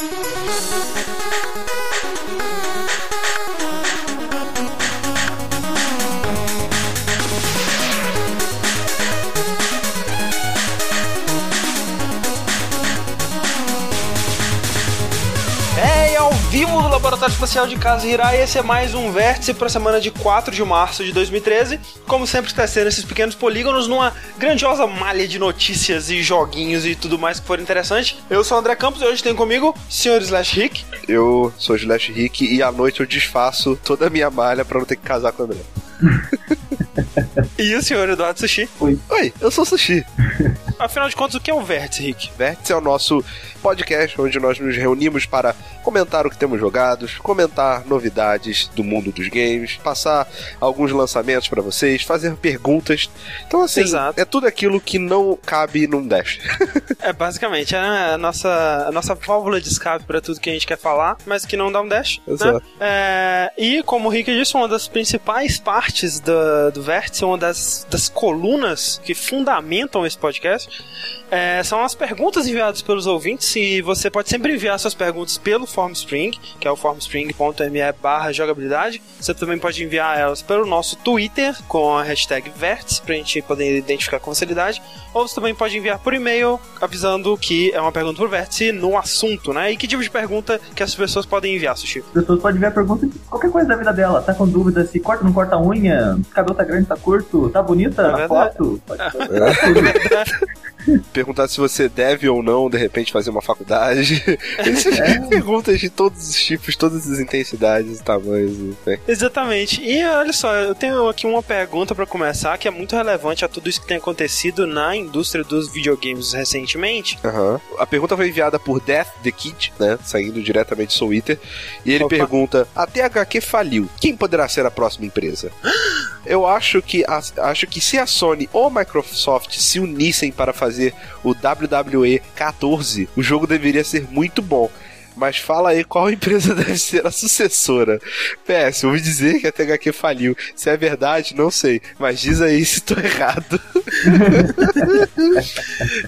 É, vivo do Laboratório Espacial de Casa Hirai, esse é mais um vértice para a semana de 4 de março de 2013. Como sempre, testando esses pequenos polígonos numa grandiosa malha de notícias e joguinhos e tudo mais que for interessante. Eu sou o André Campos e hoje tem comigo o Sr. Slash Rick. Eu sou o Slash Rick e à noite eu desfaço toda a minha malha pra não ter que casar com o André. E o Sr. Eduardo Sushi. Oi, eu sou o Sushi. Afinal de contas, o que é o vértice, Rick? Vértice é o nosso podcast onde nós nos reunimos para comentar o que temos jogados, comentar novidades do mundo dos games, passar alguns lançamentos para vocês, fazer perguntas. Então, assim, Exato. é tudo aquilo que não cabe num Dash. É basicamente é a nossa, a nossa válvula de escape para tudo que a gente quer falar, mas que não dá um dash. Né? Exato. É, e como o Rick disse, uma das principais partes do, do vértice, uma das, das colunas que fundamentam esse podcast, é, são as perguntas enviadas pelos ouvintes. E você pode sempre enviar suas perguntas pelo Formspring, que é o formspring.me barra jogabilidade. Você também pode enviar elas pelo nosso Twitter com a hashtag vértice, pra gente poder identificar com facilidade. Ou você também pode enviar por e-mail avisando que é uma pergunta por vértice no assunto, né? E que tipo de pergunta que as pessoas podem enviar, Sushi? As pessoas podem a pergunta de qualquer coisa da vida dela. Tá com dúvida se corta ou não corta a unha, cabelo tá grande, tá curto, tá bonita É verdade. foto. Pode Perguntar se você deve ou não, de repente, fazer uma faculdade. Essas perguntas de todos os tipos, todas as intensidades e tamanhos. né? Exatamente. E olha só, eu tenho aqui uma pergunta pra começar que é muito relevante a tudo isso que tem acontecido na indústria dos videogames recentemente. Aham. A pergunta foi enviada por Death the Kid, né? Saindo diretamente do Twitter. E ele Opa. pergunta: A THQ faliu. Quem poderá ser a próxima empresa? Eu acho que, a- acho que se a Sony ou a Microsoft se unissem para fazer o WWE 14, o jogo deveria ser muito bom. Mas fala aí qual empresa deve ser a sucessora. PS, ouvi dizer que a THQ faliu. Se é verdade, não sei. Mas diz aí se tô errado.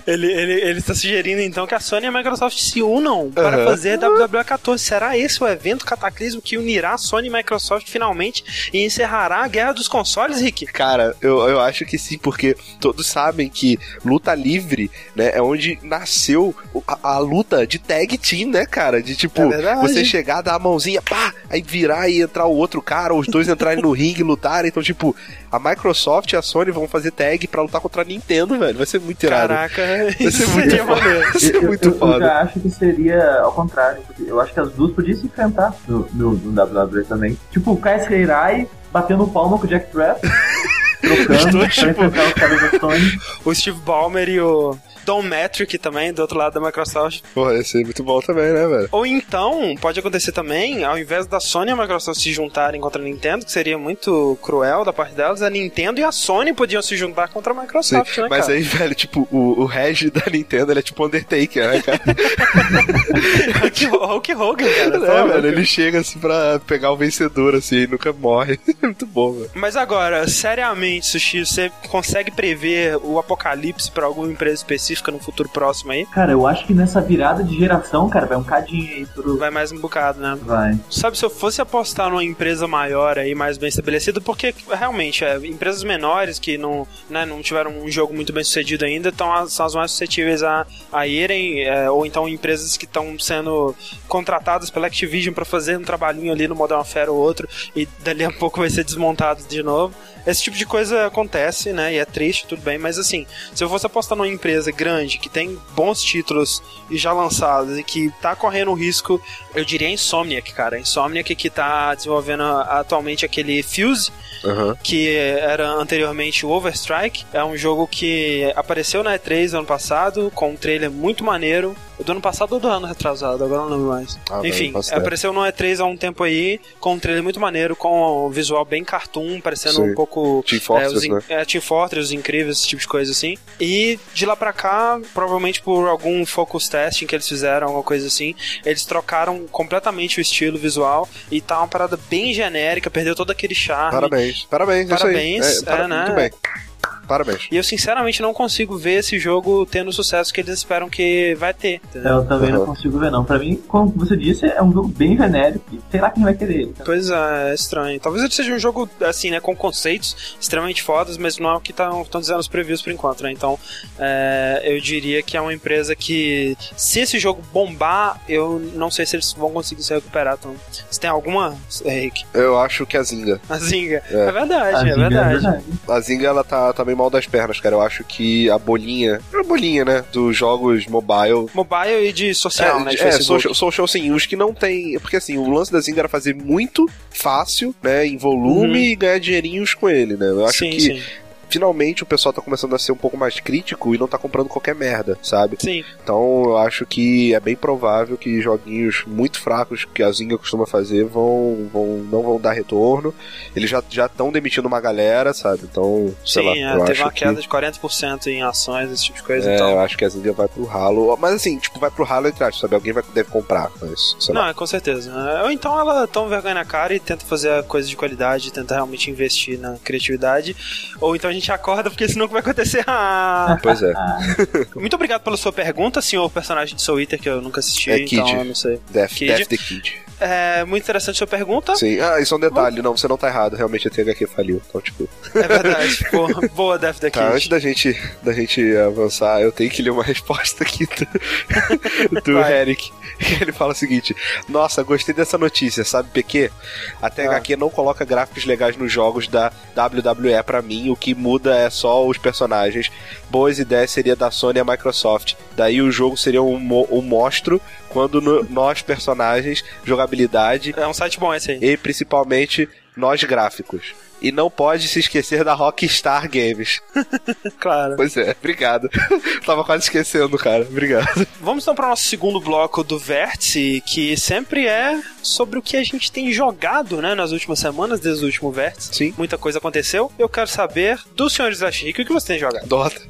Ele, ele, ele está sugerindo então que a Sony e a Microsoft se unam para Aham. fazer WWE 14. Será esse o evento cataclismo que unirá a Sony e a Microsoft finalmente e encerrará a guerra dos consoles, Rick? Cara, eu, eu acho que sim, porque todos sabem que luta livre, né, é onde nasceu a, a luta de tag team, né, cara? De tipo, É você chegar, dar a mãozinha, pá, aí virar e entrar o outro cara, ou os dois entrarem no ringue e lutarem. Então, tipo, a Microsoft e a Sony vão fazer tag pra lutar contra a Nintendo, velho. Vai ser muito irado. Caraca, Vai isso ser muito foda. Vai ser Eu- muito eu, eu foda. já acho que seria ao contrário. porque Eu acho que as duas podiam se enfrentar no, no, no WWE também. Tipo, o Kaisuke Hirai batendo palma com o Jack Trap. trocando dois, tipo- enfrentar os caras da Sony. O Steve Ballmer e o Don Metric também, do outro lado da Microsoft. Porra, ia ser muito bom também, né, velho? Ou então, pode acontecer também, ao invés da Sony e a Microsoft se juntarem contra a Nintendo, que seria muito cruel da parte delas, a Nintendo e a Sony podiam se juntar contra a Sim, Microsoft, né, mas cara? aí, velho, tipo, o, o Reg da Nintendo, ele é tipo Undertaker, né, cara? Hulk Hogan, cara. É, velho, ele chega assim pra pegar o vencedor, assim, e nunca morre. Muito bom, velho. Mas agora, seriamente, Sushi, você consegue prever o apocalipse pra alguma empresa específica no futuro próximo aí? Cara, eu acho que nessa virada de geração, cara, vai um cadinho aí pro. Vai mais um bocado, né? Vai. Sabe, se eu fosse apostar numa empresa maior aí, mais bem estabelecida, porque realmente, é, empresas menores que não, né, não tiveram um jogo muito bem sucedido ainda tão, são as mais suscetíveis a, a irem, é, ou então empresas que estão sendo contratadas pela Activision pra fazer um trabalhinho ali no Modern Warfare ou outro, e dali a pouco vai ser desmontado de novo. Esse tipo de coisa acontece, né? E é triste, tudo bem, mas assim, se eu fosse apostar numa empresa grande que tem bons títulos e já lançados e que tá correndo o risco, eu diria a Insomniac, cara. A Insomniac que tá desenvolvendo atualmente aquele Fuse, Aham. que era anteriormente o Overstrike. É um jogo que apareceu na E3 ano passado, com um trailer muito maneiro. Do ano passado ou do ano retrasado, agora não lembro mais. Ah, Enfim, ideia. apareceu no E3 há um tempo aí, com um trailer muito maneiro, com um visual bem cartoon, parecendo Sim. um pouco Team é, Fortress, os in- né? é, Team Fortress, os incríveis, esse tipo de coisa assim. E de lá pra cá, provavelmente por algum focus testing que eles fizeram, alguma coisa assim, eles trocaram completamente o estilo visual e tá uma parada bem genérica, perdeu todo aquele charme. Parabéns. Parabéns, é isso aí. Parabéns, para- é, né? Muito bem. Parabéns. E eu sinceramente não consigo ver esse jogo tendo o sucesso que eles esperam que vai ter. entendeu? Eu também não Uhum. consigo ver, não. Pra mim, como você disse, é um jogo bem genérico e sei lá quem vai querer ele. cara. Pois é, é estranho. Talvez ele seja um jogo, assim, né, com conceitos extremamente fodas, mas não é o que estão dizendo os previews por enquanto, né? Então, é, eu diria que é uma empresa que, se esse jogo bombar, eu não sei se eles vão conseguir se recuperar. Então, você tem alguma, Henrique? Eu acho que a Zinga. A Zinga. É. É, verdade, Assim, é verdade. A Zinga, ela tá, tá meio mal das pernas, cara. Eu acho que a bolinha. A bolinha, né? Dos jogos mobile. Mobile e de social, né? De é, social, social sim, os que não tem. Porque assim, o lance da Zinga era fazer muito fácil, né? Em volume Uhum. e ganhar dinheirinhos com ele, né? Eu acho sim, que sim. Finalmente o pessoal tá começando a ser um pouco mais crítico e não tá comprando qualquer merda, sabe? Sim. Então eu acho que é bem provável que joguinhos muito fracos que a Zinga costuma fazer vão, vão não vão dar retorno. Eles já já estão demitindo uma galera, sabe? Então, sei Sim, lá, é, eu teve acho uma que queda de 40% em ações, esse tipo de coisa. é, então. eu acho que a Zinga vai pro ralo. Mas assim, tipo, vai pro ralo aspas, sabe? Alguém vai, deve comprar, mas sei lá. Não, é com certeza. Ou então ela toma vergonha na cara e tenta fazer coisas de qualidade, tenta realmente investir na criatividade. Ou então a gente acorda, porque senão o que vai acontecer? Ah, Pois é. Muito obrigado pela sua pergunta, senhor personagem de Soul Eater, que eu nunca assisti, É então Kid. eu não sei. Death, Kid. Death the Kid. É muito interessante a sua pergunta. Sim. Ah, isso é um detalhe. Não, você não tá errado. Realmente a THQ faliu. Então, tipo. É verdade. Boa, boa Death the Tá, antes da gente, da gente avançar, eu tenho que ler uma resposta aqui do, do. Eric. Ele fala o seguinte: Nossa, gostei dessa notícia, sabe, PQ? A THQ não coloca gráficos legais nos jogos da WWE pra mim, o que muda é só os personagens. Boas ideias seria da Sony e a Microsoft. Daí o jogo seria um, mo- um monstro quando no- nós, personagens, jogabilidade É um site bom esse aí. e principalmente nós gráficos. E não pode se esquecer da Rockstar Games. Claro. Pois é, obrigado. Tava quase esquecendo, cara. Obrigado. Vamos então para o nosso segundo bloco do Vértice, que sempre é sobre o que a gente tem jogado, né, nas últimas semanas, desde o último Vértice. Sim. Muita coisa aconteceu. Eu quero saber do senhor Rick, o que você tem jogado? Dota.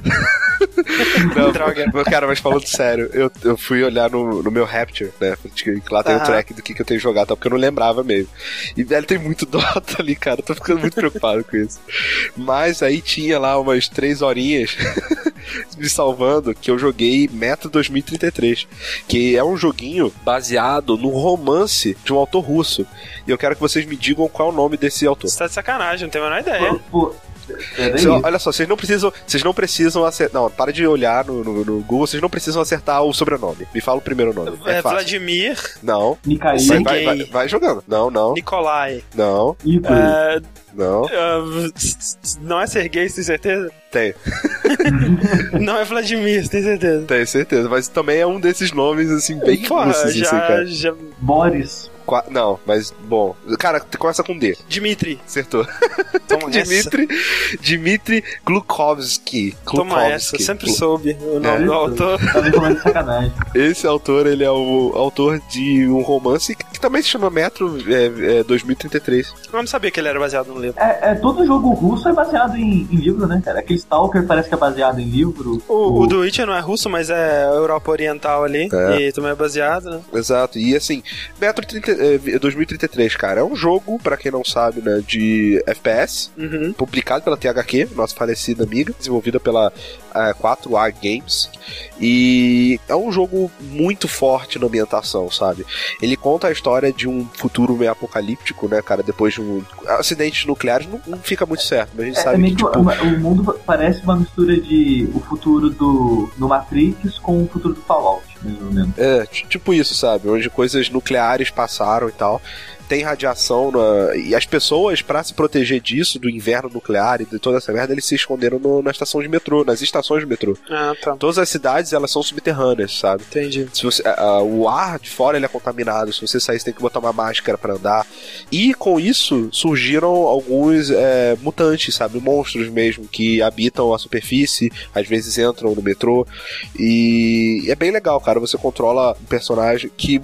Não, Droga. Cara, mas falando sério, eu, eu fui olhar no, no meu Rapture, né? que Lá tem o Aham. track do que, que eu tenho jogado, tá? porque eu não lembrava mesmo. E, velho, tem muito Dota ali, cara. Eu tô ficando muito preocupado com isso. Mas aí tinha lá umas três horinhas me salvando que eu joguei Meta 2033, que é um joguinho baseado no romance de um autor russo. E eu quero que vocês me digam qual é o nome desse autor. Você tá de sacanagem, não tenho a menor ideia. pô, pô, Cê- olha só, vocês não precisam, vocês não precisam acertar. Não, para de olhar no, no- no Google, vocês não precisam acertar o sobrenome. Me fala o primeiro nome. É, É, fácil. Vladimir Não. Mikhail, Vai, vai, vai, vai jogando. Não, não, Nikolai. não, Igor, É, não. é, não é Sergei, você tem certeza? Tem, Não é Vladimir, você tem certeza? tenho certeza. Mas também é um desses nomes, assim, bem Porra, russos, assim, já, cara. já. Boris. Qua- Não, mas, bom. Cara, começa com D. Dimitri. Acertou. Toma essa. Dimitri, Dimitri Glukovsky. Toma essa, sempre soube o nome É. do autor. Tá. Esse autor, ele é o autor de um romance que, também se chama Metro é, é, 2033. Eu não sabia que ele era baseado no livro. É, é, todo jogo russo é baseado em, em livro, né, cara? Aquele Stalker parece que é baseado em livro. O, o do Witcher não é russo, mas é Europa Oriental ali. É. E também é baseado, né? Exato, e assim, Metro 30, eh, 2033, cara, é um jogo, pra quem não sabe, né, de FPS, Uhum. publicado pela THQ, nossa falecida amiga, desenvolvida pela eh, 4A Games, e é um jogo muito forte na ambientação, sabe? Ele conta a história de um futuro meio apocalíptico, né, cara, depois de um acidentes nucleares, não, não fica muito certo, mas a gente É, é sabe meio que, que tipo, o, o mundo parece uma mistura de o futuro do, do Matrix com o futuro do Fallout, É, ti- tipo isso, sabe? Onde coisas nucleares passaram e tal. Tem radiação na... e as pessoas, pra se proteger disso, do inverno nuclear e de toda essa merda, eles se esconderam no- na estação de metrô, nas estações de metrô. Ah, tá. Todas as cidades, elas são subterrâneas, sabe? Entendi. Se você, a- a- o ar de fora ele é contaminado, se você sair você tem que botar uma máscara pra andar. E com isso surgiram alguns é, mutantes, sabe? Monstros mesmo, que habitam a superfície, às vezes entram no metrô. E é bem legal, cara. Você controla um personagem que.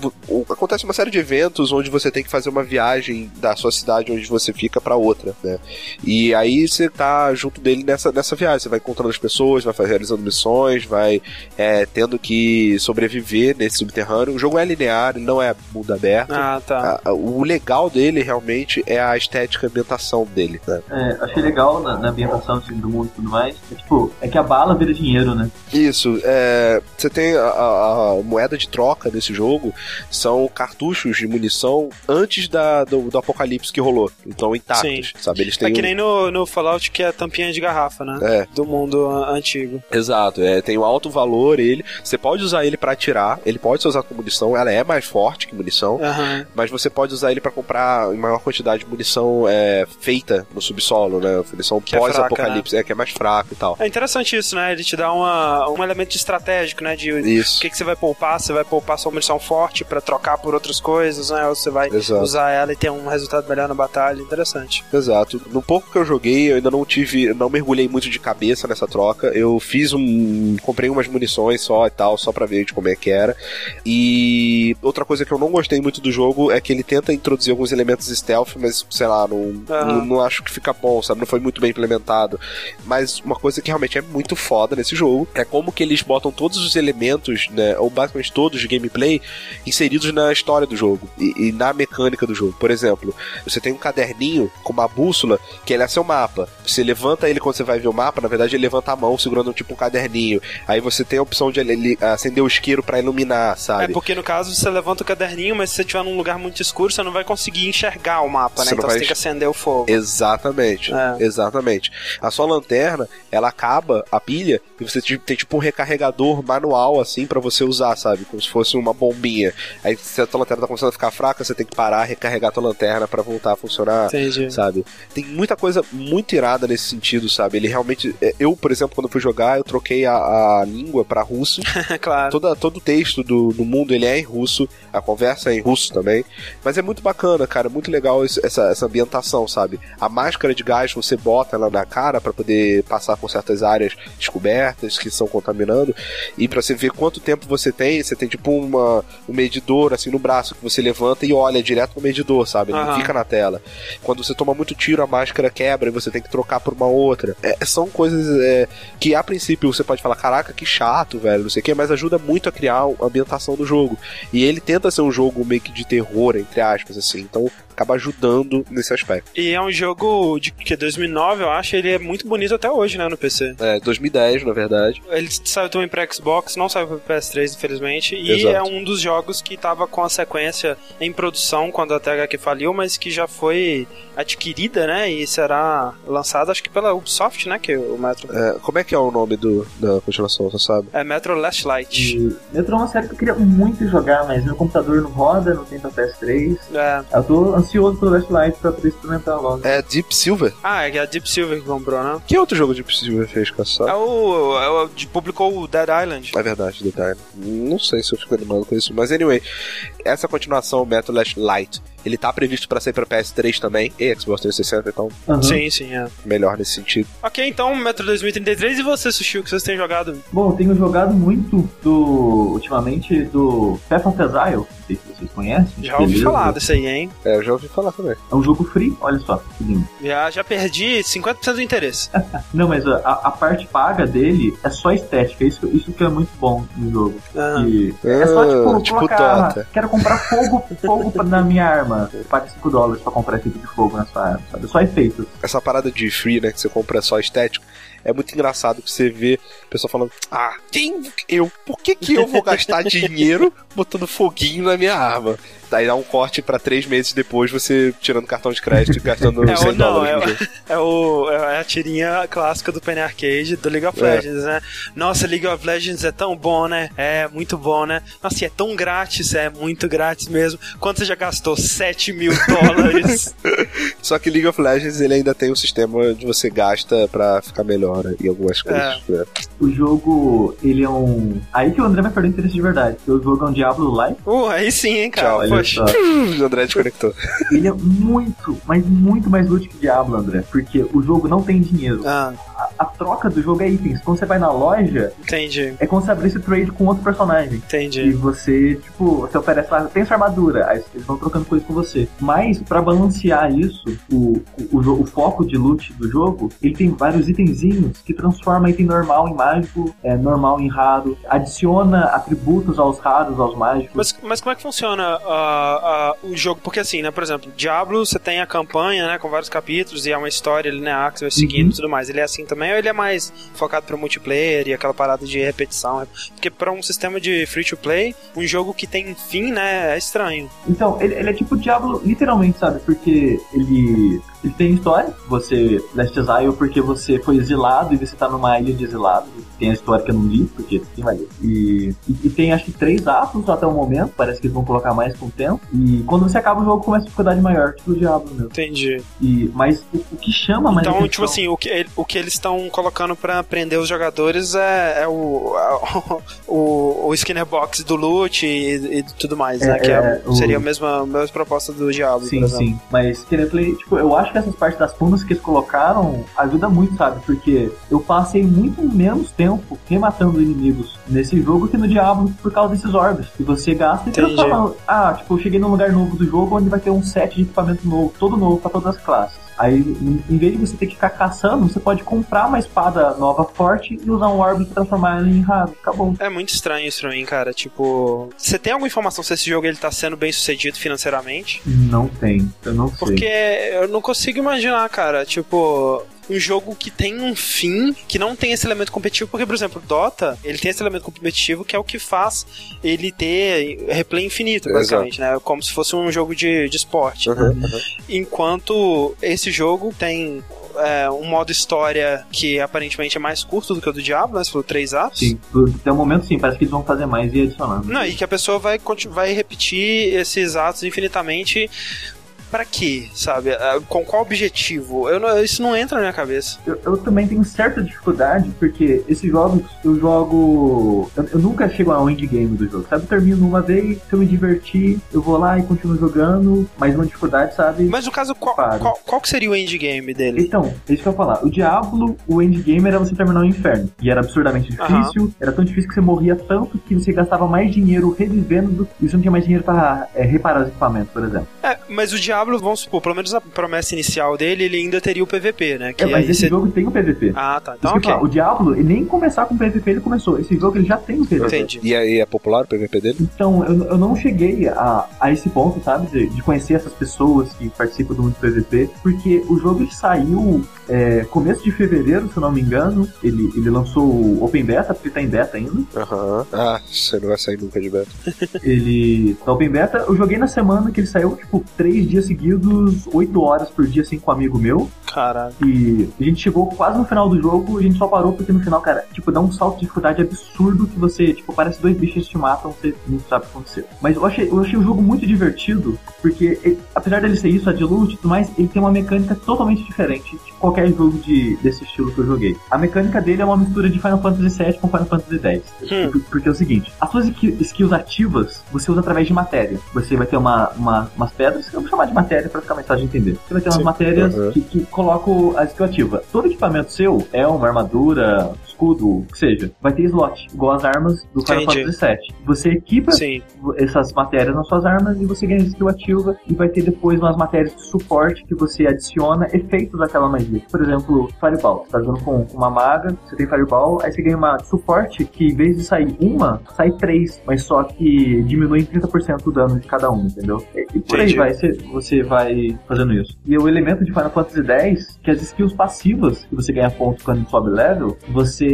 Acontece uma série de eventos onde você tem que fazer uma uma viagem da sua cidade onde você fica para outra, né? E aí você tá junto dele nessa, nessa viagem. Você vai encontrando as pessoas, vai realizando missões, vai é, tendo que sobreviver nesse subterrâneo. O jogo é linear, ele não é mundo aberto. Ah, tá. o legal dele realmente é a estética e ambientação dele, né? É, achei legal na, na ambientação assim, do mundo e tudo mais. É, tipo, é que a bala vira dinheiro, né? Isso. É, você tem a, a, a moeda de troca desse jogo são cartuchos de munição antes da, do, do apocalipse que rolou. Então intactos, Sim. sabe? Eles têm é que nem no, no Fallout que é a tampinha de garrafa, né? É. Do mundo antigo. Exato. É, tem um alto valor ele. Você pode usar ele para atirar, ele pode ser usado como munição, ela é mais forte que munição, uhum. mas você pode usar ele para comprar em maior quantidade de munição é, feita no subsolo, né? Munição é pós-apocalipse, é, né? é, que é mais fraco e tal. É interessante isso, né? Ele te dá uma, um elemento estratégico, né? De o que, que você vai poupar, você vai poupar sua munição forte para trocar por outras coisas, né? Ou você vai Exato. Usar ela e ter um resultado melhor na batalha. Interessante. Exato. No pouco que eu joguei, eu ainda não tive, não mergulhei muito de cabeça nessa troca. Eu fiz um, comprei umas munições só e tal, só para ver de como é que era. E outra coisa que eu não gostei muito do jogo é que ele tenta introduzir alguns elementos stealth, mas sei lá, não, uhum. não, não, acho que fica bom, sabe? Não foi muito bem implementado. Mas uma coisa que realmente é muito foda nesse jogo é como que eles botam todos os elementos, né, ou basicamente todos de gameplay, inseridos na história do jogo e, e na mecânica do jogo. Por exemplo, você tem um caderninho com uma bússola que ele é seu mapa. Você levanta ele quando você vai ver o mapa, na verdade ele levanta a mão segurando tipo um caderninho. Aí você tem a opção de ele, acender o isqueiro para iluminar, sabe? É porque no caso você levanta o caderninho, mas se você estiver num lugar muito escuro, você não vai conseguir enxergar o mapa, né? Você então vai... você tem que acender o fogo. Exatamente. É. Exatamente. A sua lanterna, ela acaba a pilha e você tem tipo um recarregador manual assim para você usar, sabe? Como se fosse uma bombinha. Aí se a tua lanterna tá começando a ficar fraca, você tem que parar, recarregar a tua lanterna para voltar a funcionar, Entendi. sabe? Tem muita coisa muito irada nesse sentido, sabe? Ele realmente é, eu, por exemplo, quando fui jogar, eu troquei a, a língua para russo. claro. Toda, todo o texto do, do mundo ele é em russo, a conversa é em russo também. Mas é muito bacana, cara, muito legal essa, essa ambientação, sabe? A máscara de gás você bota ela na cara para poder passar por certas áreas descobertas que estão contaminando e para você ver quanto tempo você tem, você tem tipo uma, um medidor assim no braço que você levanta e olha direto no medidor, sabe? Ele uhum. não fica na tela. Quando você toma muito tiro, a máscara quebra e você tem que trocar por uma outra. É, são coisas é, que a princípio você pode falar, caraca, que chato, velho, não sei o que, mas ajuda muito a criar a ambientação do jogo. E ele tenta ser um jogo meio que de terror, entre aspas, assim. Então acaba ajudando nesse aspecto. E é um jogo de que 2009, eu acho, ele é muito bonito até hoje, né, no PC. É, 2010, na verdade. Ele saiu também para Xbox, não saiu para PS3, infelizmente, e Exato. é um dos jogos que tava com a sequência em produção quando a THQ faliu, mas que já foi adquirida, né, e será lançada, acho que pela Ubisoft, né, que é o Metro. É, como é que é o nome do, da continuação, você sabe? É Metro Last Light. E Metro é uma série que eu queria muito jogar, mas meu computador não roda, não tem pra PS3. É. Eu tô ansioso pelo Last Light pra poder experimentar logo. É Deep Silver? Ah, é a Deep Silver que comprou, né? Que outro jogo Deep Silver fez, caçar? É o, é o. Publicou o Dead Island. É verdade, Dead Island. Não sei se eu fico animado com isso, mas anyway, essa continuação, Metal Last Light, ele tá previsto para sair para PS3 também e Xbox 360, então. Uhum. Sim, sim, é. Melhor nesse sentido. Ok, então Metro 2033 e você, Sushi, o que vocês têm jogado? Bom, eu tenho jogado muito do. ultimamente do Path of Exile. Não sei se vocês conhecem. Já ouvi falar desse aí, hein? É, eu já ouvi falar também. É um jogo free, olha só, que lindo. Já, já perdi 50% do interesse. Não, mas a, a, parte paga dele é só estética. Isso, isso que é muito bom no jogo. Ah. é só tipo, ah, tipo colocar, Dota. quero comprar fogo, fogo na minha arma. Paga 5 dólares pra comprar esse tipo de fogo na sua arma, sabe? Só efeitos. Essa parada de free, né, que você compra só estético, é muito engraçado que você vê o pessoal falando: Ah, quem eu? Por que, que eu vou gastar dinheiro botando foguinho na minha arma? Daí dá um corte pra três meses depois, você tirando cartão de crédito e gastando é 100 o, não, dólares. É, é, o, é a tirinha clássica do Penny Arcade do League of é. Legends, né? Nossa, League of Legends é tão bom, né? É muito bom, né? Nossa, e é tão grátis, é muito grátis mesmo. Quanto você já gastou? 7 mil dólares. Só que League of Legends ele ainda tem um sistema de você gasta pra ficar melhor né, em algumas coisas. É. Né? O jogo, ele é um. Aí que o André vai perder interesse de verdade. Porque o jogo é um Diablo Live. Uh, aí sim, hein, cara. Tchau, Poxa. o André desconectou. Ele é muito, mas muito mais útil que Diablo, André. Porque o jogo não tem dinheiro. Ah. A, a troca do jogo é itens. Quando você vai na loja, Entendi, é como se abrisse trade com outro personagem. E entendi. você, tipo, você oferece lá, tem sua armadura, aí eles vão trocando coisas com você. Mas, pra balancear isso, o, o, o, o foco de loot do jogo, ele tem vários itenzinhos que transforma item normal em mágico, é, normal em raro, adiciona atributos aos raros, aos mágicos. Mas, mas como é que funciona ah, ah, o jogo? Porque assim, né, por exemplo, Diablo, você tem a campanha, né, com vários capítulos e é uma história linear que você vai seguindo Uhum. e tudo mais. Ele é assim também ou ele é mais focado para multiplayer e aquela parada de repetição? Porque para um sistema de free to play, um jogo que tem fim, né, é estranho. Então, ele, ele é tipo Diablo, literalmente, sabe? Porque ele, ele tem história. Você, Last Exile, porque você foi exilado e você tá numa ilha de exilados. Tem a história que eu não li, porque quem vai ler? E, e, e tem acho que três atos até o momento. Parece que eles vão colocar mais com o tempo. E quando você acaba o jogo, começa a dificuldade maior, tipo o Diablo mesmo. Entendi. E, mas o, o que chama mais Então, tipo assim, o que, o que eles estão colocando pra prender os jogadores é, é o, o, o Skinner Box do loot e, e tudo mais, né? É, que é- é, seria a mesma, a mesma proposta do Diablo, Sim, sim. Mas querer play, tipo, eu acho que essas partes das fundas que eles colocaram ajuda muito, sabe? Porque eu passei muito menos tempo rematando inimigos nesse jogo que no Diablo por causa desses orbes. Que você gasta e transforma. Ah, tipo, eu cheguei num lugar novo do jogo onde vai ter um set de equipamento novo, todo novo pra todas as classes. Aí, em vez de você ter que ficar caçando, você pode comprar uma espada nova forte e usar um orbe pra transformar ela em raro. Acabou. É muito estranho isso pra mim, cara. Tipo, você tem alguma informação se esse jogo ele tá sendo bem sucedido financeiramente? Não tem. Eu não sei. Porque eu não consigo imaginar, cara, tipo, um jogo que tem um fim, que não tem esse elemento competitivo, porque, por exemplo, Dota, ele tem esse elemento competitivo que é o que faz ele ter replay infinito, Exato. basicamente, né? Como se fosse um jogo de, de esporte. Uhum, uhum. Enquanto esse jogo tem é, um modo história que aparentemente é mais curto do que o do Diablo, né? Se for três atos. Sim, até o momento sim, parece que eles vão fazer mais e adicionando. Não, e que a pessoa vai, vai repetir esses atos infinitamente. Pra quê, sabe? Ah, Com qual objetivo? Eu não- isso não entra na minha cabeça. Eu, eu também tenho certa dificuldade, porque esses jogos eu jogo. Eu, eu nunca chego ao endgame do jogo, sabe? Eu termino uma vez, se eu me divertir, eu vou lá e continuo jogando, mas uma dificuldade, sabe? Mas no caso, qual, qual, qual que seria o endgame dele? Então, é isso que eu ia falar. O Diablo, o endgame era você terminar o inferno. E era absurdamente difícil. Era tão difícil que você morria tanto que você gastava mais dinheiro revivendo do- e você não tinha mais dinheiro pra é, reparar os equipamentos, por exemplo. É, mas o Diablo, vamos supor, pelo menos a promessa inicial dele, ele ainda teria o PVP, né? Que É, mas esse você- jogo tem o PVP. Ah, tá. Então, que eu ia ok. falar, o Diablo, ele nem começar com PVP ele começou. Esse jogo ele já tem o PVP. Entendi. E aí é popular o PVP dele? Então, eu, eu não cheguei a, a esse ponto, sabe? De, de conhecer essas pessoas que participam do mundo PVP, porque o jogo ele saiu é, começo de fevereiro, se eu não me engano. Ele, ele lançou o Open Beta, porque tá em beta ainda. Aham. Ah, você não vai sair nunca de beta. Ele tá Open Beta. Eu joguei na semana que ele saiu, tipo, três dias seguidos, oito horas por dia, assim, com um amigo meu. Caralho. E a gente chegou quase no final do jogo, a gente só parou porque no final, cara, tipo, dá um salto de dificuldade absurdo que você, tipo, parece dois bichos que te matam, você não sabe o que aconteceu. Mas eu achei, eu achei o jogo muito divertido, porque ele- apesar dele ser isso, a de loot e tudo mais, ele tem uma mecânica totalmente diferente de qualquer jogo de, desse estilo que eu joguei. A mecânica dele é uma mistura de Final Fantasy VII com Final Fantasy X. Hum. Por- Porque é o seguinte, as suas skills ativas você usa através de matéria. Você vai ter uma, uma- umas pedras, eu vou chamar de matéria pra ficar mais fácil de entender. Você vai ter umas Sim. matérias Uhum. que, que colocam a skill ativa. Todo equipamento seu é uma armadura, escudo, o que seja, vai ter slot, igual as armas do Final. Fantasy VII. Você equipa Sim. essas matérias nas suas armas e você ganha skill ativa e vai ter depois umas matérias de suporte que você adiciona efeitos daquela magia. Por exemplo, Fireball. Você tá jogando com, uma maga, você tem Fireball, aí você ganha uma suporte que em vez de sair uma, sai três, mas só que diminui em 30% o dano de cada um, entendeu? E, por aí Entendi. vai, você, você vai fazendo isso. E o elemento de Final Fantasy X, que as skills passivas que você ganha pontos quando sobe level, você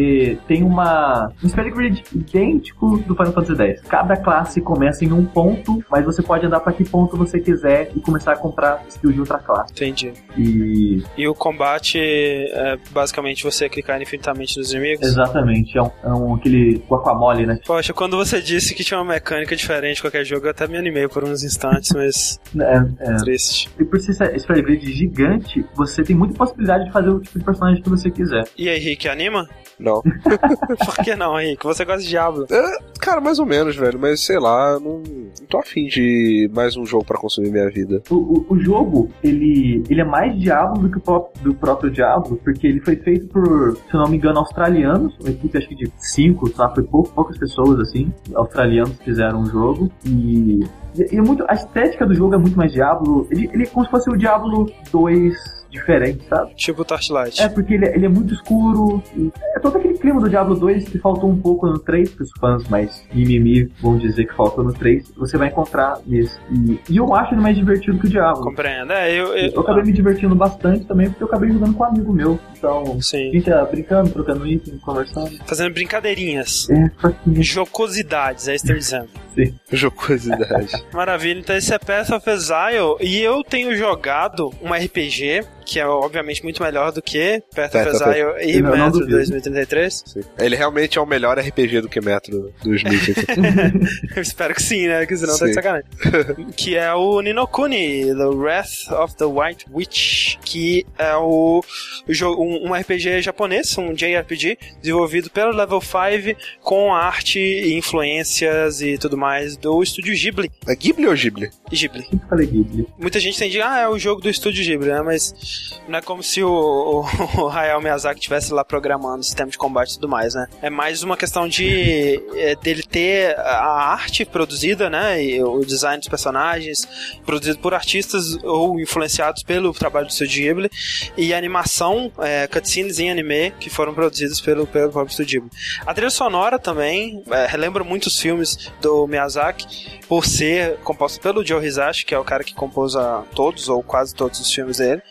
tem uma um spell grid idêntico do Final Fantasy X. Cada classe começa em um ponto, mas você pode andar pra que ponto você quiser e começar a comprar skill de outra classe. Entendi. E E o combate é basicamente você clicar infinitamente nos inimigos? exatamente, é um, é um aquele guacamole, né? Poxa, quando você disse que tinha uma mecânica diferente de qualquer jogo, eu até me animei por uns instantes, mas É, é. triste. E por ser esse grid gigante, você tem muita possibilidade de fazer o tipo de personagem que você quiser. E aí, Rick, anima? Não. Por que não, Henrique? Você gosta de Diablo? É, cara, mais ou menos, velho. Mas sei lá, não, não tô afim de mais um jogo pra consumir minha vida. O, o, o jogo, ele, ele é mais Diablo do que o próprio, do próprio Diablo, porque ele foi feito por, se eu não me engano, australianos, uma equipe acho que de cinco, só foi pou, poucas pessoas assim, australianos fizeram o jogo e e, e é muito, a estética do jogo é muito mais Diablo. Ele, ele é como se fosse o Diablo 2 diferente, sabe? Tipo Torchlight. É, porque ele, ele é muito escuro. é todo aquele clima do Diablo 2 que faltou um pouco no 3, que os fãs mais mimimi vão dizer que faltou no 3. Você vai encontrar nesse. E, e eu acho ele mais divertido que o Diablo. Compreendo. É, eu, eu, eu acabei me divertindo bastante também, porque eu acabei jogando com um amigo meu. Então, Sim. a gente ia brincando, trocando item, conversando. Fazendo brincadeirinhas. É. Jocosidades, é isso que dizendo. Sim. Jocosidade. Maravilha, então esse é Path of Exile e eu tenho jogado um RPG que é obviamente muito melhor do que Path of Path of Exile e Eu não Metro duvido. 2033. Sim. Ele realmente é o melhor RPG do que Metro 2000. Eu espero que sim, né? Que senão tá de Sim. sacanagem. que é o Ninokuni, The Wrath of the White Witch, que é o, um, um RPG japonês, um JRPG, desenvolvido pelo Level 5 com arte e influências e tudo mais do estúdio Ghibli. é Ghibli ou Ghibli? Ghibli. Sempre falei Ghibli. Muita gente tem de, ah, é o jogo do estúdio Ghibli, né? Mas não é como se o, o, o Hayao Miyazaki estivesse lá programando o sistema de combate e tudo mais, né? É mais uma questão de é, dele ter a arte produzida, né? E o design dos personagens produzido por artistas ou influenciados pelo trabalho do estúdio Ghibli e a animação, é, cutscenes em anime que foram produzidos pelo, pelo próprio estúdio Ghibli. A trilha sonora também é, relembra muitos filmes do Miyazaki por ser composta pelo Joe Hisashi, que é o cara que compôs a todos ou quase todos os filmes dele.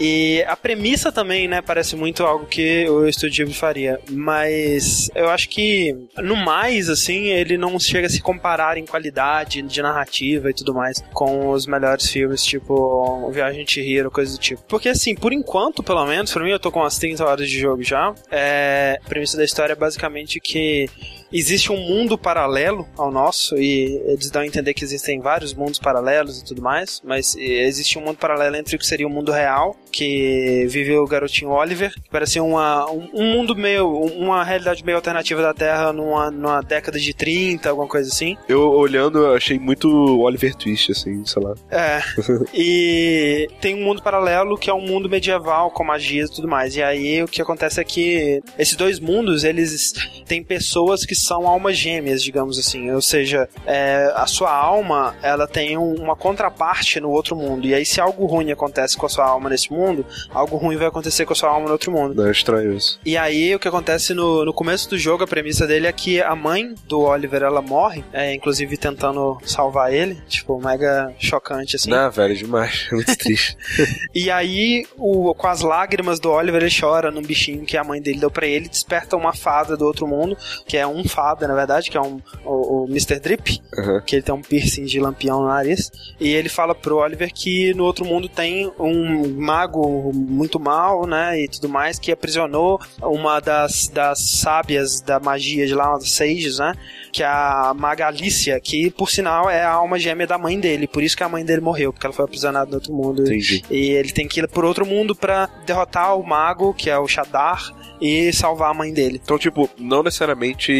E a premissa também, né, parece muito algo que o Estúdio Ghibli faria. Mas eu acho que, no mais, assim, ele não chega a se comparar em qualidade de narrativa e tudo mais com os melhores filmes, tipo Viagem de Chihiro, coisa do tipo. Porque, assim, por enquanto, pelo menos, pra mim, eu tô com umas 30 horas de jogo já. É, a premissa da história é basicamente que existe um mundo paralelo ao nosso e eles dão a entender que existem vários mundos paralelos e tudo mais, mas existe um mundo paralelo entre o que seria o mundo real, que vive o garotinho Oliver, que parece uma, um, um mundo meio, uma realidade meio alternativa da Terra numa, numa década de 30, alguma coisa assim. Eu olhando, eu achei muito Oliver Twist, assim, sei lá. É. e tem um mundo paralelo que é um mundo medieval com magias e tudo mais. E aí o que acontece é que esses dois mundos, eles têm pessoas que são almas gêmeas, digamos assim. Ou seja, é, a sua alma, ela tem um- uma contraparte no outro mundo. E aí se algo ruim acontece com a sua alma nesse mundo, algo ruim vai acontecer com a sua alma no outro mundo. Não, é estranho isso. E aí, o que acontece no, no começo do jogo, a premissa dele é que a mãe do Oliver, ela morre, é, inclusive tentando salvar ele, tipo, mega chocante, assim. Não, velho, demais. Muito triste. E aí, o, com as lágrimas do Oliver, ele chora num bichinho que a mãe dele deu pra ele, desperta uma fada do outro mundo, que é um fada, na verdade, que é um, o, o Mr. Drip, Uhum. que ele tem um piercing de lampião no nariz, e ele fala pro Oliver que no outro mundo tem um mago muito mal, né, e tudo mais, que aprisionou uma das, das sábias da magia de lá, uma das sages, né, que é a maga Alicia, que por sinal é a alma gêmea da mãe dele, por isso que a mãe dele morreu, porque ela foi aprisionada no outro mundo. Entendi. E ele tem que ir por outro mundo pra derrotar o mago, que é o Shadar, e salvar a mãe dele. Então, tipo, não necessariamente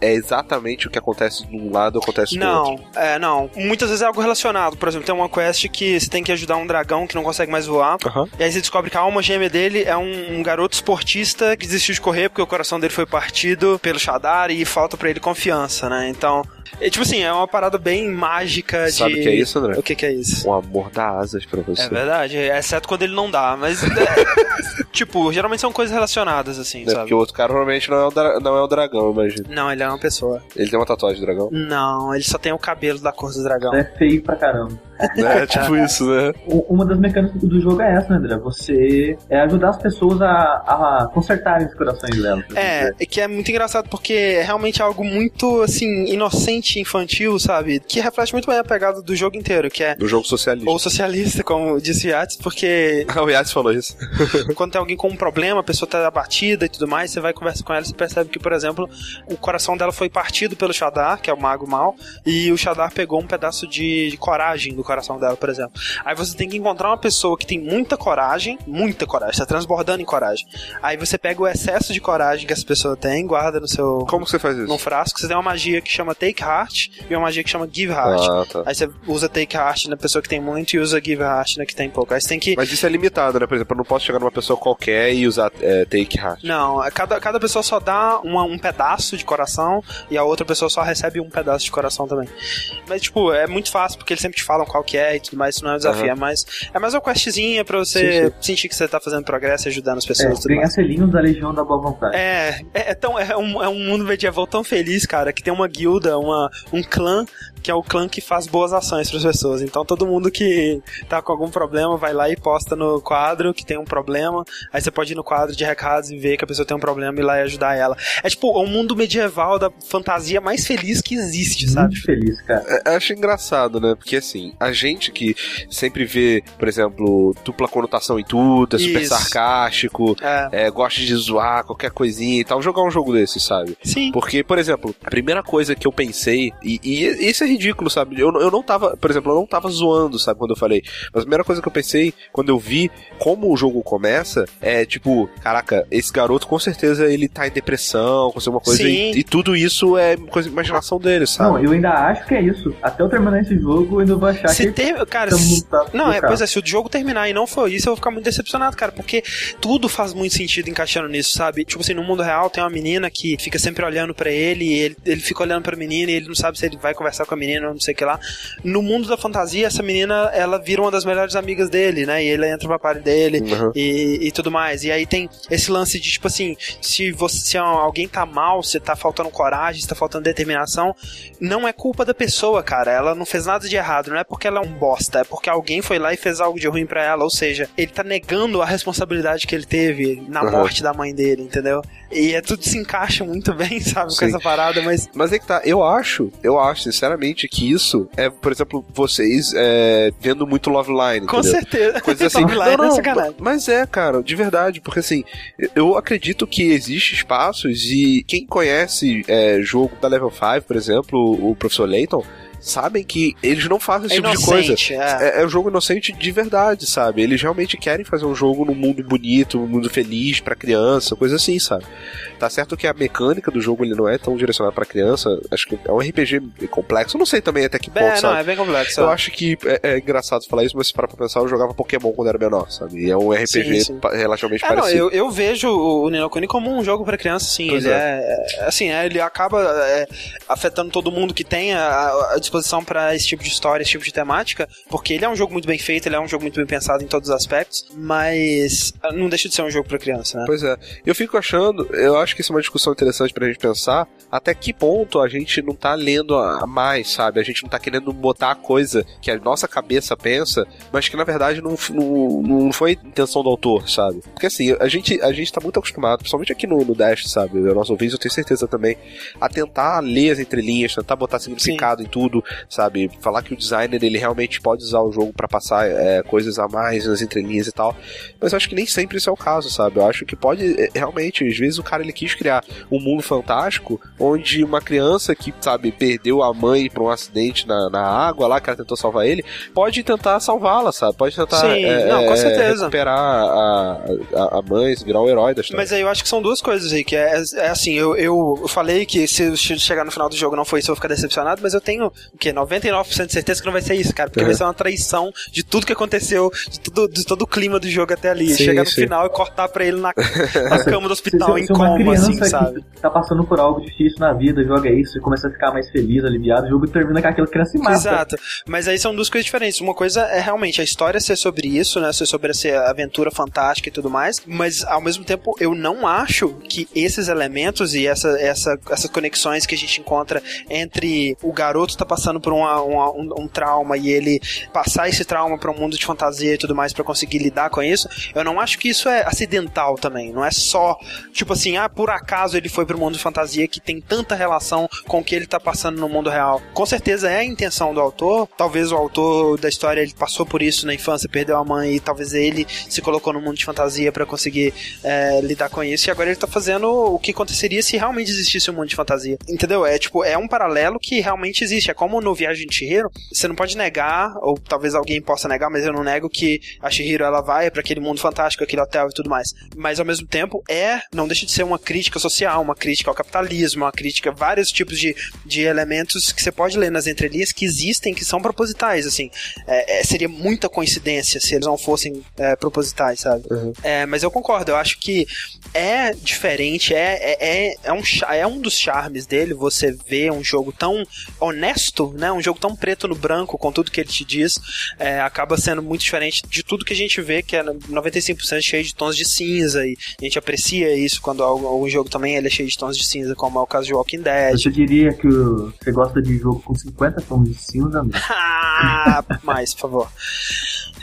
é exatamente o que acontece de um lado acontece do Não, outro. é, não. Muitas vezes é algo relacionado. Por exemplo, tem uma quest que você tem que ajudar um dragão que não consegue mais voar. Aham. E aí você descobre que a alma gêmea dele é um, um garoto esportista que desistiu de correr porque o coração dele foi partido pelo Shadar e falta pra ele confiança, né? Então, é, tipo assim, é uma parada bem mágica de... Sabe o que é isso, André? O que que é isso? Um amor dá asas pra você. É verdade, exceto quando ele não dá, mas... é, tipo, geralmente são coisas relacionadas, assim, Né? sabe? Porque o outro cara provavelmente não é, o dra- não é o dragão, eu Não, ele é uma pessoa. Ele tem uma tatuagem de dragão. Não, ele só tem o cabelo da cor do dragão. É feio pra caramba. É tipo isso, né? Uma das mecânicas do jogo é essa, né, André? Você é ajudar as pessoas a, a consertarem os corações delas. É, dizer. é que é muito engraçado porque é realmente algo muito, assim, inocente, infantil, sabe? Que reflete muito bem a pegada do jogo inteiro, que é No jogo socialista. ou socialista, como disse Yates, porque Ah, o Yas falou isso. quando tem alguém com um problema, a pessoa tá abatida e tudo mais, você vai conversar com ela e você percebe que, por exemplo, o coração dela foi partido pelo Shadar, que é o mago mal, e o Shadar pegou um pedaço de, de coragem do coração coração dela, por exemplo. Aí você tem que encontrar uma pessoa que tem muita coragem, muita coragem, tá transbordando em coragem. Aí você pega o excesso de coragem que essa pessoa tem, guarda no seu. Como você faz isso? Num frasco, você tem uma magia que chama Take Heart e uma magia que chama Give Heart. Ah, tá. Aí você usa Take Heart na pessoa que tem muito e usa Give Heart na que tem pouco. Aí você tem que. Mas isso é limitado, né? Por exemplo, eu não posso chegar numa pessoa qualquer e usar é, Take Heart. Não, é cada, cada pessoa só dá uma, um pedaço de coração e a outra pessoa só recebe um pedaço de coração também. Mas, tipo, é muito fácil porque eles sempre te falam qual que é e tudo mais, isso não é um desafio. Uhum. É, mais, é mais uma questzinha pra você Sim, sim. sentir que você tá fazendo progresso e ajudando as É, pessoas tudo ganhar mais. selinhos da Legião da Boa Vontade. É, é, é tão, é, um, é um mundo medieval tão feliz, cara, que tem uma guilda, uma, um clã, que é o clã que faz boas ações para as pessoas. Então todo mundo que tá com algum problema vai lá e posta no quadro que tem um problema. Aí você pode ir no quadro de recados e ver que a pessoa tem um problema e ir lá e ajudar ela. É tipo um mundo medieval da fantasia mais feliz que existe, sabe? Muito feliz, cara. É, acho engraçado, né? Porque assim, a gente que sempre vê, por exemplo, dupla conotação em tudo, é super Isso. sarcástico, É. é, gosta de zoar qualquer coisinha e tal, jogar um jogo desse, sabe? Sim. Porque, por exemplo, a primeira coisa que eu pensei, e, e isso é ridículo, sabe? Eu, eu não tava, por exemplo, eu não tava zoando, sabe, quando eu falei. Mas a primeira coisa que eu pensei, quando eu vi como o jogo começa, é tipo, caraca, esse garoto com certeza ele tá em depressão, com alguma coisa, e, e tudo isso é coisa de imaginação dele, sabe? Não, eu ainda acho que é isso. Até eu terminar esse jogo, eu ainda vou achar Se que ter, cara, todo se- mundo tá Não, é, pois é, se o jogo terminar e não for isso, eu vou ficar muito decepcionado, cara, porque tudo faz muito sentido encaixando nisso, sabe? Tipo assim, no mundo real tem uma menina que fica sempre olhando pra ele, e ele, ele fica olhando pra menina e ele não sabe se ele vai conversar com a menina não sei o que lá. No mundo da fantasia, essa menina, ela vira uma das melhores amigas dele, né? E ele entra pra party dele Uhum. e, e tudo mais. E aí tem esse lance de, tipo assim, se você se alguém tá mal, se tá faltando coragem, se tá faltando determinação, não é culpa da pessoa, cara. Ela não fez nada de errado, não é porque ela é um bosta, é porque alguém foi lá e fez algo de ruim pra ela. Ou seja, ele tá negando a responsabilidade que ele teve na Uhum. morte da mãe dele, entendeu? E é tudo se encaixa muito bem, sabe, com Sim. essa parada, mas. Mas é que tá, eu acho, eu acho, sinceramente, que isso é, por exemplo, vocês é, vendo muito Love Line. Com entendeu? certeza. Coisa assim. Love Line não, é não, sacanagem. mas é, cara, de verdade, porque assim, eu acredito que existe espaços e quem conhece é, jogo da Level 5, por exemplo, o professor Layton, sabem que eles não fazem esse É tipo de coisa. é. É, é um jogo inocente de verdade, sabe? Eles realmente querem fazer um jogo num mundo bonito, um mundo feliz pra criança, coisa assim, sabe? Tá certo que a mecânica do jogo ele não é tão direcionada pra criança, acho que é um RPG complexo, eu não sei também até que ponto, É, não, sabe? é bem complexo. Eu ó. acho que é, é engraçado falar isso, mas se parar pra pensar, eu jogava Pokémon quando era menor, sabe? E é um RPG Sim, sim. relativamente É, não, parecido. eu, eu vejo o Nino Kuni como um jogo pra criança, sim. Pois ele é. é, assim, é, ele acaba é, afetando todo mundo que tem a, a disposição pra esse tipo de história, esse tipo de temática, porque ele é um jogo muito bem feito, ele é um jogo muito bem pensado em todos os aspectos, mas não deixa de ser um jogo pra criança, né? Pois é. Eu fico achando, eu acho que isso é uma discussão interessante pra gente pensar até que ponto a gente não tá lendo a mais, sabe? A gente não tá querendo botar a coisa que a nossa cabeça pensa, mas que na verdade não, não, não foi intenção do autor, sabe? Porque assim, a gente, a gente tá muito acostumado, principalmente aqui no, no Dash, sabe? O nosso ouvido, eu tenho certeza também, a tentar ler as entrelinhas, tentar botar significado em tudo, sabe? Falar que o designer ele realmente pode usar o jogo pra passar é, coisas a mais nas entrelinhas e tal. Mas eu acho que nem sempre isso é o caso, sabe? Eu acho que pode, é, realmente, às vezes o cara ele quis criar um mundo fantástico onde uma criança que, sabe, perdeu a mãe pra um acidente na, na água lá, que ela tentou salvar ele, pode tentar salvá-la, sabe? Pode tentar Sim, é, não, com é, certeza. recuperar a, a, a mãe, virar o herói da história. Mas aí eu acho que são duas coisas aí, que é, é assim, eu, eu falei que se chegar no final do jogo não foi isso, eu vou ficar decepcionado, mas eu tenho, o quê? 99% de certeza que não vai ser isso, cara, porque Uhum. vai ser uma traição de tudo que aconteceu, de, tudo, de todo o clima do jogo até ali. Sim, chegar no sim. final e cortar pra ele na, na cama do hospital se, em se coma, criança assim, sabe? que tá passando por algo difícil na vida, joga isso e começa a ficar mais feliz, aliviado, o jogo termina com aquela criança e mata. Exato. Mas aí são duas coisas diferentes. Uma coisa é realmente a história ser sobre isso, né? Ser sobre essa aventura fantástica e tudo mais. Mas ao mesmo tempo, eu não acho que esses elementos e essa, essa, essas conexões que a gente encontra entre o garoto tá passando por uma, uma- um, um trauma e ele passar esse trauma para um mundo de fantasia e tudo mais para conseguir lidar com isso, eu não acho que isso é acidental também. Não é só, tipo assim, ah, por acaso ele foi pro mundo de fantasia que tem tanta relação com o que ele tá passando no mundo real. Com certeza é a intenção do autor. Talvez o autor da história ele passou por isso na infância, perdeu a mãe e talvez ele se colocou no mundo de fantasia para conseguir é, lidar com isso. E agora ele tá fazendo o que aconteceria se realmente existisse um mundo de fantasia. Entendeu? É tipo, é um paralelo que realmente existe. É como no Viagem de Chihiro, você não pode negar, ou talvez alguém possa negar, mas eu não nego que a Chihiro ela vai para aquele mundo fantástico, aquele hotel e tudo mais. Mas ao mesmo tempo é, não deixa de ser uma crítica social, uma crítica ao capitalismo, uma crítica a vários tipos de, de elementos que você pode ler nas entrelinhas que existem, que são propositais, assim. É, é, seria muita coincidência se eles não fossem é, propositais, sabe? Uhum. É, mas eu concordo, eu acho que é diferente, é, é, é, é, um, é um dos charmes dele você ver um jogo tão honesto, né? Um jogo tão preto no branco com tudo que ele te diz, é, acaba sendo muito diferente de tudo que a gente vê, que é 95% cheio de tons de cinza, e a gente aprecia isso quando algum jogo também ele é cheio de tons de cinza, como é o caso de Walking Dead. Você diria que você gosta de jogo com 50 tons de cinza? ah, mais, por favor.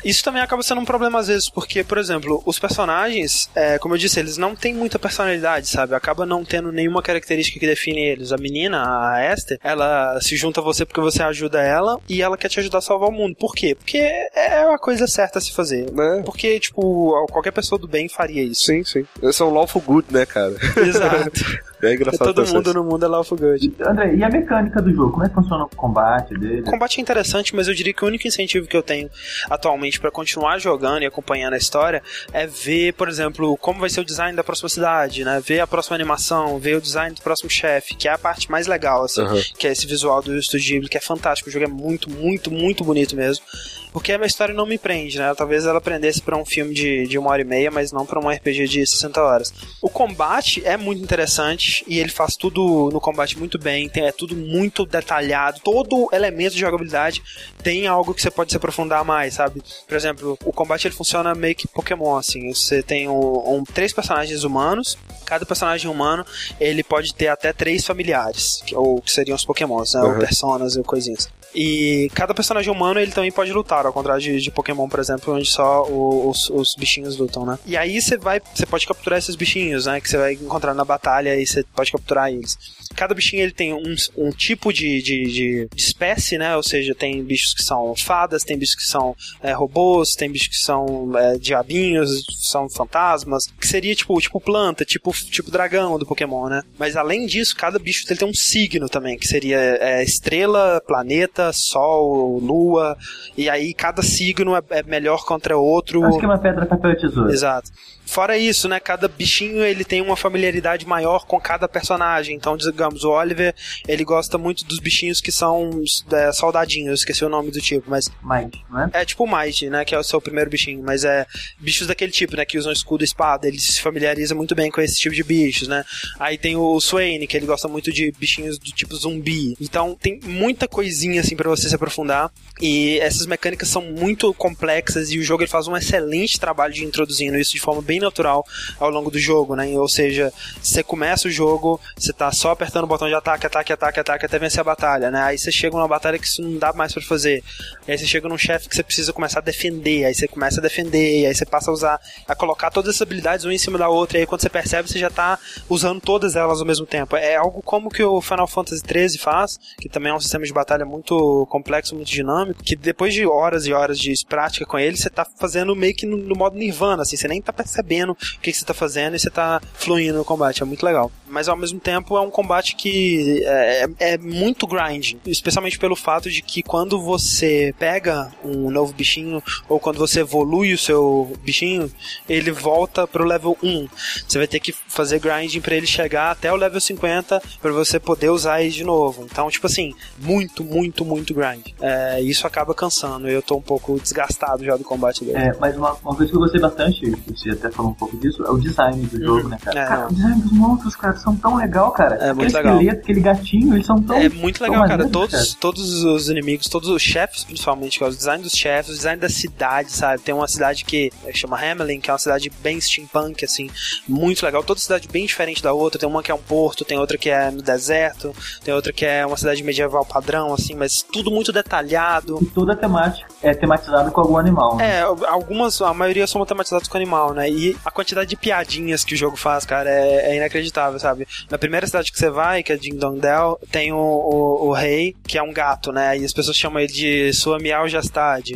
Isso também acaba sendo um problema às vezes, porque, por exemplo, os personagens, é, como eu disse, eles não têm muita personalidade, sabe? Acaba não tendo nenhuma característica que define eles. A menina, a Esther, ela se junta a você porque você ajuda ela e ela quer te ajudar a salvar o mundo. Por quê? Porque é a coisa certa a se fazer. É. Porque, tipo, qualquer pessoa do bem faria isso. Sim, sim. Eles são lawful good, né, cara? Exato. É engraçado. Todo mundo no mundo é Lawful Good. André, e a mecânica do jogo? Como é que funciona o combate dele? O combate é interessante, mas eu diria que o único incentivo que eu tenho atualmente para continuar jogando e acompanhando a história é ver, por exemplo, como vai ser o design da próxima cidade, né? Ver a próxima animação, ver o design do próximo chefe, que é a parte mais legal, assim, uhum. que é esse visual do Estúdio Ghibli, que é fantástico. O jogo é muito, muito, muito bonito mesmo. Porque a minha história não me prende, né? Talvez ela prendesse para um filme de, de uma hora e meia, mas não para um RPG de 60 horas. O combate é muito interessante e ele faz tudo no combate muito bem, tem, é tudo muito detalhado, todo elemento de jogabilidade tem algo que você pode se aprofundar mais, sabe? Por exemplo, o combate ele funciona meio que Pokémon, assim. Você tem um, um, três personagens humanos, cada personagem humano ele pode ter até três familiares, que, ou que seriam os Pokémons, né? Uhum. Ou personas ou coisinhas. E cada personagem humano ele também pode lutar, ao contrário de, de Pokémon, por exemplo, onde só o, os, os, bichinhos lutam, né? E aí você vai, você pode capturar esses bichinhos, né? Que você vai encontrar na batalha e você pode capturar eles. Cada bichinho ele tem um, um tipo de, de, de, de espécie, né? Ou seja, tem bichos que são fadas, tem bichos que são é, robôs, tem bichos que são é, diabinhos, são fantasmas, que seria tipo, tipo planta, tipo, tipo dragão do Pokémon, né? Mas além disso, cada bicho ele tem um signo também, que seria é, estrela, planeta Sol, Lua, e aí cada signo é, é melhor contra outro. Acho que é uma pedra, papel e tesoura. Exato. Fora isso, né, cada bichinho ele tem uma familiaridade maior com cada personagem. Então, digamos, o Oliver, ele gosta muito dos bichinhos que são é, soldadinhos, esqueci o nome do tipo, mas... Might, né? É tipo o Might, né, que é o seu primeiro bichinho, mas é bichos daquele tipo, né, que usam escudo e espada, ele se familiariza muito bem com esse tipo de bichos, né. Aí tem o Swain, que ele gosta muito de bichinhos do tipo zumbi. Então, tem muita coisinha, assim, para você se aprofundar. E essas mecânicas são muito complexas e o jogo ele faz um excelente trabalho de introduzindo isso de forma bem natural ao longo do jogo, né? Ou seja, você começa o jogo, você tá só apertando o botão de ataque, ataque, ataque, ataque até vencer a batalha, né? Aí você chega numa batalha que isso não dá mais para fazer. Aí você chega num chefe que você precisa começar a defender, aí você começa a defender, aí você passa a usar, a colocar todas essas habilidades uma em cima da outra, e aí quando você percebe, você já tá usando todas elas ao mesmo tempo. É algo como que o Final Fantasy XIII faz, que também é um sistema de batalha muito complexo, muito dinâmico, que depois de horas e horas de prática com ele, você tá fazendo meio que no, no modo nirvana, assim, você nem tá percebendo percebendo o que, que você tá fazendo e você tá fluindo no combate. É muito legal. Mas ao mesmo tempo é um combate que é, é, é muito grind, especialmente pelo fato de que quando você pega um novo bichinho ou quando você evolui o seu bichinho, ele volta pro level 1. Você vai ter que fazer grinding para ele chegar até o level 50 para você poder usar ele de novo. Então, tipo assim, muito, muito, muito grind. É, isso acaba cansando. Eu tô um pouco desgastado já do combate dele. É, mas uma, uma coisa que eu gostei bastante, você até falou um pouco disso, é o design do jogo, uhum. né, cara? É, cara, o design dos monstros, cara, são tão legal, cara. É muito aquele legal. esqueleto, aquele gatinho, eles são tão. É muito legal, cara. Todos, cara. todos os inimigos, todos os chefes, principalmente, o design dos chefes, o design da cidade, sabe? Tem uma cidade que é, chama Hamelin, que é uma cidade bem steampunk, assim, muito legal. Toda cidade bem diferente da outra. Tem uma que é um porto, tem outra que é no deserto, tem outra que é uma cidade medieval padrão, assim, mas tudo muito detalhado. E toda temática é tematizada com algum animal. Né? É, algumas, a maioria são tematizadas com animal, né? E a quantidade de piadinhas que o jogo faz, cara, é, é inacreditável, sabe? Sabe? Na primeira cidade que você vai, que é Dingdongdel, tem o, o, o, rei, que é um gato, né? E as pessoas chamam ele de sua Miao Jastad.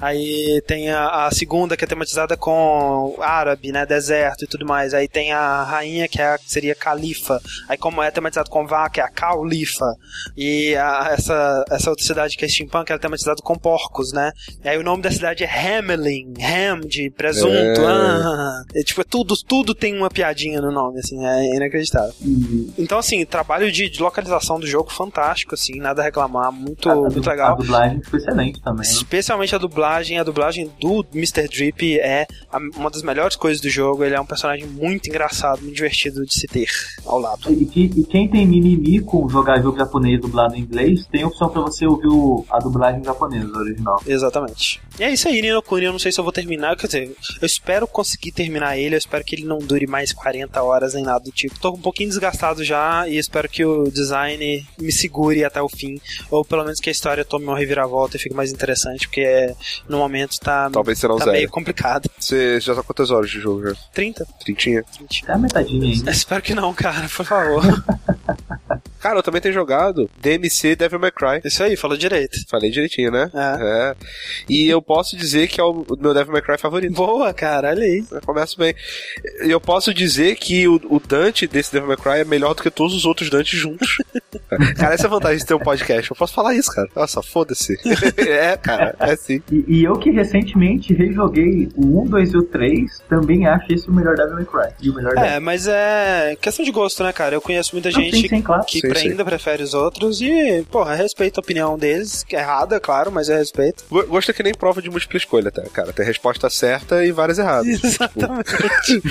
Aí tem a, a, segunda, que é tematizada com árabe, né? Deserto e tudo mais. Aí tem a rainha, que é, seria califa. Aí como é tematizado com vaca, é a califa. E a, essa, essa outra cidade que é steampunk, ela é tematizada com porcos, né? E aí o nome da cidade é Hamelin. Ham, de presunto. É. Ah, é, tipo, é tudo, tudo tem uma piadinha no nome, assim. É inacreditável. Uhum. Então, assim, trabalho de, de, localização do jogo fantástico, assim. Nada a reclamar. Muito, a, muito legal. A dublagem foi excelente também. Né? Especialmente a dublagem. A dublagem do Mr. Drip é uma das melhores coisas do jogo. Ele é um personagem muito engraçado, muito divertido de se ter ao lado. E, e, e quem tem mimimi com jogar jogo japonês dublado em inglês, tem opção para você ouvir o, a dublagem japonesa original. Exatamente. E é isso aí, Nino Kuni. Eu não sei se eu vou terminar. Quer dizer, eu espero conseguir terminar ele. Eu espero que ele não dure mais 40 horas nem nada do tipo. Tô um pouquinho desgastado já e espero que o design me segure até o fim. Ou pelo menos que a história tome uma reviravolta e fique mais interessante, porque no momento tá, Talvez será tá zero. meio complicado. Você já tá quantas horas de jogo já? 30. Trintinha? Trintinha. Tá metadinha ainda. Espero que não, cara, por favor. Cara, eu também tenho jogado DMC Devil May Cry. Isso aí, falou direito. Falei direitinho, né? É. é. E eu posso dizer que é o meu Devil May Cry favorito. Boa, cara, olha aí. Eu começo bem. Eu posso dizer que o, o, Dante desse Devil May Cry é melhor do que todos os outros Dantes juntos. cara, essa é a vantagem de ter um podcast. Eu posso falar isso, cara. Nossa, foda-se. é, cara, é sim. E, e, eu que recentemente rejoguei o 1, 2 e o 3, também acho esse o melhor Devil May Cry. E o melhor é, Devil. mas é questão de gosto, né, cara? Eu conheço muita gente sim, sim, claro. que sim, ainda prefere os outros e, porra, respeito a opinião deles, que é errada, claro, mas é respeito. Gosto que nem prova de múltipla escolha, tá, cara? Tem resposta certa e várias erradas. Exatamente.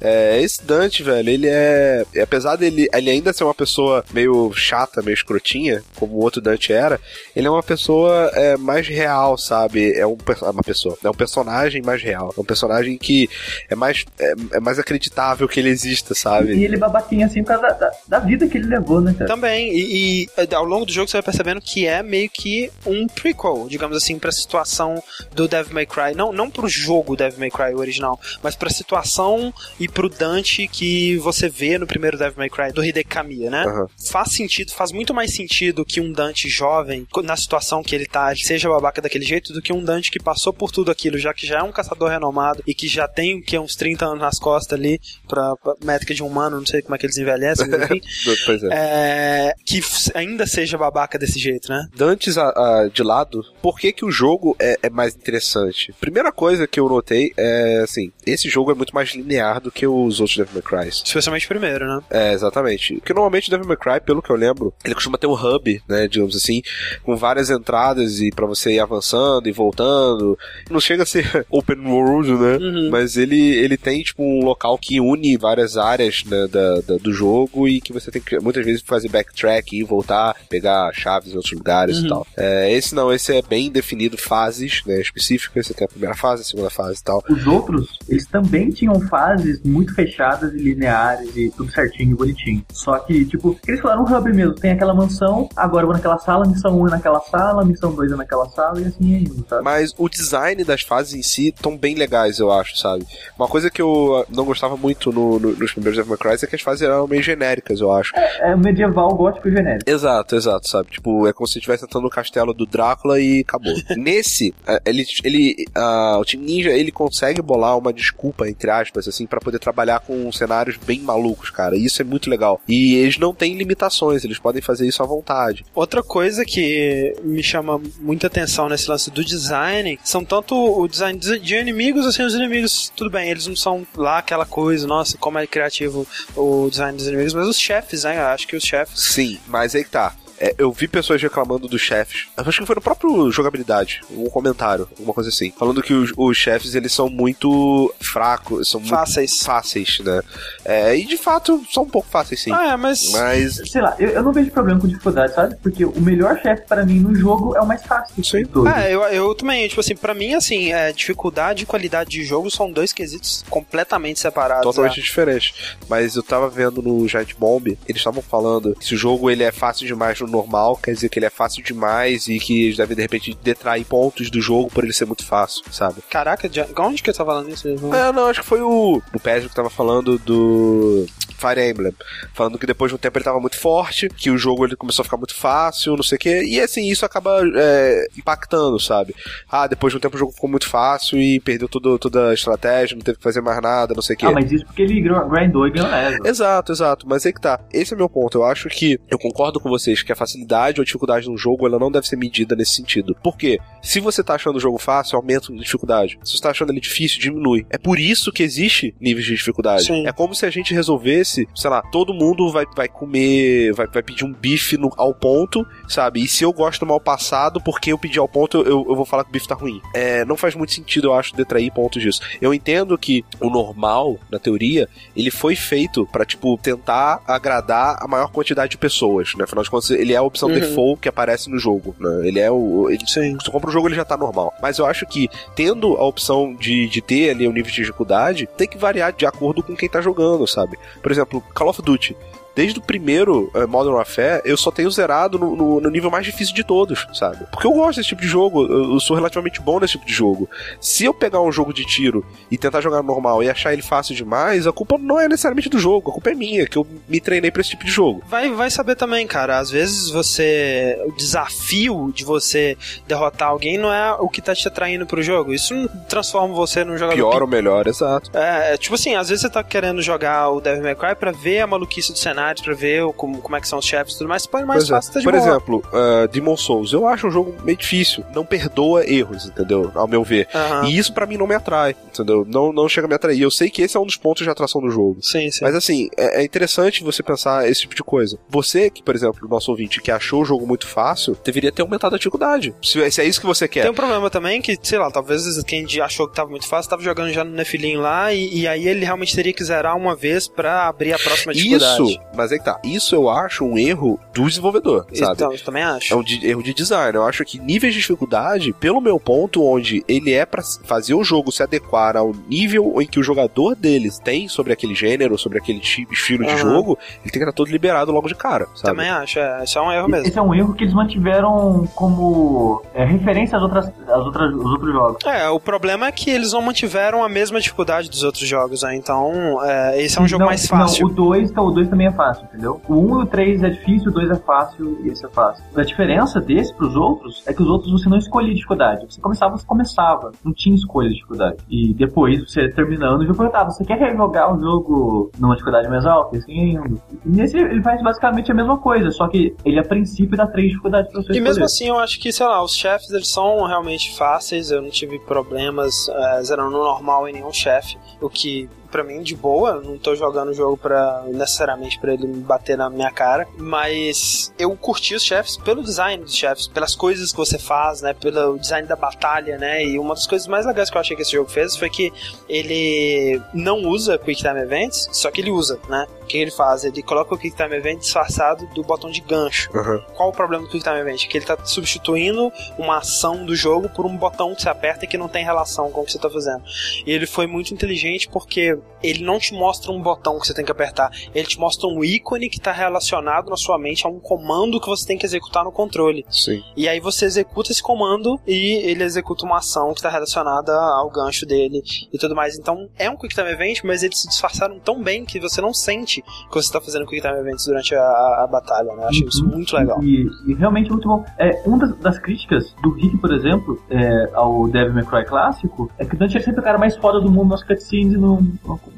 é, esse Dante, velho, ele é. Apesar dele ele ainda ser uma pessoa meio chata, meio escrotinha, como o outro Dante era, ele é uma pessoa é, mais real, sabe? É um, uma pessoa, é um personagem mais real. É um personagem que é mais, é, é mais acreditável que ele exista, sabe? E ele babaquinha assim por causa da, da, da, vida que ele levou, né, cara? Também. E, e, ao longo do jogo você vai percebendo que é meio que um prequel, digamos assim, pra situação do Devil May Cry. Não, não pro jogo Devil May Cry original, mas pra situação e pro Dante que você vê no primeiro Devil May Cry do Hideki Kamiya, né? Uhum. Faz sentido, faz muito mais sentido que um Dante jovem, na situação que ele tá, seja babaca daquele jeito, do que um Dante que passou por tudo aquilo, já que já é um caçador renomado e que já tem que uns 30 anos nas costas ali, pra, pra métrica de um humano, não sei como é que eles envelhecem, enfim. pois é. é. Que ainda seja babaca desse jeito, né? Dantes a, a, de lado, por que, que o jogo é, é, mais interessante? Primeira coisa que eu notei é assim: esse jogo é muito mais linear do que os outros Devil May Cry. Especialmente o primeiro, né? É, exatamente. Porque normalmente o Devil May Cry, pelo que eu lembro, ele costuma ter um hub, né? Digamos assim, com várias entradas e para você ir avançando e voltando. Não chega a ser open world, né? Uhum. Mas ele, ele tem, tipo, um local que une várias áreas né, da, da, do jogo e que você tem que muitas vezes fazer backtrack e voltar, pegar chaves em outros lugares uhum. e tal. É, esse não, esse é bem definido fases né, específicas. Você tem a primeira fase, a segunda fase e tal. Os outros, eles também tinham fases muito fechadas e lineares e tudo certinho, bonitinho. Só que, tipo, eles falaram um hub mesmo. Tem aquela mansão, agora eu vou naquela sala, missão 1 é naquela sala, missão 2 é naquela sala e assim é indo, sabe? Mas o design das fases em si estão bem legais, eu acho, sabe? Uma coisa que eu não gostava muito no, no, nos primeiros Devil May Cry é que as fases eram meio genéricas, eu acho. É, é medieval gótico genérico. Exato, exato, sabe? Tipo, é como se estivesse entrando no castelo do Drácula e acabou. Nesse, ele, ele uh, o Team Ninja, ele consegue bolar uma desculpa, entre aspas, assim, para poder trabalhar com cenários bem malucos, cara. E isso é muito legal. E eles não têm limitações, eles podem fazer isso à vontade. Outra coisa que me chama muita atenção nesse lance do design são tanto o design de inimigos, assim, os inimigos, tudo bem, eles não são lá aquela coisa, nossa, como é criativo o design dos inimigos, mas os chefes, né? Eu acho que os chefes. Sim, mas aí que tá. É, eu vi pessoas reclamando dos chefes. Eu acho que foi no próprio jogabilidade, um comentário, alguma coisa assim. Falando que os, os chefes, eles são muito fracos, são fáceis. Muito fáceis, né? É, e de fato, são um pouco fáceis, sim. Ah, é, mas... mas... Sei lá, eu, eu não vejo problema com dificuldade, sabe? Porque o melhor chefe para mim no jogo é o mais fácil. Sim. É, eu, eu também, tipo assim, pra mim, assim, é, dificuldade e qualidade de jogo são dois quesitos completamente separados. Totalmente é. diferentes. Mas eu tava vendo no Giant Bomb, eles estavam falando que se o jogo ele é fácil demais no normal, quer dizer que ele é fácil demais e que eles devem de repente detrair pontos do jogo por ele ser muito fácil, sabe? Caraca, de... onde que eu tava falando isso? É, não, acho que foi o, o Pedro que tava falando do Fire Emblem, falando que depois de um tempo ele tava muito forte, que o jogo ele começou a ficar muito fácil, não sei o que, e assim, isso acaba é, impactando, sabe? Ah, depois de um tempo o jogo ficou muito fácil e perdeu tudo, toda a estratégia, não teve que fazer mais nada, não sei o que. Ah, mas isso porque ele grindou e ganhou. Exato, exato, mas aí que tá. Esse é meu ponto. Eu acho que eu concordo com vocês que a facilidade ou dificuldade de um jogo ela não deve ser medida nesse sentido. Por quê? Se você tá achando o jogo fácil, aumenta a dificuldade. Se você tá achando ele difícil, diminui. É por isso que existe níveis de dificuldade. Sim. É como se a gente resolvesse, sei lá, todo mundo vai, vai comer, vai, vai pedir um bife no, ao ponto, sabe? E se eu gosto mal passado, porque eu pedi ao ponto, eu, eu vou falar que o bife tá ruim. É, não faz muito sentido, eu acho, detrair pontos disso. Eu entendo que o normal, na teoria, ele foi feito para tipo, tentar agradar a maior quantidade de pessoas, né? Afinal de contas, ele é a opção Uhum. default que aparece no jogo, né? Ele é o. Ele, Sim. você compra o jogo, ele já tá normal. Mas eu acho que, tendo a opção de, de ter ali o nível de dificuldade, tem que variar de acordo com quem tá jogando, sabe? Por exemplo, Call of Duty. Desde o primeiro eh, Modern Warfare, eu só tenho zerado no, no- no nível mais difícil de todos, sabe? Porque eu gosto desse tipo de jogo, eu, eu sou relativamente bom nesse tipo de jogo. Se eu pegar um jogo de tiro e tentar jogar normal e achar ele fácil demais, a culpa não é necessariamente do jogo, a culpa é minha, que eu me treinei pra esse tipo de jogo. Vai, vai saber também, cara. Às vezes você. O desafio de você derrotar alguém não é o que tá te atraindo pro jogo. Isso não transforma você num jogador. Pior ou melhor, exato. É, é, tipo assim, às vezes você tá querendo jogar o Devil May Cry pra ver a maluquice dos cenários, pra ver como, como é que são os chefes e tudo mais. Você põe mais Pois é. fácil, tá de Por boa. exemplo, uh, Demon Souls, eu acho um jogo meio difícil, não perdoa erros, entendeu? Ao meu ver. Aham. E isso pra mim não me atrai, entendeu? Não, não chega a me atrair. Eu sei que esse é um dos pontos de atração do jogo. Sim, sim. Mas assim, é, é interessante você pensar esse tipo de coisa. Você, que, por exemplo, nosso ouvinte, que achou o jogo muito fácil, deveria ter aumentado a dificuldade. Se, se é isso que você quer. Tem um problema também que, sei lá, talvez quem achou que tava muito fácil tava jogando já no Nefilim lá e, e aí ele realmente teria que zerar uma vez pra abrir a próxima dificuldade. Isso, mas é que tá. Isso eu acho um erro do desenvolvedor, sabe? Então, eu também acho. É um de- erro de design. Eu acho que níveis de dificuldade, pelo meu ponto, onde ele é pra fazer o jogo se adequar ao nível em que o jogador deles tem sobre aquele gênero, sobre aquele tipo, estilo de Aham. jogo, ele tem que estar todo liberado logo de cara, sabe? Também acho, é, isso é um erro mesmo. Esse é um erro que eles mantiveram como é, referência às outras, às outras, aos outros jogos. É, o problema é que eles não mantiveram a mesma dificuldade dos outros jogos, né? Então, é, esse é um jogo Não, mais fácil. Não, o 2 então, o dois também é fácil, entendeu? O 1 e o 3 é difícil, o 2 é fácil e esse é fácil. A diferença desse pros outros é que os outros você não escolhia dificuldade. Você começava, você começava. Não tinha escolha de dificuldade. E depois, você terminando o tá, você quer rejogar um jogo numa dificuldade mais alta? Assim, nesse ele faz basicamente a mesma coisa, só que ele a princípio dá três dificuldades pra você E escolher. mesmo assim, eu acho que, sei lá, os chefes eles são realmente fáceis. Eu não tive problemas é, zerando no normal em nenhum chefe. O que, pra mim, de boa. Não tô jogando o jogo pra, necessariamente pra ele bater na minha cara. Mas eu curti os chefes pelo design dos chefes, pelas coisas que você faz, né? Pelo design da batalha, né? E uma das coisas mais legais que eu achei que esse jogo fez foi que ele não usa Quick Time Events, só que ele usa, né? O que ele faz? Ele coloca o Quick Time Event disfarçado do botão de gancho. Aham. Qual o problema do Quick Time Event? Que ele tá substituindo uma ação do jogo por um botão que você aperta e que não tem relação com o que você tá fazendo. E ele foi muito inteligente porque ele não te mostra um botão que você tem que apertar, ele te mostra um ícone que tá relacionado na sua mente a um comando que você tem que executar no controle. Sim. E aí você executa esse comando e ele executa uma ação que está relacionada ao gancho dele e tudo mais. Então é um Quick Time Event, mas eles se disfarçaram tão bem que você não sente que você está fazendo Quick Time Events durante a, a- a batalha, né? Eu achei isso Uhum. muito legal. E, e realmente muito bom. É, uma das, das críticas do Rick, por exemplo, é, ao Devil May Cry clássico, é que o Dante é sempre o cara mais foda do mundo nas cutscenes e no,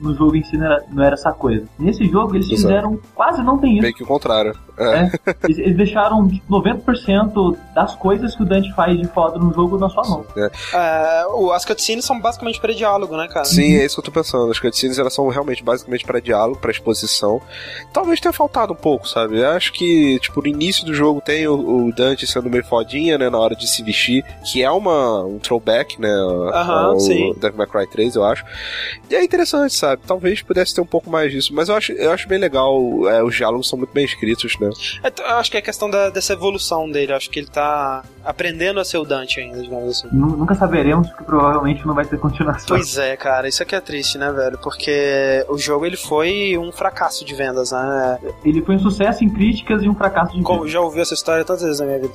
no, no jogo em si não era, não era essa coisa. Nesse jogo eles Exato. fizeram quase não tem isso. Meio que o contrário. É. Eles, eles deixaram tipo, 90% das coisas que o Dante faz de foda no jogo na sua mão. É, o- as cutscenes são basicamente para diálogo, né, cara? Sim, é isso que eu tô pensando. As cutscenes elas são realmente basicamente pra diálogo, pra exposição. Talvez tenha faltado um pouco, sabe? Eu acho que, tipo, no início do jogo tem o, o Dante sendo meio fodinha, né, na hora de se vestir, que é uma, um throwback, né, Aham, ao sim. Devil May Cry 3, eu acho. E é interessante, sabe? Talvez pudesse ter um pouco mais disso, mas eu acho, eu acho bem legal, é, os diálogos são muito bem escritos, né? É, Eu acho que é questão da- dessa evolução dele. Eu acho que ele tá aprendendo a ser o Dante ainda, digamos assim. Nunca saberemos, porque provavelmente não vai ter continuação. Pois é, cara, isso aqui é triste, né, velho? Porque o jogo ele foi um fracasso de vendas, né? Ele foi um sucesso em críticas e um fracasso de vendas. Como já ouvi essa história todas as vezes na minha vida.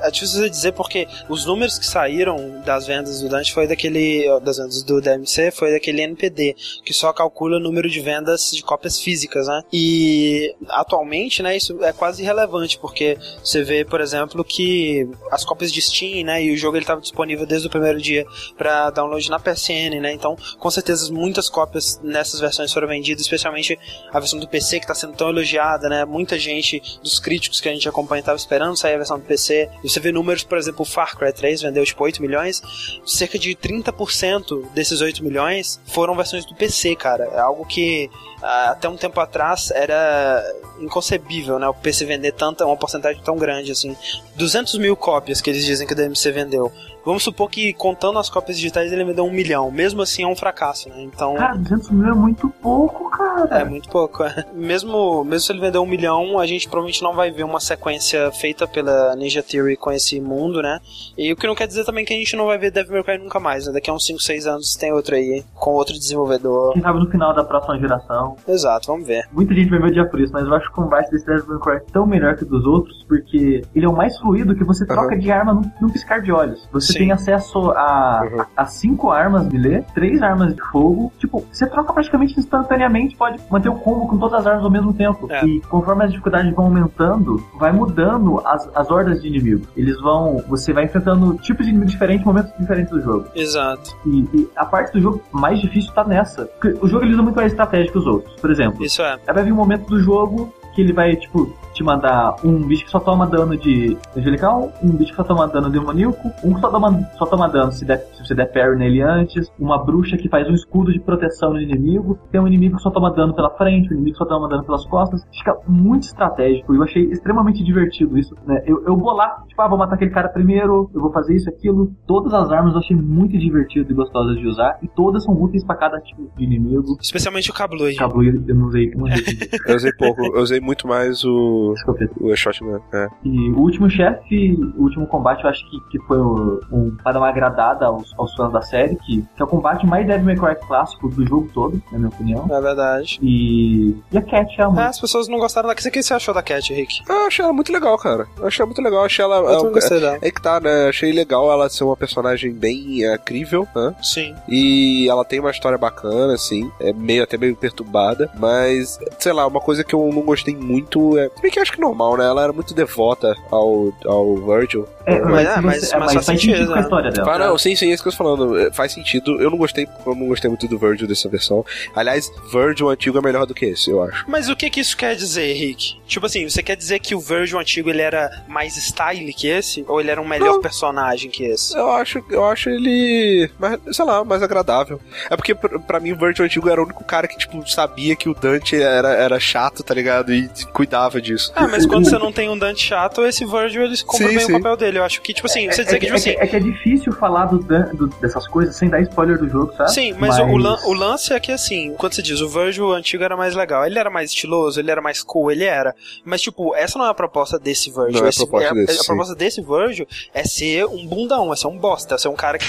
É difícil dizer porque os números que saíram das vendas do Dante foi daquele. das vendas do DMC foi daquele NPD, que só calcula o número de vendas de cópias físicas, né? E atualmente, né, isso é quase irrelevante, porque você vê, por exemplo, que as cópias de Steam, né, e o jogo ele estava disponível desde o primeiro dia para download na PSN, né? Então, com certeza muitas cópias nessas versões foram vendidas, especialmente a versão do PC que está sendo tão elogiada, né? Muita gente dos críticos que a gente acompanha estava esperando sair a versão do PC. E você vê números, por exemplo, Far Cry 3 vendeu tipo 8 milhões, cerca de 30% desses 8 milhões foram versões do PC, cara. É algo que até um tempo atrás era inconcebível, né? O PC vender tanta, uma porcentagem tão grande assim. 200 mil cópias que eles dizem que o DMC vendeu. Vamos supor que contando as cópias digitais ele vendeu um milhão. Mesmo assim é um fracasso, né? Então. Cara, 200 mil é muito pouco, cara. É muito pouco. É. Mesmo, mesmo se ele vender um milhão, a gente provavelmente não vai ver uma sequência feita pela Ninja Theory com esse mundo, né? E o que não quer dizer também que a gente não vai ver Devil May Cry nunca mais, né? Daqui a uns 5, 6 anos tem outro aí, com outro desenvolvedor. Quem sabe no final da próxima geração. Exato, vamos ver. Muita gente vai me odiar por isso, mas eu acho que o combate desse Devil May Cry tão melhor que dos outros, porque ele é o mais fluido que você troca uhum. de arma num piscar de olhos. Você Sim. tem acesso a, uhum. a, a, cinco armas melee, três armas de fogo. Tipo, você troca praticamente instantaneamente, pode manter o combo com todas as armas ao mesmo tempo. É. E conforme as dificuldades vão aumentando, vai mudando as, as hordas de inimigos. Eles vão. Você vai enfrentando tipos de inimigos diferentes, momentos diferentes do jogo. Exato. E, e a parte do jogo mais difícil tá nessa. Porque o jogo ele usa muito mais estratégia que os outros. Por exemplo, Isso é. Vai vir um momento do jogo que ele vai, tipo, te mandar um bicho que só toma dano de angelical, um bicho que só toma dano demoníaco, um que só toma, só toma dano se, der, se você der parry nele antes, uma bruxa que faz um escudo de proteção no inimigo, tem um inimigo que só toma dano pela frente, um inimigo que só toma dano pelas costas. Fica muito estratégico. Eu achei extremamente divertido isso, né? Eu, eu vou lá, tipo, ah, vou matar aquele cara primeiro, eu vou fazer isso, aquilo. Todas as armas eu achei muito divertido e gostosas de usar, e todas são úteis para cada tipo de inimigo. Especialmente o Kablooey. Kablooey eu não usei uma vez. eu usei pouco, eu usei muito mais o o, Shotgun, é. E o último chefe, o último combate, eu acho que, que foi um, para dar uma agradada aos, aos fãs da série, que, que é o combate mais Devil May Cry clássico do jogo todo, na minha opinião. É verdade. E, e a Cat é uma... É, as pessoas não gostaram da... O que você achou da Cat, Rick? Eu achei ela muito legal, cara. Eu achei ela muito legal. Eu achei ela... Eu também gostei dela. É, é que tá, né? Achei legal ela ser uma personagem bem é, crível, né? Sim. E ela tem uma história bacana, assim. É meio, até meio perturbada. Mas, sei lá, uma coisa que eu não gostei muito é... Bem que acho que normal, né? Ela era muito devota ao, ao Virgil. É, mas, é, mas, é, mas, faz sentido, sentido com a né? história dela. Ah, não, sim, sim, é isso que eu tô falando. É, faz sentido. Eu não gostei, eu não gostei muito do Virgil dessa versão. Aliás, Virgil antigo é melhor do que esse, eu acho. Mas o que que isso quer dizer, Rick? Tipo assim, você quer dizer que o Virgil antigo ele era mais style que esse? Ou ele era um melhor não. personagem que esse? Eu acho, eu acho ele, mais, sei lá, mais agradável. É porque pra mim o Virgil antigo era o único cara que, tipo, sabia que o Dante era, era chato, tá ligado? E cuidava disso. Ah, mas quando você não tem um Dante chato, esse Virgil ele cumpre bem sim. o papel dele. Eu acho que, tipo assim, você dizer é, que, tipo é, assim. É, que é difícil falar do, do, dessas coisas sem dar spoiler do jogo, sabe? Sim, mas, mas... O, lan, o, lance é que, assim, quando você diz o Virgil antigo era mais legal, ele era mais estiloso, ele era mais cool, ele era. Mas, tipo, essa não é a proposta desse Virgil. Não é a proposta é, desse, a, a proposta desse Virgil é ser um bundão, é ser um bosta, é ser um cara que.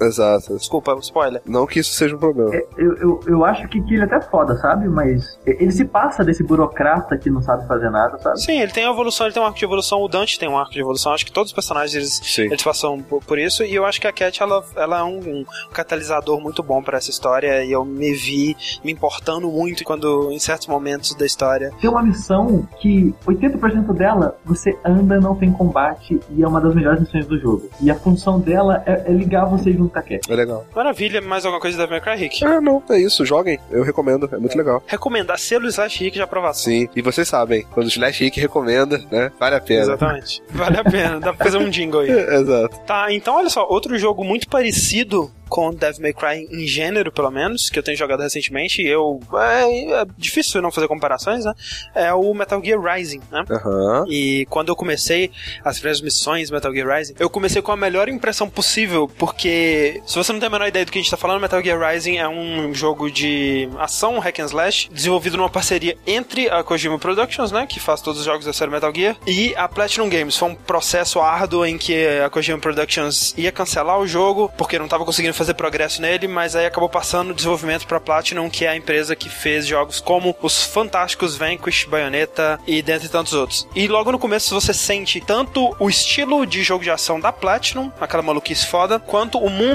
Exato. Desculpa, spoiler. Não que isso seja um problema. É, eu, eu, eu acho que, ele é até foda, sabe? Mas ele se passa desse burocrata que não sabe fazer nada, sabe? Sim, ele tem a evolução, ele tem um arco de evolução, o Dante tem um arco de evolução. Acho que todos os personagens eles, eles passam por, por, isso. E eu acho que a Cat ela, ela é um, um catalisador muito bom para essa história. E eu me vi me importando muito quando, em certos momentos da história. Tem uma missão que 80% dela você anda, não tem combate e é uma das melhores missões do jogo. E a função dela é, é ligar você junto com a Cat. É legal. Maravilha, mais alguma coisa da Devil May Cry, Rick? Ah, não, é isso, joguem. Eu recomendo, é muito é. legal. Recomendar selo Slash Rick de aprovação. Sim, e vocês sabem, quando o Slash Rick recomenda, né, vale a pena. Exatamente. Vale a pena, dá pra fazer um jingle aí. Exato. Tá, então olha só, outro jogo muito parecido com Devil May Cry em gênero, pelo menos, que eu tenho jogado recentemente, e eu. É, é difícil não fazer comparações, né? É o Metal Gear Rising, né? Aham. E quando eu comecei as primeiras missões Metal Gear Rising, eu comecei com a melhor impressão possível, porque se você não tem a menor ideia do que a gente tá falando, Metal Gear Rising é um jogo de ação, hack and slash, desenvolvido numa parceria entre a Kojima Productions, né, que faz todos os jogos da série Metal Gear, e a Platinum Games. Foi um processo árduo em que a Kojima Productions ia cancelar o jogo, porque não tava conseguindo fazer progresso nele, mas aí acabou passando o desenvolvimento pra Platinum, que é a empresa que fez jogos como os fantásticos Vanquish, Bayonetta e dentre tantos outros. E logo no começo você sente tanto o estilo de jogo de ação da Platinum, aquela maluquice foda, quanto o mundo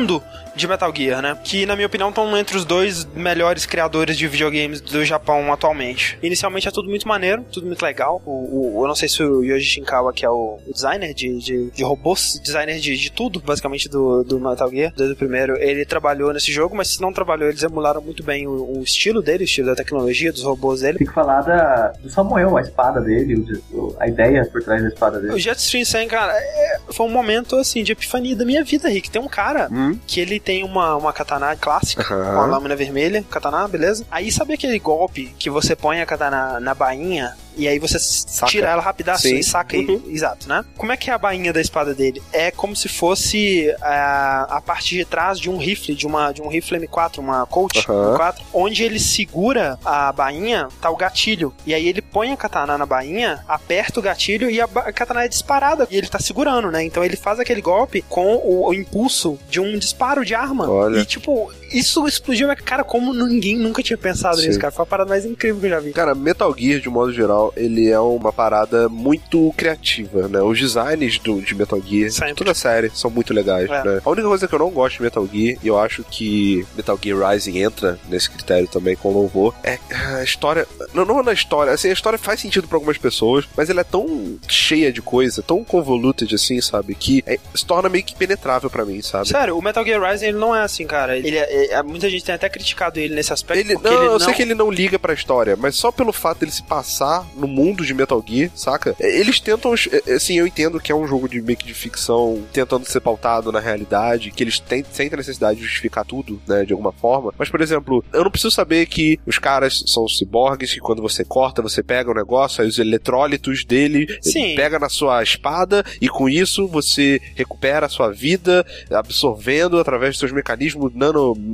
de Metal Gear, né? Que, na minha opinião, estão entre os dois melhores criadores de videogames do Japão atualmente. Inicialmente é tudo muito maneiro, tudo muito legal. O, o- eu não sei se o Yoji Shinkawa, que é o, o designer de, de, de robôs, designer de, de tudo, basicamente, do, do Metal Gear, desde o primeiro, ele trabalhou nesse jogo, mas se não trabalhou, eles emularam muito bem o, o estilo dele, o estilo da tecnologia, dos robôs dele. Tem que falar da, do Samuel, a espada dele, o- o- a ideia por trás da espada O dele. Jetstream 100, cara, é- foi um momento, assim, de epifania da minha vida, Rick. Tem um cara Hum. Que ele tem uma, uma katana clássica, Aham. com a lâmina vermelha, katana, beleza? Aí sabe aquele golpe que você põe a katana na bainha e aí você Saca. tira ela rapidaço Sim. e saca Uhum. aí, exato, né? Como é que é a bainha da espada dele? É como se fosse a, a parte de trás de um rifle, de uma de um rifle M4, uma Colt Aham. M4, onde ele segura a bainha, tá o gatilho. E aí ele põe a katana na bainha, aperta o gatilho e a, a katana é disparada. E ele tá segurando, né? Então ele faz aquele golpe com o, o impulso de um disparo de arma. Olha. E tipo, isso explodiu minha cara como ninguém nunca tinha pensado Sim. nisso, cara. Foi a parada mais incrível que eu já vi. Cara, Metal Gear, de modo geral, ele é uma parada muito criativa, né? Os designs do, de Metal Gear, de Sempre. toda a série, são muito legais, É. né? A única coisa que eu não gosto de Metal Gear, e eu acho que Metal Gear Rising entra nesse critério também com louvor, é a história... Não, não na história, assim, a história faz sentido pra algumas pessoas, mas ela é tão cheia de coisa, tão convoluted, assim, sabe? Que é- se torna meio que penetrável pra mim, sabe? Sério, o Metal Gear Rising ele não é assim, cara. Ele é- muita gente tem até criticado ele nesse aspecto. Ele, não, ele eu sei que ele não liga pra história, mas só pelo fato dele se passar no mundo de Metal Gear, saca? É, Eles tentam, é, assim, eu entendo que é um jogo de meio que de ficção tentando ser pautado na realidade, que eles têm, sentem a necessidade de justificar tudo, né, de alguma forma. Mas, por exemplo, eu não preciso saber que os caras são ciborgues, que quando você corta, você pega o negócio, aí os eletrólitos dele pega na sua espada e com isso você recupera a sua vida, absorvendo através dos seus mecanismos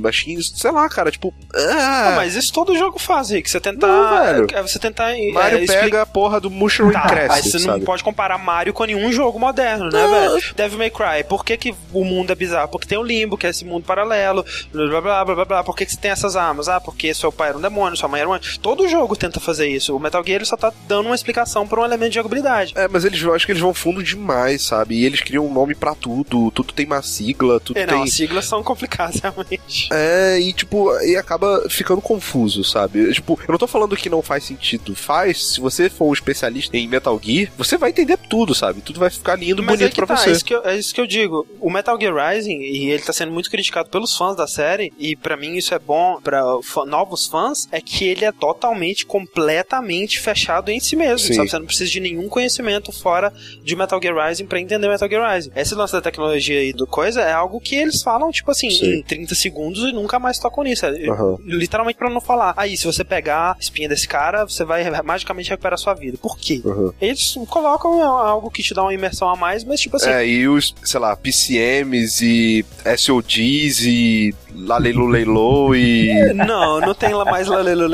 nanomachines, sei lá, cara, tipo. ah, Não, mas isso todo jogo faz, Rick. Você tentar. Não, velho. É você tentar. é, Mario explicar- pega a porra do Mushroom Tá, e cresce, mas você não sabe? pode comparar Mario com nenhum jogo moderno, né, Não. velho? Devil May Cry, por que, que o mundo é bizarro? Porque tem o Limbo, que é esse mundo paralelo, blá blá blá blá blá blá. Por que, que você tem essas armas? Ah, porque seu pai era um demônio, sua mãe era um anjo. Todo jogo tenta fazer isso. O Metal Gear ele só tá dando uma explicação pra um elemento de jogabilidade. É, mas eles eu acho que eles vão fundo demais, sabe? E eles criam um nome pra tudo, tudo tem uma sigla, tudo É, não, tem. as siglas são complicadas, realmente. É, e tipo, e acaba ficando confuso, sabe? Tipo, eu não tô falando que não faz sentido. Faz, se você for um especialista em Metal Gear, você vai entender tudo, sabe? Tudo vai ficar lindo, Mas é bonito que pra tá, você. É isso, que eu, é isso que eu digo. O Metal Gear Rising, e ele tá sendo muito criticado pelos fãs da série, e pra mim isso é bom pra fã- novos fãs, é que ele é totalmente, completamente fechado em si mesmo, Sim. sabe? Você não precisa de nenhum conhecimento fora de Metal Gear Rising pra entender Metal Gear Rising. Esse lance da tecnologia e do coisa é algo que eles falam, tipo assim, Sim. em 30 segundos e nunca mais tocam nisso. Aham. Literalmente pra não falar. Aí, se você pegar a espinha desse cara, você vai magicamente recuperar a sua vida. Por quê? Uhum. Eles colocam algo que te dá uma imersão a mais, mas tipo assim, É, e os, sei lá, PCMs e SOGs e Lalelu Leilô e. Não, não tem mais. Lalelo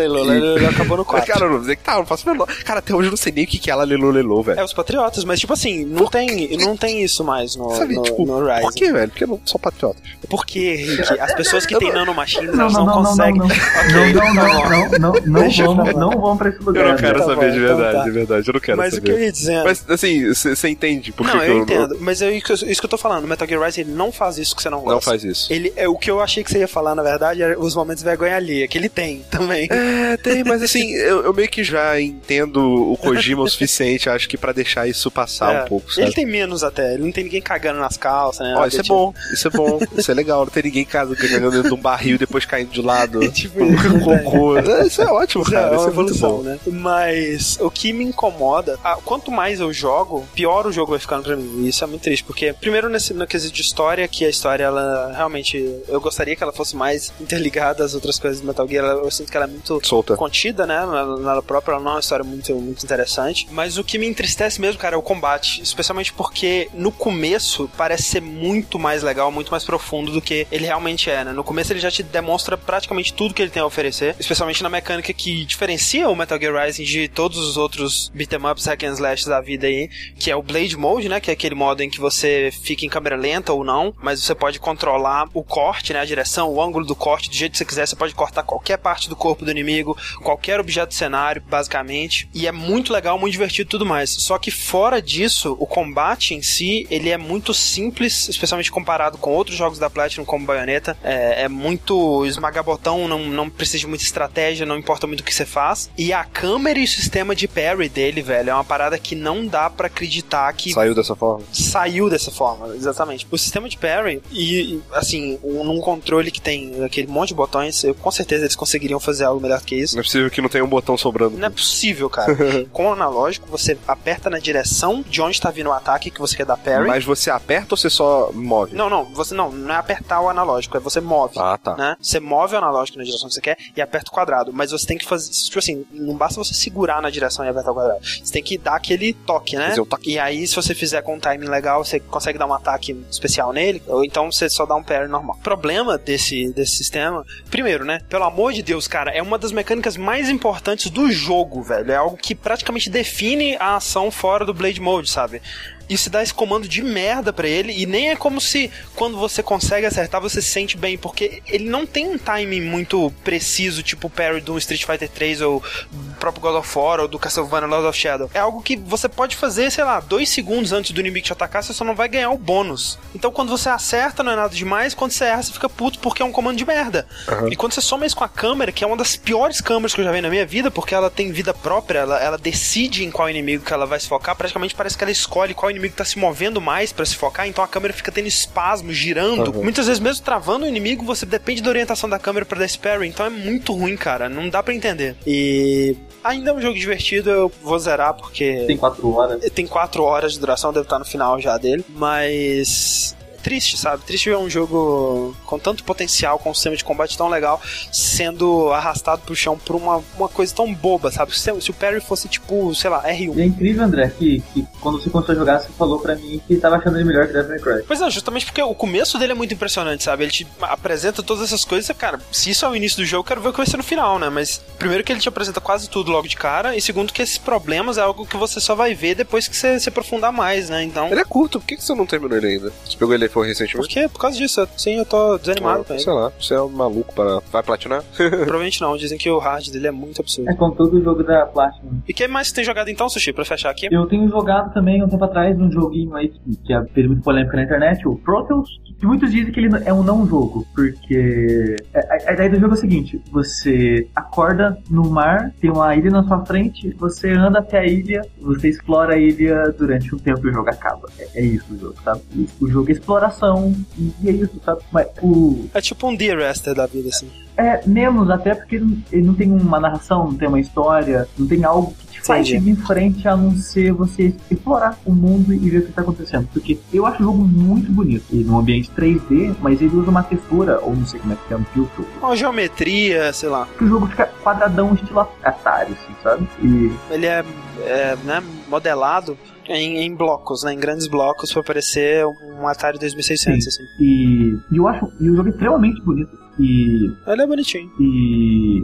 acabou no 4. Cara, eu não dizer que tá, não faço menor. Cara, até hoje eu não sei nem o que que é Lalelu Leilô, velho. É os patriotas, mas tipo assim, não tem, não tem isso mais no, Sabe, no, tipo, no por Rising. que, velho? Porque não são patriotas. Por quê, Rick? As pessoas que têm nanomachines, Não, elas não, não, não, não, conseguem. não, não. Ok, Não, tá não, não, não, não, vamos pra esse lugar. Eu não quero tá saber bom, de então verdade, tá. de verdade. Eu não quero Mas o saber. que eu ia dizendo. Mas, assim, você entende por não, que eu entendo, mas é isso que eu- tô falando. O Metal Gear Rising ele não faz isso que você não gosta. Não faz isso. Ele, é, o que eu achei que você ia falar, na verdade, era os momentos de vergonha alheia, que ele tem também. É, tem, mas assim, eu, eu meio que já entendo o Kojima o suficiente, acho que pra deixar isso passar É, um pouco, sabe? Ele tem menos até, ele não tem ninguém cagando nas calças, né? Ó, isso é bom, isso é bom, isso é legal. Não tem ninguém caso ganhando dentro de um barril e depois caindo de lado Tipo, com cocô. É, Isso é ótimo, Isso cara. é Isso é muito evolução, bom. né? Mas o que me incomoda, ah, quanto mais eu jogo, pior o jogo vai ficando pra mim. E isso é muito triste, porque primeiro nesse no quesito de história, que a história ela realmente eu gostaria que ela fosse mais interligada às outras coisas do Metal Gear. ela- Eu sinto que ela é muito Solta. contida, né? Nela própria, ela não é uma história muito, muito interessante. Mas o que me entristece mesmo, cara, é o combate. Especialmente porque no começo parece ser muito mais legal, muito mais profundo do que ele realmente é, né? No começo ele já te demonstra praticamente tudo que ele tem a oferecer, especialmente na mecânica que diferencia o Metal Gear Rising de todos os outros beat'em ups, hack and slash da vida aí, que é o Blade Mode, né? Que é aquele modo em que você fica em câmera lenta ou não, mas você pode controlar o corte, né? A direção, o ângulo do corte, do jeito que você quiser. Você pode cortar qualquer parte do corpo do inimigo, qualquer objeto do cenário, basicamente. E é muito legal, muito divertido e tudo mais. Só que fora disso, o combate em si, ele é muito simples, especialmente comparado com outros jogos da Platinum, como Bayonetta. É, é muito esmagar botão, não, não precisa de muita estratégia, não importa muito o que você faz. E a câmera e o sistema de parry dele, velho, é uma parada que não dá pra acreditar que Saiu dessa forma. saiu dessa forma, exatamente. O sistema de parry e, assim, um- num controle que tem aquele monte de botões, eu, com certeza eles conseguiriam fazer algo melhor que isso. Não é possível que não tenha um botão sobrando. Não é possível, cara. Com o analógico, você aperta na direção de onde tá vindo o ataque que você quer dar parry. Mas você aperta ou você só move? Não, não, você não, não é apertar o analógico, é você move. Ah, tá. Né? Você move o analógico na direção que você quer e aperta o quadrado. Mas você tem que fazer. Tipo assim, não basta você segurar na direção e apertar o quadrado. Você tem que dar aquele toque, né? Toque. E aí, se você fizer com um timing legal, você consegue dar um ataque especial nele. Ou então você só dá um parry normal. O problema desse, desse sistema, primeiro, né? Pelo amor de Deus, cara, é uma das mecânicas mais importantes do jogo, velho. É algo que praticamente define a ação fora do Blade Mode, sabe? E se dá esse comando de merda pra ele, e nem é como se quando você consegue acertar você se sente bem, porque ele não tem um timing muito preciso, tipo o parry do Street Fighter 3 ou do próprio God of War ou do Castlevania Lord of Shadow. É algo que você pode fazer, sei lá, dois segundos antes do inimigo te atacar, você só não vai ganhar o bônus. Então quando você acerta não é nada demais, quando você erra você fica puto porque é um comando de merda. E quando você soma isso com a câmera, que é uma das piores câmeras que eu já vi na minha vida, porque ela tem vida própria, ela, ela decide em qual inimigo que ela vai se focar, praticamente parece que ela escolhe qual inimigo tá se movendo mais pra se focar, então a câmera fica tendo espasmo, girando. Uhum. Muitas vezes mesmo travando o inimigo, você depende da orientação da câmera pra dar esse parry, então é muito ruim, cara, não dá pra entender. E ainda é um jogo divertido, eu vou zerar porque Tem quatro horas. tem 4 horas de duração, deve estar no final já dele, mas triste, sabe? Triste ver um jogo com tanto potencial, com um sistema de combate tão legal, sendo arrastado pro chão por uma, uma coisa tão boba, sabe? Se, se o parry fosse tipo, sei lá, E R1. é incrível, André, que, que quando você começou a jogar, você falou pra mim que tava achando ele melhor que Devil May Cry. Pois é, justamente porque o começo dele é muito impressionante, sabe? Ele te apresenta todas essas coisas, e, cara, se isso é o início do jogo, eu quero ver o que vai ser no final, né? Mas primeiro que ele te apresenta quase tudo logo de cara, e segundo que esses problemas é algo que você só vai ver depois que você se aprofundar mais, né? Então. Ele é curto, por que que você não terminou ele ainda? Você pegou ele foi recentemente? Por quê? Por causa disso. Sim, eu tô desanimado Ah, sei lá, você é um maluco para. Vai platinar? Provavelmente não. Dizem que o hard dele é muito absurdo. É como todo jogo da Platinum. E o que mais você tem jogado então, Sushi, pra fechar aqui? Eu tenho jogado também um tempo atrás um joguinho aí que, que fez muito polêmica na internet, o Proteus, que muitos dizem que ele é um não jogo, porque a, a ideia do jogo é o seguinte: você acorda no mar, tem uma ilha na sua frente, você anda até a ilha, você explora a ilha durante um tempo e o jogo acaba. É, é isso o jogo, sabe? O jogo é exploração e é isso, sabe? Mas o, É tipo um Dear Esther da vida, assim. é menos, até porque ele não- tem uma narração, não tem uma história, não tem algo que te faz seguir em frente a não ser você explorar o mundo e ver o que está acontecendo. Porque eu acho o jogo muito bonito. E num ambiente 3D, mas ele usa uma textura, ou não sei como é que é, um filtro. Uma geometria, sei lá. Que o jogo fica quadradão estilo Atari, assim, sabe? E Ele é, é, né, modelado em, em blocos, né? Em grandes blocos pra parecer um Atari 2600, assim. E, e eu acho e o jogo é extremamente bonito. E, Ele é bonitinho. e,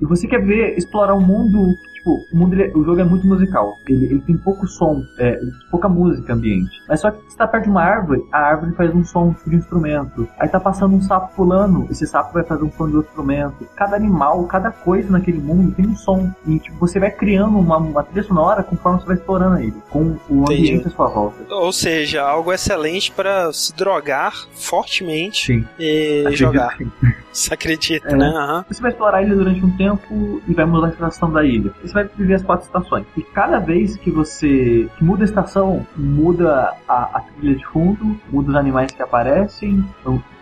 e você quer ver, explorar um mundo tipo, o, mundo, ele- o jogo é muito musical. Ele, ele tem pouco som, é, pouca música ambiente. Mas só que você tá perto de uma árvore, a árvore faz um som de instrumento. Aí tá passando um sapo pulando, esse sapo vai fazer um som de outro instrumento. Cada animal, cada coisa naquele mundo tem um som. E tipo, você vai criando uma, uma trilha sonora conforme você vai explorando ele. Com o Entendi. ambiente à sua volta. Ou seja, algo excelente para se drogar fortemente Sim. e Acredito jogar. sim. Você acredita, É. né? Aham. Você vai explorar a ilha durante um tempo e vai mudar a estação da ilha. Você vai viver as quatro estações. E cada vez que você que muda a estação, muda a, a trilha de fundo, muda os animais que aparecem,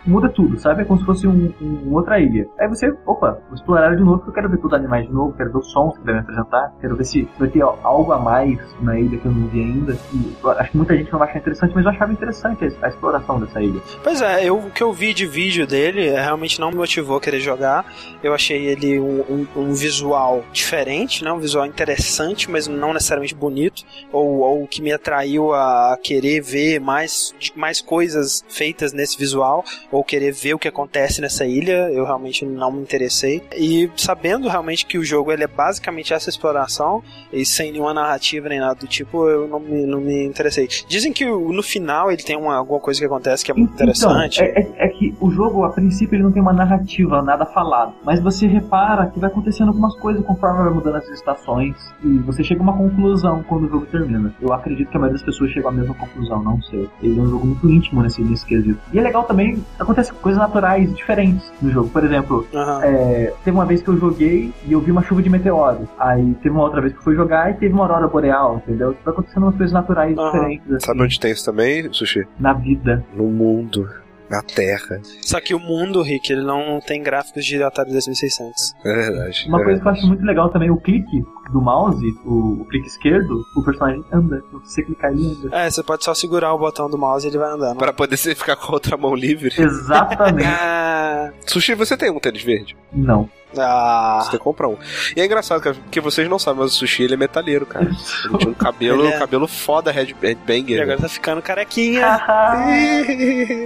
muda tudo, sabe? É como se fosse um, um- outra ilha. Aí você, opa, vou explorar de novo porque eu quero ver todos os animais de novo, quero ver os sons que vai me apresentar, quero ver se vai ter algo a mais na ilha que eu não vi ainda. E acho que muita gente não vai achar interessante, mas eu achava interessante a, a exploração dessa ilha. Pois é, eu, o que eu vi de vídeo dele é, realmente não me motivou a querer jogar. Eu achei ele um, um- um visual diferente, né? Um visual interessante, mas não necessariamente bonito. Ou, ou que me atraiu a querer ver mais, mais coisas feitas nesse visual. Ou querer ver o que acontece nessa ilha. Eu realmente não me interessei. E sabendo realmente que o jogo ele é basicamente essa exploração, e sem nenhuma narrativa nem nada do tipo, eu não me, não me interessei. Dizem que no final ele tem uma, alguma coisa que acontece que é muito interessante. Então, é, é- é que o jogo, a princípio, ele não tem uma narrativa, nada falado. Mas você repara que vai acontecendo algumas coisas conforme vai mudando as estações. E você chega a uma conclusão quando o jogo termina. Eu acredito que a maioria das pessoas chega à mesma conclusão, não sei. Ele é um jogo muito íntimo nesse, nesse quesito. E é legal também, acontecem coisas naturais diferentes no jogo. Por exemplo, Aham. é, teve uma vez que eu joguei e eu vi uma chuva de meteoros. Aí teve uma outra vez que eu fui jogar e teve uma aurora boreal, entendeu? Vai acontecendo umas coisas naturais Aham. diferentes assim, Sabe onde tem isso também, Sushi? na vida. No mundo. Na Terra. Só que o mundo, Rick, ele não tem gráficos de Atari 2600. É verdade. Uma é coisa que eu verdade. acho muito legal também, o clique do mouse, o, o clique esquerdo, o personagem anda. Se você clicar ele anda. É, você pode só segurar o botão do mouse e ele vai andando. Para poder você ficar com a outra mão livre. Exatamente. Ah, Sushi, você tem um tênis verde? Não. Ah, Você tem que comprar um. E é engraçado, cara, porque vocês não sabem, mas o Sushi ele é metaleiro, cara. Ele tinha um cabelo, é. cabelo foda, head- e headbanger. agora tá ficando carequinha.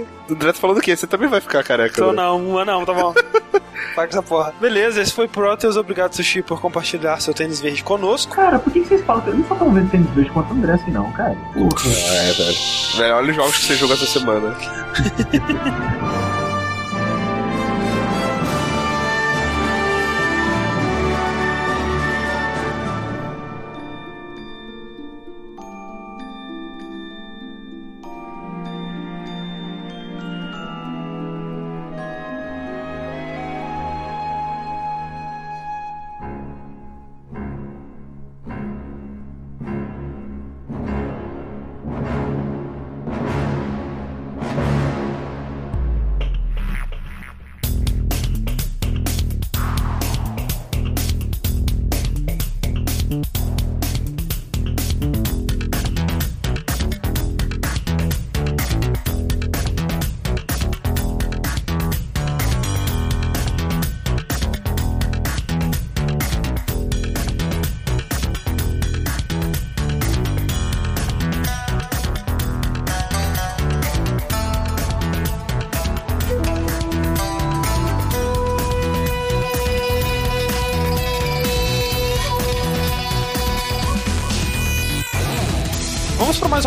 O André tá falando o quê? Você também vai ficar careca. Tô né? não, não, tá bom. Paga essa porra. Beleza, esse foi o Proteus. Obrigado, Sushi, por compartilhar seu tênis verde conosco. Cara, por que que vocês falam que eu não sou tão vendo tênis verde quanto o André assim, não, cara? Porra. É, velho. Velho, olha os jogos que você jogou essa semana.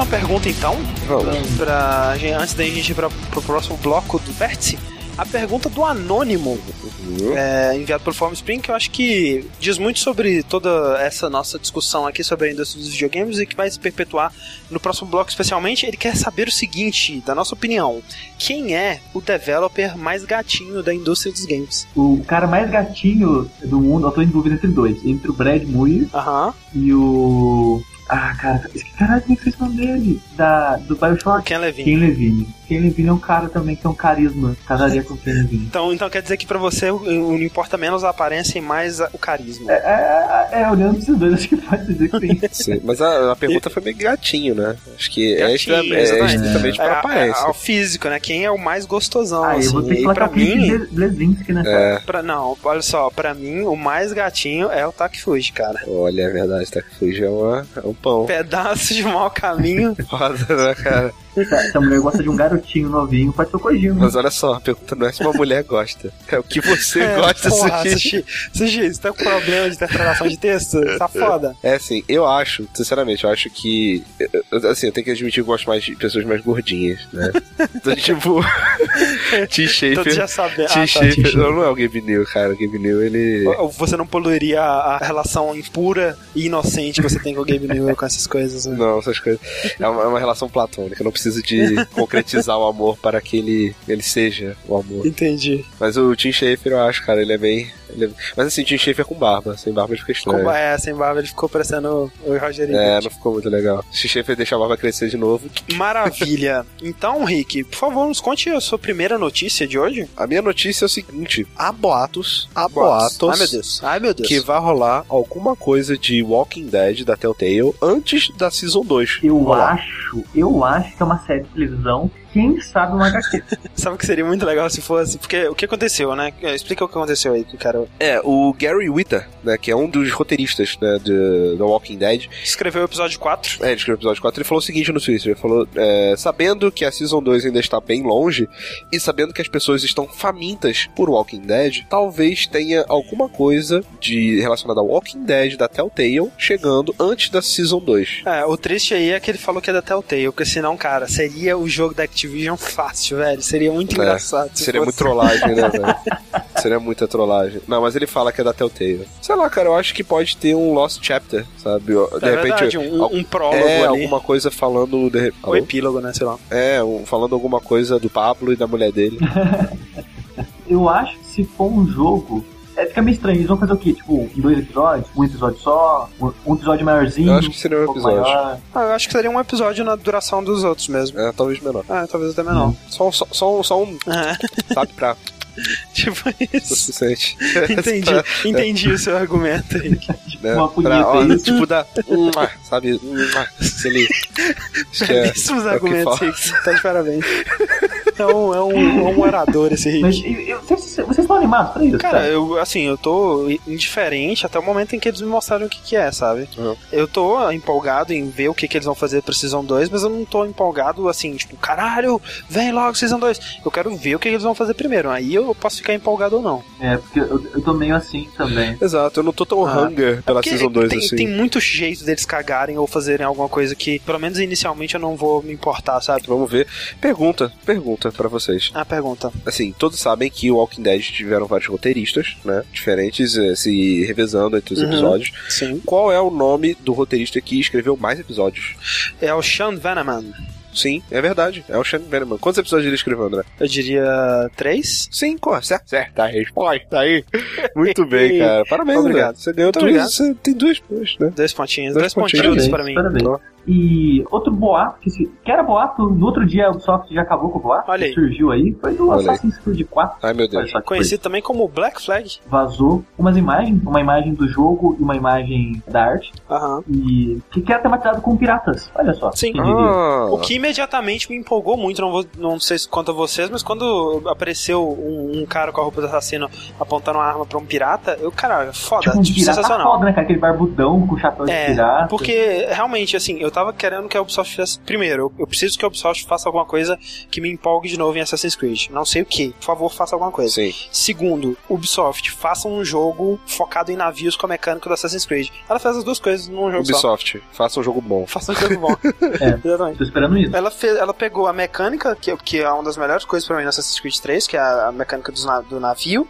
uma pergunta então. Vamos. Pra, gente- antes da gente ir pra, pro próximo bloco do Vértice. A pergunta do Anônimo, Uhum. é, enviado pelo Form Spring, que eu acho que diz muito sobre toda essa nossa discussão aqui sobre a indústria dos videogames e que vai se perpetuar no próximo bloco, especialmente. Ele quer saber o seguinte, da nossa opinião: quem é o developer mais gatinho da indústria dos games? O cara mais gatinho do mundo, eu tô em dúvida entre dois. Entre o Brad Muir Aham. e o. Ah, cara, esse caralho, como é que fez o nome dele? Da, do Bioshock? Ken Levine. Ken Levine. Ken Levine é um cara também que tem um carisma. Casaria com o Ken Levine. Então, então quer dizer que pra você não importa menos a aparência e mais a- o carisma. É, é, é, olhando pra esses dois, acho que pode dizer que sim. Sim, mas a, a pergunta foi meio gatinho, né? Acho que é, Gatinho, é estritamente É, pra é, aparência. é o físico, né? Quem é o mais gostosão, Ah, eu assim. vou ter que E falar pra mim, nessa. É, pra, não, olha só, pra mim, o mais gatinho é o Takifuji, cara. olha, é verdade, tá que Fuji é, uma, é um pão. Pedaço de mau caminho. Foda, né, cara? Se a mulher gosta de um garotinho novinho, pode ser o Kojima. Mas olha só, a pergunta não é se uma mulher gosta. É o que você É, gosta, porra, Sushi. Sushi. Você tá com problema de interpretação de texto? Tá foda. É assim, eu acho, sinceramente, eu acho que. Assim, eu tenho que admitir que eu gosto mais de pessoas mais gordinhas, né? Então, tipo. T. Todos Schaefer. já sabem. Ah, tá, Schaefer. T. Não, não é o Gabe New, cara. O Gabe New, ele. Você não poluiria a relação impura e inocente que você tem com o Gabe Newell com essas coisas, né? Não, essas coisas. É uma, é uma relação platônica. Não preciso de concretizar o amor para que ele, ele seja o amor. Entendi. Mas o Tim Schafer, eu acho, cara, ele é bem. ele é- Mas assim, o Tim Schafer com barba. Sem barba ele fica estranho. Como é, sem barba ele ficou parecendo o Roger É, não ficou muito legal. O Tim Schafer deixa a barba crescer de novo. Maravilha. Então, Rick, por favor, nos conte a sua primeira notícia de hoje. A minha notícia é o seguinte: há boatos, há boatos. Ai, meu Deus. Ai, meu Deus. Que vai rolar alguma coisa de Walking Dead da Telltale antes da Season 2. Eu rolar. acho, eu acho que é uma série de televisão, quem sabe uma HQ. Sabe o que seria muito legal se fosse? Porque o que aconteceu, né? Explica o que aconteceu aí, que o cara É, o Gary Witter, né, que é um dos roteiristas né, de, da Walking Dead, escreveu o episódio 4. É, ele escreveu o episódio 4, ele falou o seguinte no Twitter, ele falou, é, sabendo que a Season 2 ainda está bem longe, e sabendo que as pessoas estão famintas por Walking Dead, talvez tenha alguma coisa de relacionada ao Walking Dead da Telltale chegando antes da Season 2. É, o triste aí é que ele falou que é da Telltale, porque senão, cara, seria o jogo da Activision fácil, velho. Seria muito É, engraçado. se Seria fosse. muito trollagem, né, velho? Seria muita trollagem. Não, mas ele fala que é da Telltale. Sei lá, cara, eu acho que pode ter um Lost Chapter, sabe? De É repente, verdade, um, um prólogo é, ali. alguma coisa falando... De... O epílogo, né? Sei lá. É, um- falando alguma coisa do Pablo e da mulher dele. Eu acho que se for um jogo. É, fica meio estranho. Eles vão fazer o quê? Tipo, em dois episódios? Um episódio só? Um, um episódio maiorzinho? Eu acho que seria um pouco episódio. maior. Ah, eu acho que seria um episódio na duração dos outros mesmo. É, talvez menor. Ah, talvez até menor. Só, só, só, só um, É, sabe, pra tipo o isso. suficiente. Entendi, entendi o seu argumento aí. Né? Uma punheta Pra, ó, aí. tipo da. Sabe? Acho que é. Belíssimos é argumentos. Rick. Tá de parabéns. É um, é um, é um orador esse Rick. Mas eu- eu- vocês, estão animados pra isso? Cara, eu, assim, eu tô indiferente até o momento em que eles me mostraram o que que é, sabe? Uhum. Eu tô empolgado em ver o que que eles vão fazer pra Season 2, mas eu não tô empolgado, assim, tipo, caralho, vem logo Season 2. Eu quero ver o que que eles vão fazer primeiro, aí eu posso ficar empolgado ou não. É, porque eu, eu tô meio assim também. Exato, eu não tô tão Ah. hunger pela Porque Season 2 tem, assim. tem muito jeito deles cagarem ou fazerem alguma coisa que, pelo menos inicialmente, eu não vou me importar, sabe? Vamos ver. Pergunta, pergunta pra vocês. A pergunta. Assim, todos sabem que o Walking Dead tiveram vários roteiristas, né? Diferentes, eh, se revezando entre os Uhum. episódios. Sim. Qual é o nome do roteirista que escreveu mais episódios? É o Sean Veneman. Sim, é verdade. É o Shane Veneman. Quantos episódios ele escreveu, André? Eu diria três. Sim, co- certo. Certa resposta aí. Muito bem, cara. Parabéns, Obrigado. André. Você ganhou Muito duas. Você tem duas, duas, né? Dois pontinhos. Dois Dois, pontinhos. pontinhos pra mim. parabéns. E outro boato, que, se- que era boato, no outro dia a Ubisoft já acabou com o boato, Olha que aí. surgiu aí, foi do Olha aí. Assassin's Creed 4. Ai, meu Deus. Conhecido também como Black Flag. Vazou umas imagens, uma imagem do jogo e uma imagem da arte, Aham. e que, que era tematizado com piratas. Olha só. Sim. Ah, O que imediatamente me empolgou muito, não, vou, não sei se conta vocês, mas quando apareceu um, um cara com a roupa do assassino apontando uma arma pra um pirata, eu, cara, foda, Tipo, um tipo, pirata sensacional. foda, né, cara? Aquele barbudão com chapéu É, de pirata. Porque, realmente, assim, eu tava querendo que a Ubisoft fizesse. Primeiro, eu, eu preciso que a Ubisoft faça alguma coisa que me empolgue de novo em Assassin's Creed. Não sei o que. Por favor, faça alguma coisa. Sim. Segundo, Ubisoft, faça um jogo focado em navios com a mecânica do Assassin's Creed. Ela fez as duas coisas num jogo só. Ubisoft, faça um jogo bom. Faça um jogo bom. É. Exatamente. Tô esperando isso. Ela, fez, ela pegou a mecânica, que, que é uma das melhores coisas pra mim no Assassin's Creed 3, que é a, a mecânica dos do navio,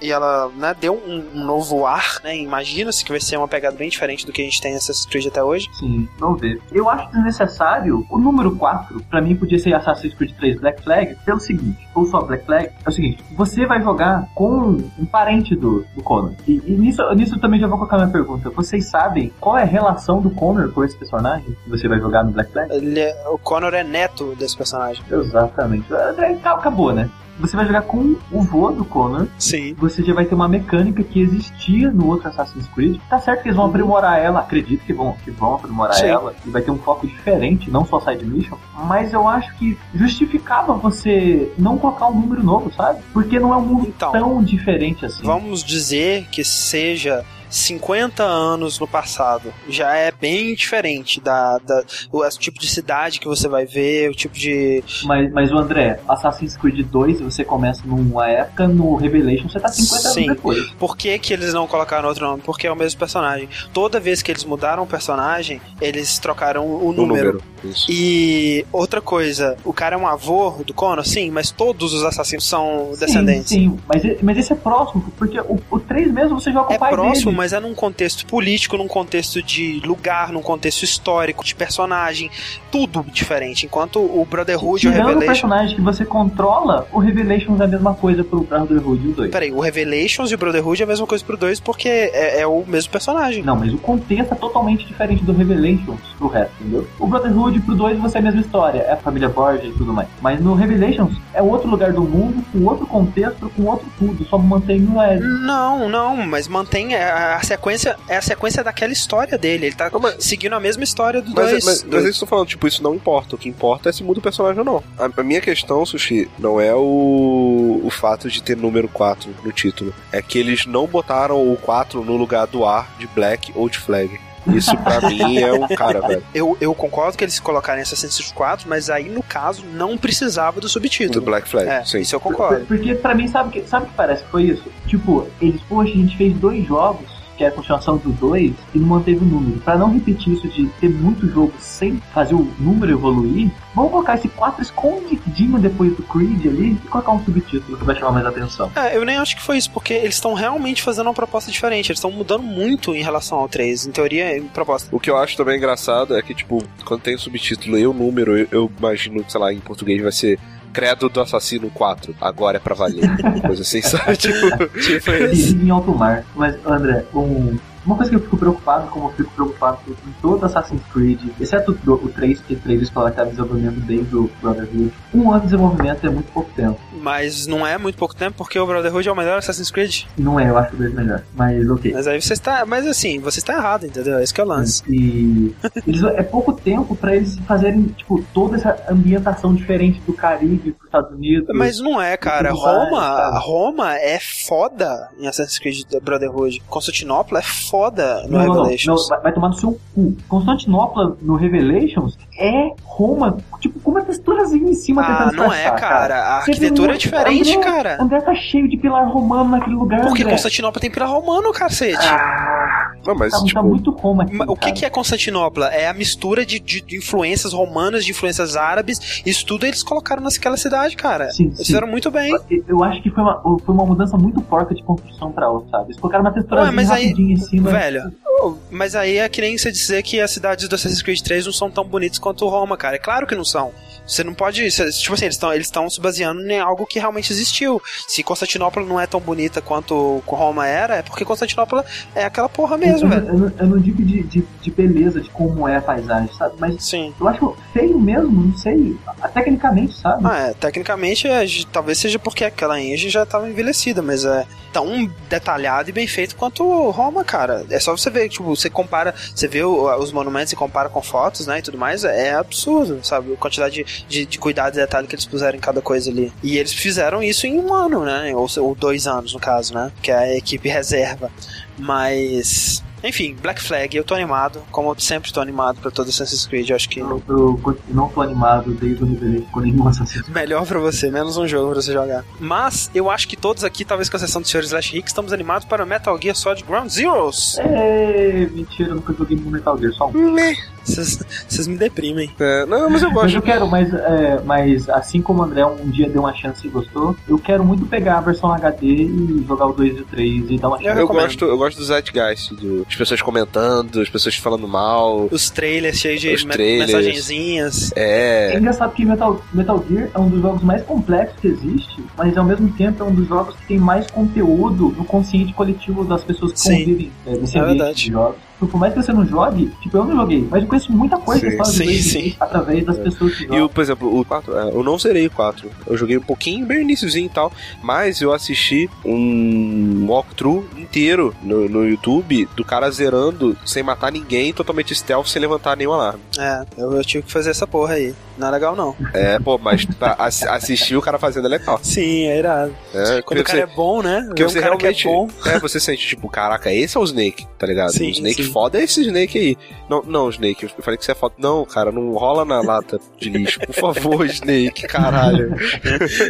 e ela né, deu um, um novo ar, né? Imagina-se que vai ser uma pegada bem diferente do que a gente tem em Assassin's Creed até hoje. Sim, vamos ver. Eu acho desnecessário. O número 4, pra mim, podia ser Assassin's Creed 3 Black Flag, pelo seguinte, ou só Black Flag, é o seguinte, você vai jogar com um parente do, do Connor. E, e nisso, nisso eu também já vou colocar minha pergunta. Vocês sabem qual é a relação do Connor com esse personagem que você vai jogar no Black Flag? Ele é- o Connor é neto desse personagem. Exatamente. É, Acabou, né? Você vai jogar com o vô do Connor, Sim. você já vai ter uma mecânica que existia no outro Assassin's Creed. Tá certo que eles vão aprimorar ela, acredito que vão, que vão aprimorar Sim. ela, e vai ter um foco diferente, não só side mission, mas eu acho que justificava você não colocar um número novo, sabe? Porque não é um mundo Então. tão diferente assim. Vamos dizer que seja 50 anos no passado. Já é bem diferente da, da o, o tipo de cidade que você vai ver, o tipo de. Mas, mas o André, Assassin's Creed 2, você começa numa época, no Revelation você tá 50 Sim. anos depois. Por que, que eles não colocaram outro nome? Porque é o mesmo personagem. Toda vez que eles mudaram o personagem, eles trocaram o O número. número. Isso. E outra coisa, o cara é um avô do Connor, sim, mas todos os assassinos são descendentes. Sim, sim. Mas, mas esse é próximo, porque o, o 3 mesmo você joga com É o pai próximo, dele. Mas é num contexto político, num contexto de lugar, num contexto histórico, de personagem, tudo diferente. Enquanto o Brotherhood e o Tirando o personagem que você controla, o Revelations é a mesma coisa pro Brotherhood e o 2. Peraí, o Revelations e o Brotherhood é a mesma coisa pro 2 porque é, é o mesmo personagem. Não, mas o contexto é totalmente diferente do Revelations pro resto, entendeu? O Brotherhood pro 2 você é a mesma história, é a família Borgia e tudo mais. Mas no Revelations é outro lugar do mundo, com outro contexto, com outro tudo, só mantém o Ed. Não, não, mas mantém a, a sequência, é a sequência daquela história dele. Ele tá Não, mas- seguindo a mesma história do Mas, 2. mas, mas isso eu tô falando, tipo, isso não importa. O que importa é se muda o personagem ou não. A, a minha questão, Sushi, não é o, o fato de ter número 4 no título. É que eles não botaram o 4 no lugar do A, de Black ou de Flag. Isso pra mim é um cara, velho. eu, eu concordo que eles colocarem Assassin's Creed 4, mas aí no caso não precisava do Do subtítulo. Black Flag, É, sim. isso eu concordo. Porque pra mim, sabe o que, sabe o que parece que foi isso? Tipo, eles, poxa, a gente fez dois jogos, que é a continuação do 2, e não manteve o número. Pra não repetir isso de ter muito jogo sem fazer o número evoluir, vamos colocar esse 4 escondidinho depois do Creed ali e colocar um subtítulo que vai chamar mais atenção. É, eu nem acho que foi isso, porque eles estão realmente fazendo uma proposta diferente. Eles estão mudando muito em relação ao 3. Em teoria, em proposta. O que eu acho também engraçado é que, tipo, quando tem subtítulo e o número, eu, eu imagino, sei lá, em português vai ser Credo do Assassino 4. Agora é pra valer. Coisa assim, sabe? Tipo, Tipo Perigo em alto mar. Mas, André, um- uma coisa que eu fico preocupado, como eu fico preocupado com todo Assassin's Creed, exceto o, o 3, que 3 eles colocaram desenvolvimento desde o Brotherhood, um ano de desenvolvimento é muito pouco tempo. Mas não é muito pouco tempo, porque o Brotherhood é o melhor Assassin's Creed. Não é, eu acho o 2 melhor. Mas ok. Mas aí você está. Mas assim, você está errado, entendeu? Esse que é o lance. E eles, é pouco tempo pra eles fazerem, tipo, toda essa ambientação diferente do Caribe pros Estados Unidos. Mas não é, cara. mais, Roma, sabe? Roma é foda em Assassin's Creed Brotherhood. Constantinopla é foda no Não, não, não, Revelations. não, vai, vai tomar no seu cu. Constantinopla no Revelations é Roma, tipo, com uma texturazinha em cima Ah, tentando não é, disfarçar, cara. A Você arquitetura é diferente, André, cara. André tá cheio de pilar romano naquele lugar, Porque André. Constantinopla tem pilar romano, cacete. Ah, não, mas, tá, tá tipo, muito Roma aqui, O que, cara. que é Constantinopla? É a mistura de, de- de influências romanas, de influências árabes. Isso tudo eles colocaram naquela cidade, cara. Sim, Eles sim. fizeram muito bem. Eu acho que foi uma, foi uma mudança muito porca de construção pra outra, sabe? Eles colocaram uma texturazinha Ué, mas aí- rapidinho em cima. Velho, oh, mas aí é que nem você dizer que as cidades do Assassin's Creed 3 não são tão bonitas quanto Roma, cara. É claro que não são. Você não pode. tipo assim, eles estão eles estão se baseando em algo que realmente existiu. Se Constantinopla não é tão bonita quanto Roma era, é porque Constantinopla é aquela porra mesmo, eu, velho. eu, não- eu não digo de, de, de beleza, de como é a paisagem, sabe? Mas Sim. eu acho feio mesmo, não sei. Tecnicamente, sabe? Ah, é, tecnicamente, é, talvez seja porque aquela engine já estava envelhecida, mas é tão detalhado e bem feito quanto Roma, cara. É só você ver, tipo, você compara, você vê os monumentos e compara com fotos, né, e tudo mais, é absurdo, sabe? A quantidade de, de, de cuidado e detalhe que eles puseram em cada coisa ali. E eles fizeram isso em um ano, né, ou, ou dois anos, no caso, né, que é a equipe reserva. Mas... Enfim, Black Flag, eu tô animado, como eu sempre tô animado pra todo Assassin's Creed, eu acho que Eu, eu não tô animado desde o Revelation com nenhum Assassin's Creed. Melhor pra você, menos um jogo pra você jogar. Mas eu acho que todos aqui, talvez com a exceção do Sr. Slash Rick, estamos animados para Metal Gear Solid Ground Zeroes. É, mentira, eu nunca joguei Metal Gear, só um. Vocês vocês me deprimem. é, não, mas eu Mas gosto. eu quero, mas, é, mas assim como o André um dia deu uma chance e gostou, eu quero muito pegar a versão HD e jogar o 2 e o 3 e dar uma Eu chance. Eu recomendo. gosto, eu gosto do Zeitgeist, do, as pessoas comentando, as pessoas falando mal. Os trailers cheios de me- trailers. mensagenzinhas. É É. engraçado que Metal, Metal Gear é um dos jogos mais complexos que existe, mas ao mesmo tempo é um dos jogos que tem mais conteúdo no consciente coletivo das pessoas que Sim. convivem é, nesse É ambiente verdade. de jogos. Então, por mais que você não jogue, tipo, eu não joguei, mas eu conheço muita coisa Sim, sim. Evil através das pessoas que E, jogam. o, por exemplo, o 4, é, eu não zerei o 4. Eu joguei um pouquinho, bem iníciozinho e tal, mas eu assisti um walkthrough inteiro no, no YouTube do cara zerando sem matar ninguém, totalmente stealth, sem levantar nenhum alarme. É, eu, eu tive que fazer essa porra aí. Não é legal, não. É, pô, mas pra ass- assistir o cara fazendo é legal. Sim, é irado. É, Quando o cara é bom, né? Porque um você cara é realmente. bom. É, você sente, tipo, caraca, esse é o Snake, tá ligado? Sim, o Snake sim. foda é esse Snake aí. Não, não, Snake, eu falei que você é foda. Não, cara, não rola na lata de lixo. Por favor, Snake, caralho.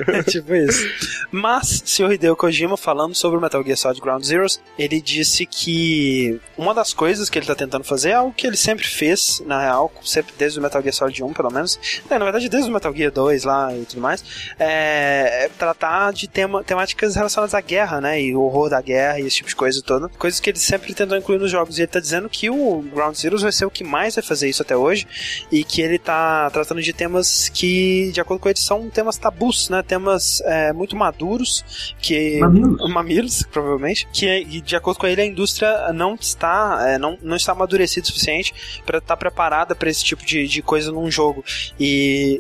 É tipo isso. Mas, senhor Hideo Kojima, falando sobre o Metal Gear Solid Ground Zeroes, ele disse que uma das coisas que ele tá tentando fazer é algo que ele sempre fez, na real, sempre desde o Metal Gear Solid 1, pelo menos. É, na verdade, desde o Metal Gear 2 lá e tudo mais. É, é tratar de tema, temáticas relacionadas à guerra, né? E o horror da guerra e esse tipo de coisa toda. Coisas que ele sempre tentou incluir nos jogos. E ele tá dizendo que o Ground Zeroes vai ser o que mais vai fazer isso até hoje. E que ele tá tratando de temas que, de acordo com ele, são temas tabus, né? Temas é, muito maduros, que Mamilos. mamilos, provavelmente, que e de acordo com ele a indústria não está é, não, não está amadurecida o suficiente para estar preparada para esse tipo de, de coisa num jogo. E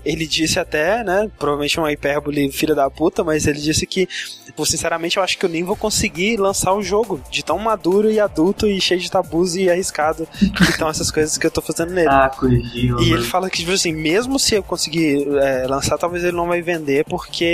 ele disse até, né, provavelmente uma hipérbole filha da puta, mas ele disse que, pô, sinceramente, eu acho que eu nem vou conseguir lançar o jogo de tão maduro e adulto e cheio de tabus e arriscado que estão essas coisas que eu tô fazendo nele. Ah, Kojima. E ele fala que, tipo assim, mesmo se eu conseguir é, lançar, talvez ele não vai vender, porque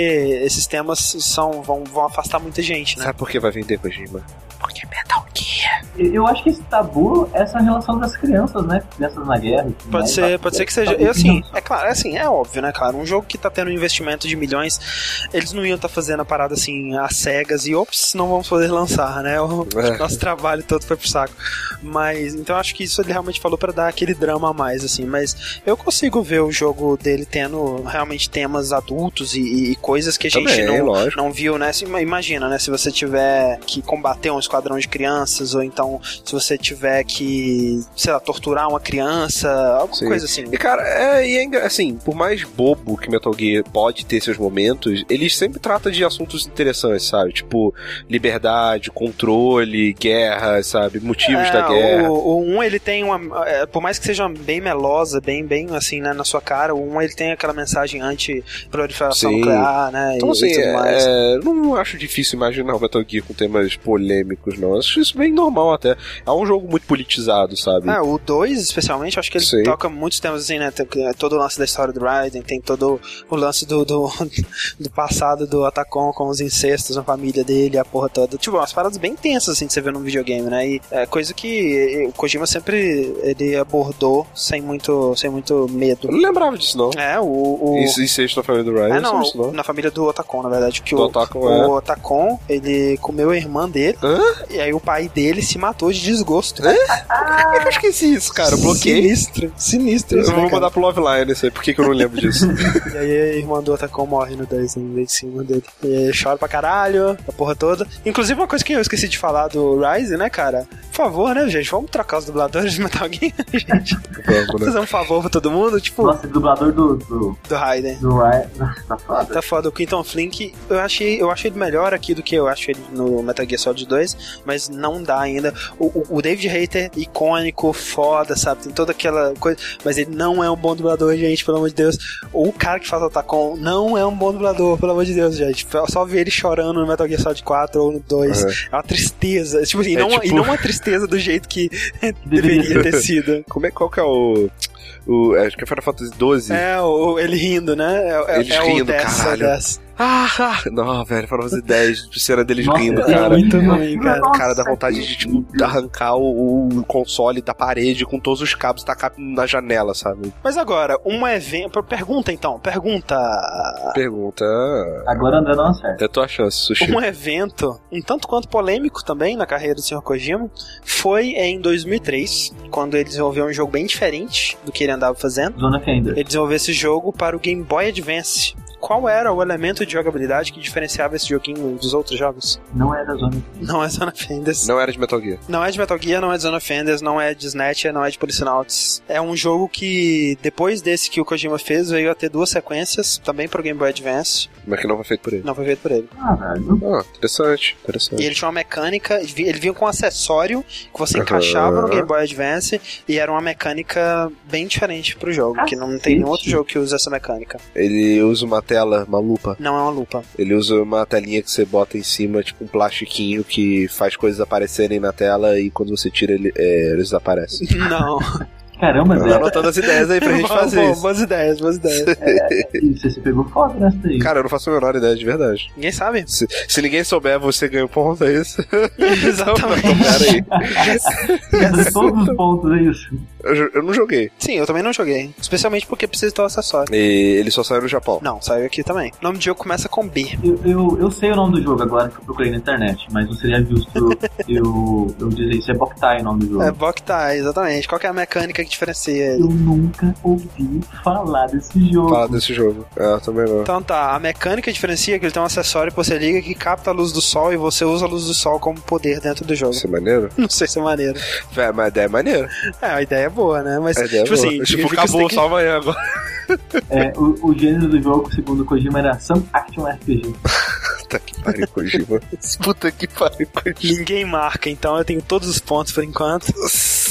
esses temas são, vão, vão afastar muita gente, né? Sabe por que vai vender Kojima? Porque Metal Gear. Eu acho que esse tabu é essa relação das crianças, né? Crianças na guerra. Pode mais. ser, pode ser que seja. E assim, é claro, é assim, é óbvio, né, cara? Um jogo que tá tendo um investimento de milhões, eles não iam estar fazendo a parada assim, às cegas e ops, não vamos poder lançar, né? O É. nosso trabalho todo foi pro saco. Mas, então eu acho que isso ele realmente falou pra dar aquele drama a mais, assim. Mas eu consigo ver o jogo dele tendo realmente temas adultos e, e- coisas que a gente Também, não, lógico. não viu, né? Imagina, né? Se você tiver que combater um esquadrão de crianças, ou então se você tiver que, sei lá, torturar uma criança, alguma Sim. coisa assim. E cara, é, e é assim, por mais bobo que Metal Gear pode ter seus momentos, ele sempre trata de assuntos interessantes, sabe? Tipo, liberdade, controle, guerra, sabe? Motivos É, da guerra. O, o 1 ele tem uma. é, por mais que seja bem melosa, bem, bem assim, né, na sua cara, o 1 ele tem aquela mensagem anti-proliferação nuclear, né? Então, e, assim, e mais. é, não acho difícil imaginar o Metal Gear com temas polêmicos, não. Acho isso bem normal até. É um jogo muito politizado, sabe? É, o 2, especialmente, acho que ele Sim. toca muitos temas assim, né? Tem tem todo o lance da história do Raiden, tem todo o lance do, do, do passado do Atacon com os incestos na família dele, a porra toda. Tipo, umas paradas bem tensas, assim, de você ver num videogame, né? E é coisa que o Kojima sempre ele abordou sem muito, sem muito medo. Eu não lembrava disso, não. É, o. o... Isso na família do É, eu não não, na família do Otacon, na verdade, que Do o, Otacon, é. o Otacon, ele comeu a irmã dele, Hã? E aí o pai dele se matou de desgosto. Como é que eu esqueci isso, cara? Eu bloqueei. Sinistro, sinistro Eu isso, né, vou mandar pro Love Line isso aí, por que, que eu não lembro disso? E aí a irmã do Otacon morre no 10, em cima dele. E aí chora pra caralho, a porra toda. Inclusive, uma coisa que eu esqueci de falar do Rise, né, cara? Por favor, né, gente? Vamos trocar os dubladores de Metal Gear, gente. Vamos, né? Fazer um favor pra todo mundo, tipo, Nossa, o dublador do, do, do Raiden. do Ryan. Tá foda. Tá foda, o Quinton Flink, eu achei, eu achei ele melhor aqui do que eu acho ele no Metal Gear Solid 2, mas não dá ainda. O, o, o David Hayter, icônico, foda, sabe? Tem toda aquela coisa, mas ele não é um bom dublador, gente, pelo amor de Deus. O cara que faz o Tacon não é um bom dublador, pelo amor de Deus, gente. Só ver ele chorando no Metal Gear Solid 4 ou no 2. Uhum. É uma tristeza. Tipo, e, É não, tipo- e não uma tristeza do jeito que deveria ter sido. Como é, qual que é o... o acho que é Final Fantasy XII. É, o, ele rindo, né? É, é- Eles é rindo, o 10, caralho. É 10. Ah, ah, não, velho, Final Fantasy X, cena deles Nossa, rindo, é cara. muito ruim, cara. Nossa, Cara, dá vontade de, tipo, arrancar o, o console da parede com todos os cabos e tacar na janela, sabe? Mas agora, um evento. Pergunta então, pergunta. Pergunta. Agora André não acerta. É tua chance, Sushi. Um evento, um tanto quanto polêmico também na carreira do Sr. Kojima, foi em 2003, quando ele desenvolveu um jogo bem diferente do que ele andava fazendo. Zona Fender. Ele desenvolveu esse jogo para o Game Boy Advance. Qual era o elemento de jogabilidade que diferenciava esse joguinho dos outros jogos? Não era Zona Fender. Não é Zona Fenders. Não era de Metal Gear. Não é de Metal Gear, não é de Zona Fenders, não é de Snatcher, não é de Policenauts. É um jogo que, depois desse que o Kojima fez, veio a ter duas sequências, também para o Game Boy Advance. Mas que não foi feito por ele. Não foi feito por ele. Ah, velho. Ah, interessante, E interessante. ele tinha uma mecânica, ele vinha- com um acessório que você Aham. encaixava no Game Boy Advance e era uma mecânica bem diferente pro jogo, que não tem nenhum outro jogo que usa essa mecânica. Ele usa uma tela, uma lupa. Não é uma lupa. Ele usa uma telinha que você bota em cima, tipo um plastiquinho que faz coisas aparecerem na tela e quando você tira ele, é, eles desaparecem. Não. Caramba, Zé. anotando as ideias aí pra gente Bom, fazer bom, isso. Boas ideias, boas ideias. Você se pegou foda nessa aí. Cara, eu não faço a menor ideia de verdade. Ninguém sabe? Se, se ninguém souber, você ganha um ponto, é isso? Exatamente. Então, pera aí. Todos os pontos, é isso. Eu, eu não joguei. Sim, eu também não joguei. Especialmente porque precisa ter o acessório. E ele só saiu no Japão. Não, saiu aqui também. O nome do jogo começa com B. Eu, eu, eu sei o nome do jogo agora que eu procurei na internet, mas não seria justo eu, eu dizer isso. É Boktai o nome do jogo. É Boktai, exatamente. Qual que é a mecânica que diferencia ele? Eu nunca ouvi falar desse jogo. Fala desse jogo. É, eu também não. Então tá, a mecânica diferencia que ele tem um acessório que você liga que capta a luz do sol e você usa a luz do sol como poder dentro do jogo. Isso é maneiro? Não sei se é maneiro. É, mas a ideia é maneira. É, a ideia é boa, né? Mas, ideia tipo é boa. assim, tipo, que acabou tem só amanhã agora. É, o, o gênero do jogo, segundo o Kojima, era Some Action RPG. Puta que pariu, Kojima. Puta que pariu, Kojima. Ninguém marca, então eu tenho todos os pontos por enquanto.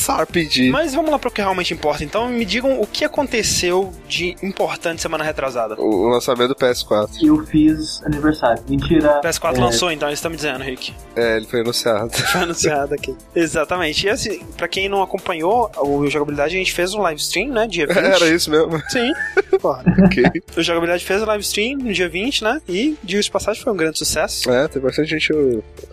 RPG. Mas vamos lá pro que realmente importa. Então me digam o que aconteceu de importante semana retrasada. O lançamento do PS4. Eu fiz aniversário. Mentira. PS4 é, lançou, então eles estão me dizendo, Rick. É, ele foi anunciado. Foi anunciado aqui. Exatamente. E assim, pra quem não acompanhou o Jogabilidade, a gente fez um live stream, né? Dia 20. Era isso mesmo. Sim. Porra. ok. O Jogabilidade fez o live stream no dia 20, né? E, diga de passagem, foi um grande sucesso. É, tem bastante gente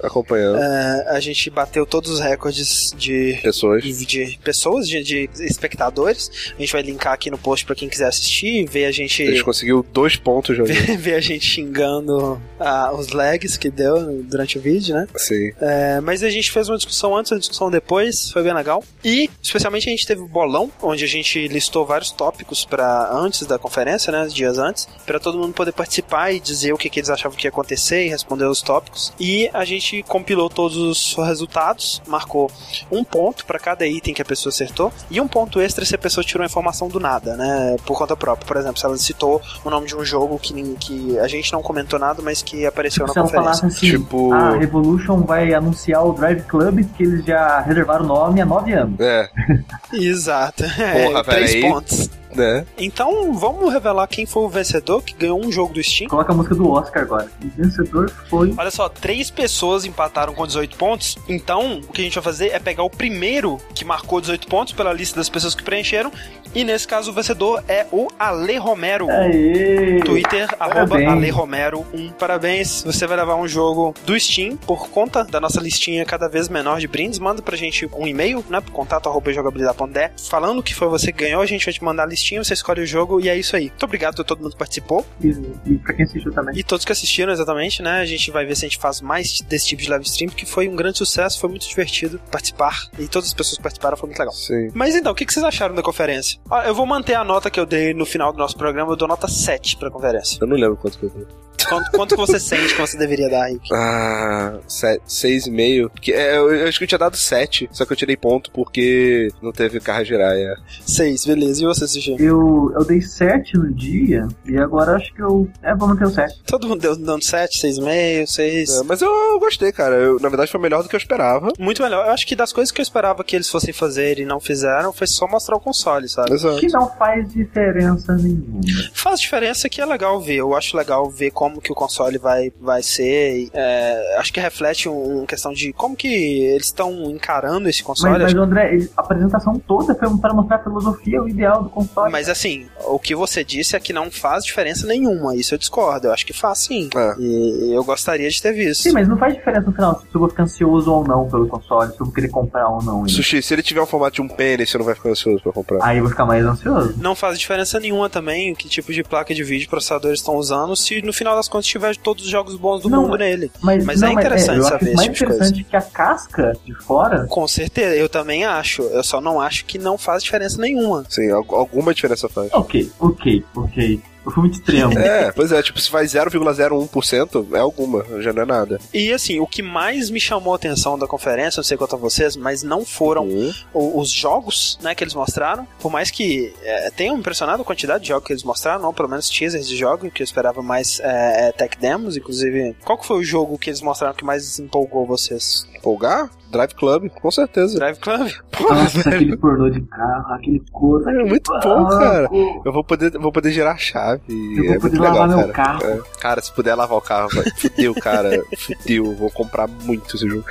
acompanhando. É, a gente bateu todos os recordes de, Pessoas. de, de pessoas, de, de espectadores. A gente vai linkar aqui no post pra quem quiser assistir, ver a A gente gente. conseguiu dois pontos já. ver a gente xingando ah, os lags que deu durante o vídeo, né? Sim. É, mas a gente fez uma discussão antes, uma discussão depois, foi bem legal. E, especialmente, a gente teve o bolão, onde a gente listou vários tópicos para antes da conferência, né, dias antes, para todo mundo poder participar e dizer o que, que eles achavam que ia acontecer e responder os tópicos. E a gente compilou todos os resultados, marcou um ponto para cada item que a pessoa acertou e um ponto extra se a pessoa tirou a informação do nada, né, por conta própria. Por exemplo, se ela citou o nome de um jogo que, que a gente não comentou nada, mas que apareceu na Se ela conferência. assim, Tipo- a Revolution vai anunciar o Drive Club, que eles já reservaram o nome há nove anos. É, Exato. É, Porra, três aí- pontos. Né? Então, vamos revelar quem foi o vencedor que ganhou um jogo do Steam. Coloca a música do Oscar agora. O vencedor foi. Olha só, três pessoas empataram com 18 pontos. Então, o que a gente vai fazer é pegar o primeiro que marcou 18 pontos pela lista das pessoas que preencheram. E nesse caso, o vencedor é o Ale Romero. Aê! Twitter, arroba Parabéns. Ale Romero 1. Parabéns, você vai levar um jogo do Steam por conta da nossa listinha cada vez menor de brindes. Manda pra gente um e-mail, né? Pro contato arroba jogabilidade.de. Falando que foi você que ganhou, a gente vai te mandar a listinha, você escolhe o jogo e é isso aí. Muito obrigado a todo mundo que participou E, e pra quem assistiu também. e todos que assistiram, exatamente, né? A gente vai ver se a gente faz mais desse tipo de live stream, porque foi um grande sucesso, foi muito divertido participar e todas as pessoas que participaram foi muito legal. Sim. Mas então, o que vocês acharam da conferência? Eu vou manter a nota que eu dei no final do nosso programa, eu dou nota 7 pra conferência. Eu não lembro quanto que eu dei. Quanto, quanto que você sente que você deveria dar, Rick? Ah, se- seis e meio. Porque, é, eu, eu acho que eu tinha dado sete, só que eu tirei ponto porque não teve carro girar. É. 6, beleza. E você, Sushi? Eu, eu dei 7 no dia e agora acho que eu. É, vou manter o 7. Todo mundo deu dando 7, 6,5, 6. É, mas eu gostei, cara. Eu, na verdade, foi melhor do que eu esperava. Muito melhor. Eu acho que das coisas que eu esperava que eles fossem fazer e não fizeram, foi só mostrar o console, sabe? Exato. Que não faz diferença nenhuma. Faz diferença que é legal ver. Eu acho legal ver como que o console vai, vai ser. e, é, acho que reflete um- uma questão de como que eles estão encarando esse console. Mas, mas Acho- André, a apresentação toda foi para mostrar a filosofia, o ideal do console. Mas assim, o que você disse é que não faz diferença nenhuma. Isso eu discordo. Eu acho que faz sim. É. E eu gostaria de ter visto. Sim, mas não faz diferença no final se eu vou ficar ansioso ou não pelo console, se eu vou querer comprar ou não. ele. Sushi, se ele tiver um formato de um pênis, você não vai ficar ansioso pra comprar. Aí eu vou ficar mais ansioso. Não faz diferença nenhuma também que tipo de placa de vídeo processadores estão usando se no final das contas tiver todos os jogos bons do Não, mundo nele. Mas, Mas não, é interessante eu saber acho esse mais tipo de coisa. interessante que a casca de fora. Com certeza, eu também acho. Eu só não acho que não faz diferença nenhuma. Sim, al- alguma diferença faz. Ok, ok, ok. Eu fui muito extremo. É, pois é, tipo, se faz 0,01%, é alguma, já não é nada. E assim, o que mais me chamou a atenção da conferência, não sei quanto a vocês, mas não foram Hum. o- os jogos né, que eles mostraram. Por mais que é, tenham impressionado a quantidade de jogos que eles mostraram, ou pelo menos teasers de jogos, que eu esperava mais é, é, tech demos, inclusive. Qual que foi o jogo que eles mostraram que mais empolgou vocês? Empolgar? Drive Club, com certeza. Drive Club. Pô, Nossa, velho, aquele pornô de carro, aquele corpo. É muito bom, cara. Eu vou poder, vou poder girar a chave. Eu vou é poder muito lavar legal, meu cara. carro. É. Cara, se puder lavar o carro, vai. Fudeu, cara. Fudeu. Vou comprar muito esse jogo.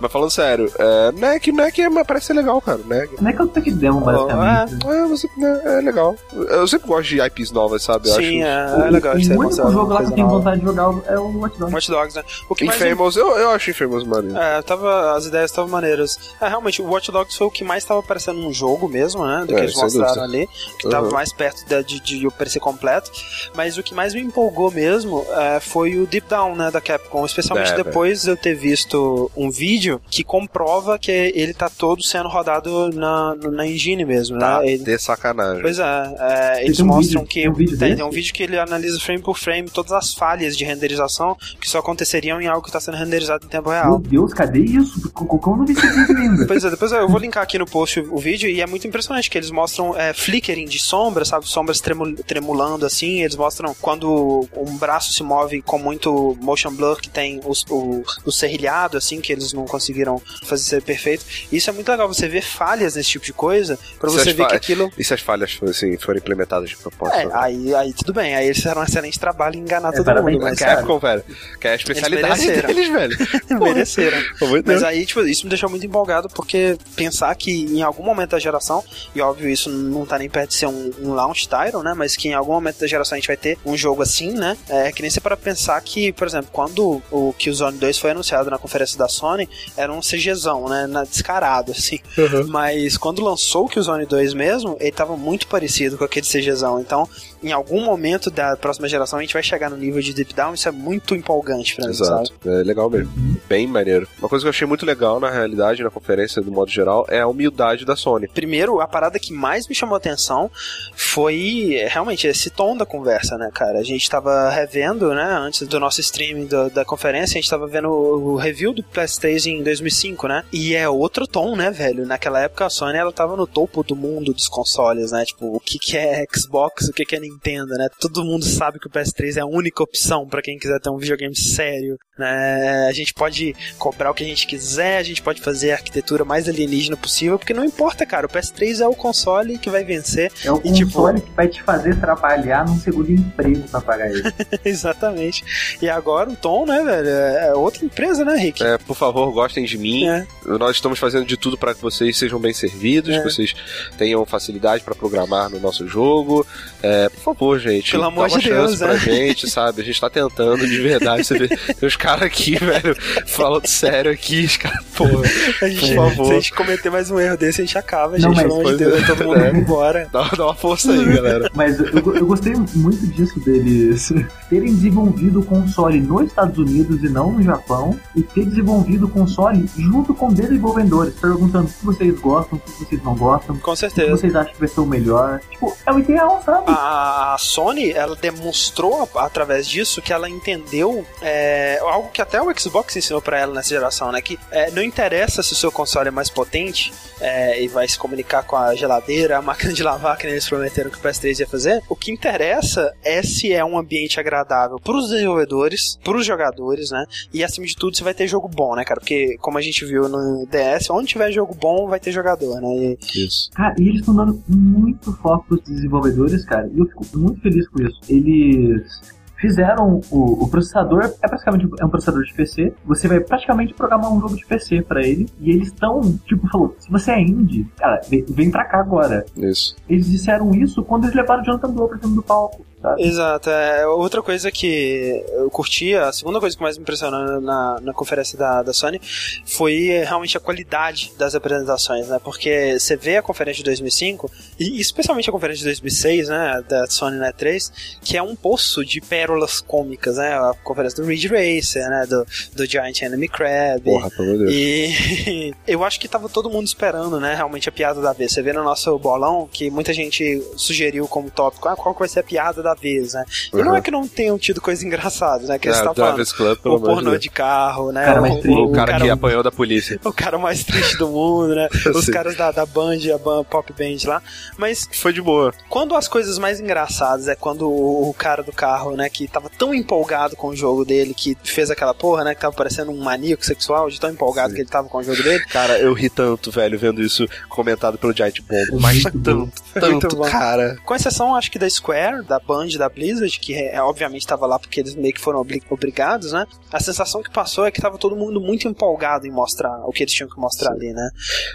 Mas falando sério, é, NEC, NEC é- parece ser legal, cara. NEC. Como é que é o tech demo, basicamente? É, é, você- é, é legal. Eu sempre gosto de IPs novas, sabe? Eu Sim, acho... é, é legal o único jogo lá que eu tenho vontade de jogar é o Watch Dogs. Watch Dogs, né? O que mais Infamous, eu, eu acho Infamous maneiro. É, tava, as ideias estavam maneiras. É, realmente, o Watch Dogs foi o que mais estava parecendo um jogo mesmo, né? Do É, que eles mostraram dúvida. ali. Que tava Uhum. mais perto de, de, parecer completo. Mas o que mais me empolgou mesmo é, foi o Deep Down, né? Da Capcom. Especialmente É, depois de eu ter visto um vídeo que comprova que ele tá todo sendo rodado na, na engine mesmo, Tá, né? Ele, de sacanagem. Pois é, é, eles um mostram vídeo- que tem um vídeo tem, tem um vídeo que ele analisa frame por frame todas as falhas de renderização que só aconteceriam em algo que está sendo renderizado em tempo real. Meu Deus, cadê isso? Como eu não vi esse vídeo ainda? Pois é, depois eu vou linkar aqui no post o vídeo e é muito impressionante que eles mostram é, flickering de sombras, sabe? Sombras tremu- tremulando assim. Eles mostram quando um braço se move com muito motion blur, que tem os- o, o serrilhado, assim, que eles não conseguiram fazer ser perfeito. Isso é muito legal, você ver falhas nesse tipo de coisa, pra você ver que aquilo. E se as falhas assim, forem implementadas de propósito? É, aí, aí tudo bem, aí eles fizeram um excelente trabalho em enganar É, todo mundo, mas cara. Capcom, velho. Que é a especialidade mereceram. deles, velho. mereceram. De Mas Deus. Aí, tipo, isso me deixou muito empolgado, porque pensar que em algum momento da geração, e óbvio, isso não tá nem perto de ser um, um launch title, né? Mas que em algum momento da geração a gente vai ter um jogo assim, né? É que nem você para pensar que, por exemplo, quando o Killzone 2 foi anunciado na conferência da Sony, era um CGzão, né? Na, descarado, assim. Mas quando lançou o Killzone 2 mesmo, ele tava muito parecido com aquele CGzão. Então, em algum momento da próxima geração, a gente vai chegar no nível de Deep Down, isso é muito empolgante pra mim, sabe? Exato, é legal mesmo. Bem maneiro. Uma coisa que eu achei muito legal na realidade, na conferência, do modo geral, é a humildade da Sony. Primeiro, a parada que mais me chamou a atenção foi realmente esse tom da conversa, né, cara? A gente tava revendo, né, antes do nosso streaming do- da conferência, a gente tava vendo o, o review do PS3 em 2005, né? E é outro tom, né, velho? Naquela época a Sony ela tava no topo do mundo dos consoles, né? Tipo, o que, que é Xbox, o que, que é Nintendo, né? Todo mundo sabe que o PS3 é a única opção pra quem quiser ter um videogame sério, né? A gente pode cobrar o que a gente quiser, a gente pode fazer a arquitetura mais alienígena possível, porque não importa, cara. O PS3 é o console que vai vencer. É o E, tipo, console que vai te fazer trabalhar num segundo emprego pra pagar ele. Exatamente. E agora o Tom, né, velho? É outra empresa, né, Rick? É, por favor, gostem de mim. É. Nós estamos fazendo de tudo para que vocês sejam bem servidos, É. que vocês tenham facilidade para programar no nosso jogo. É, por favor, gente. Pelo dá amor uma de chance Deus, pra né? gente, sabe? A gente tá tentando de verdade. Você vê, tem os caras aqui, velho, falando sério aqui, os caras, pô, A gente, por favor. Se a gente cometer mais um erro desse, a gente acaba, Não, gente. mas Pelo amor de Deus, é. todo mundo É. vai embora. dá, dá uma força aí, galera. Mas eu, eu- gostei muito disso deles terem desenvolvido o console nos Estados Unidos e não no Japão, e ter desenvolvido o console junto com desenvolvedores, perguntando o que vocês gostam, o que vocês não gostam, Com o que certeza. vocês acham que vai ser o melhor. Tipo, é o ideal, sabe? A, a Sony, ela demonstrou através disso que ela entendeu é, algo que até o Xbox ensinou pra ela nessa geração, né? Que é, não interessa se o seu console é mais potente é, e vai se comunicar com a geladeira, a máquina de lavar, que nem eles prometeram que o PS3 ia fazer. O que interessa é se é um ambiente agradável pros desenvolvedores, pros jogadores, né? E acima de tudo, se vai ter jogo bom, né, cara? Porque, como a gente viu no DS, onde tiver jogo bom, vai ter jogador, né? E, Isso. Cara, e eles estão dando muito foco pros desenvolvedores, cara, e eu fico muito feliz com isso. Eles fizeram o, o processador, é praticamente é um processador de PC, você vai praticamente programar um jogo de PC pra ele, e eles estão, tipo, falou, se você é indie, cara, vem, vem pra cá agora. Isso. Eles disseram isso quando eles levaram o Jonathan Blow pra cima do palco, sabe? Exato. É, outra coisa que eu curti, a segunda coisa que mais me impressionou na, na conferência da, da Sony foi realmente a qualidade das apresentações, né? Porque você vê a conferência de 2005 e especialmente a conferência de 2006, né, da Sony na E3, que é um poço de pérolas cômicas, né? A conferência do Ridge Racer, né, do, do Giant Enemy Crab. Porra, pelo Deus. E eu acho que tava todo mundo esperando, né, realmente a piada da vez. Você vê no nosso bolão que muita gente sugeriu como tópico, ah, qual que vai ser a piada da vez, né? E não Uhum. é que não tenham tido coisas engraçadas, né? Que eles É, estão falando. Club, O de pornô de carro, né? Cara, o, tem- O cara que apanhou da polícia. o cara mais triste do mundo, né? Os caras da, da Band, a Band, Pop Band lá. Mas Foi de boa. quando as coisas mais engraçadas é quando o, o cara do carro, né, que tava tão empolgado com o jogo dele, que fez aquela porra, né, que tava parecendo um maníaco sexual, de tão empolgado Sim. que ele tava com o jogo dele. Cara, eu ri tanto, velho, vendo isso comentado pelo Giant Bomb. Mas tanto, tanto, bom. cara. Com exceção, acho que da Square, da Band, da Blizzard, que é, obviamente tava lá porque eles meio que foram obli- obrigados, né? A sensação que passou é que tava todo mundo muito empolgado em mostrar o que eles tinham que mostrar ali, né?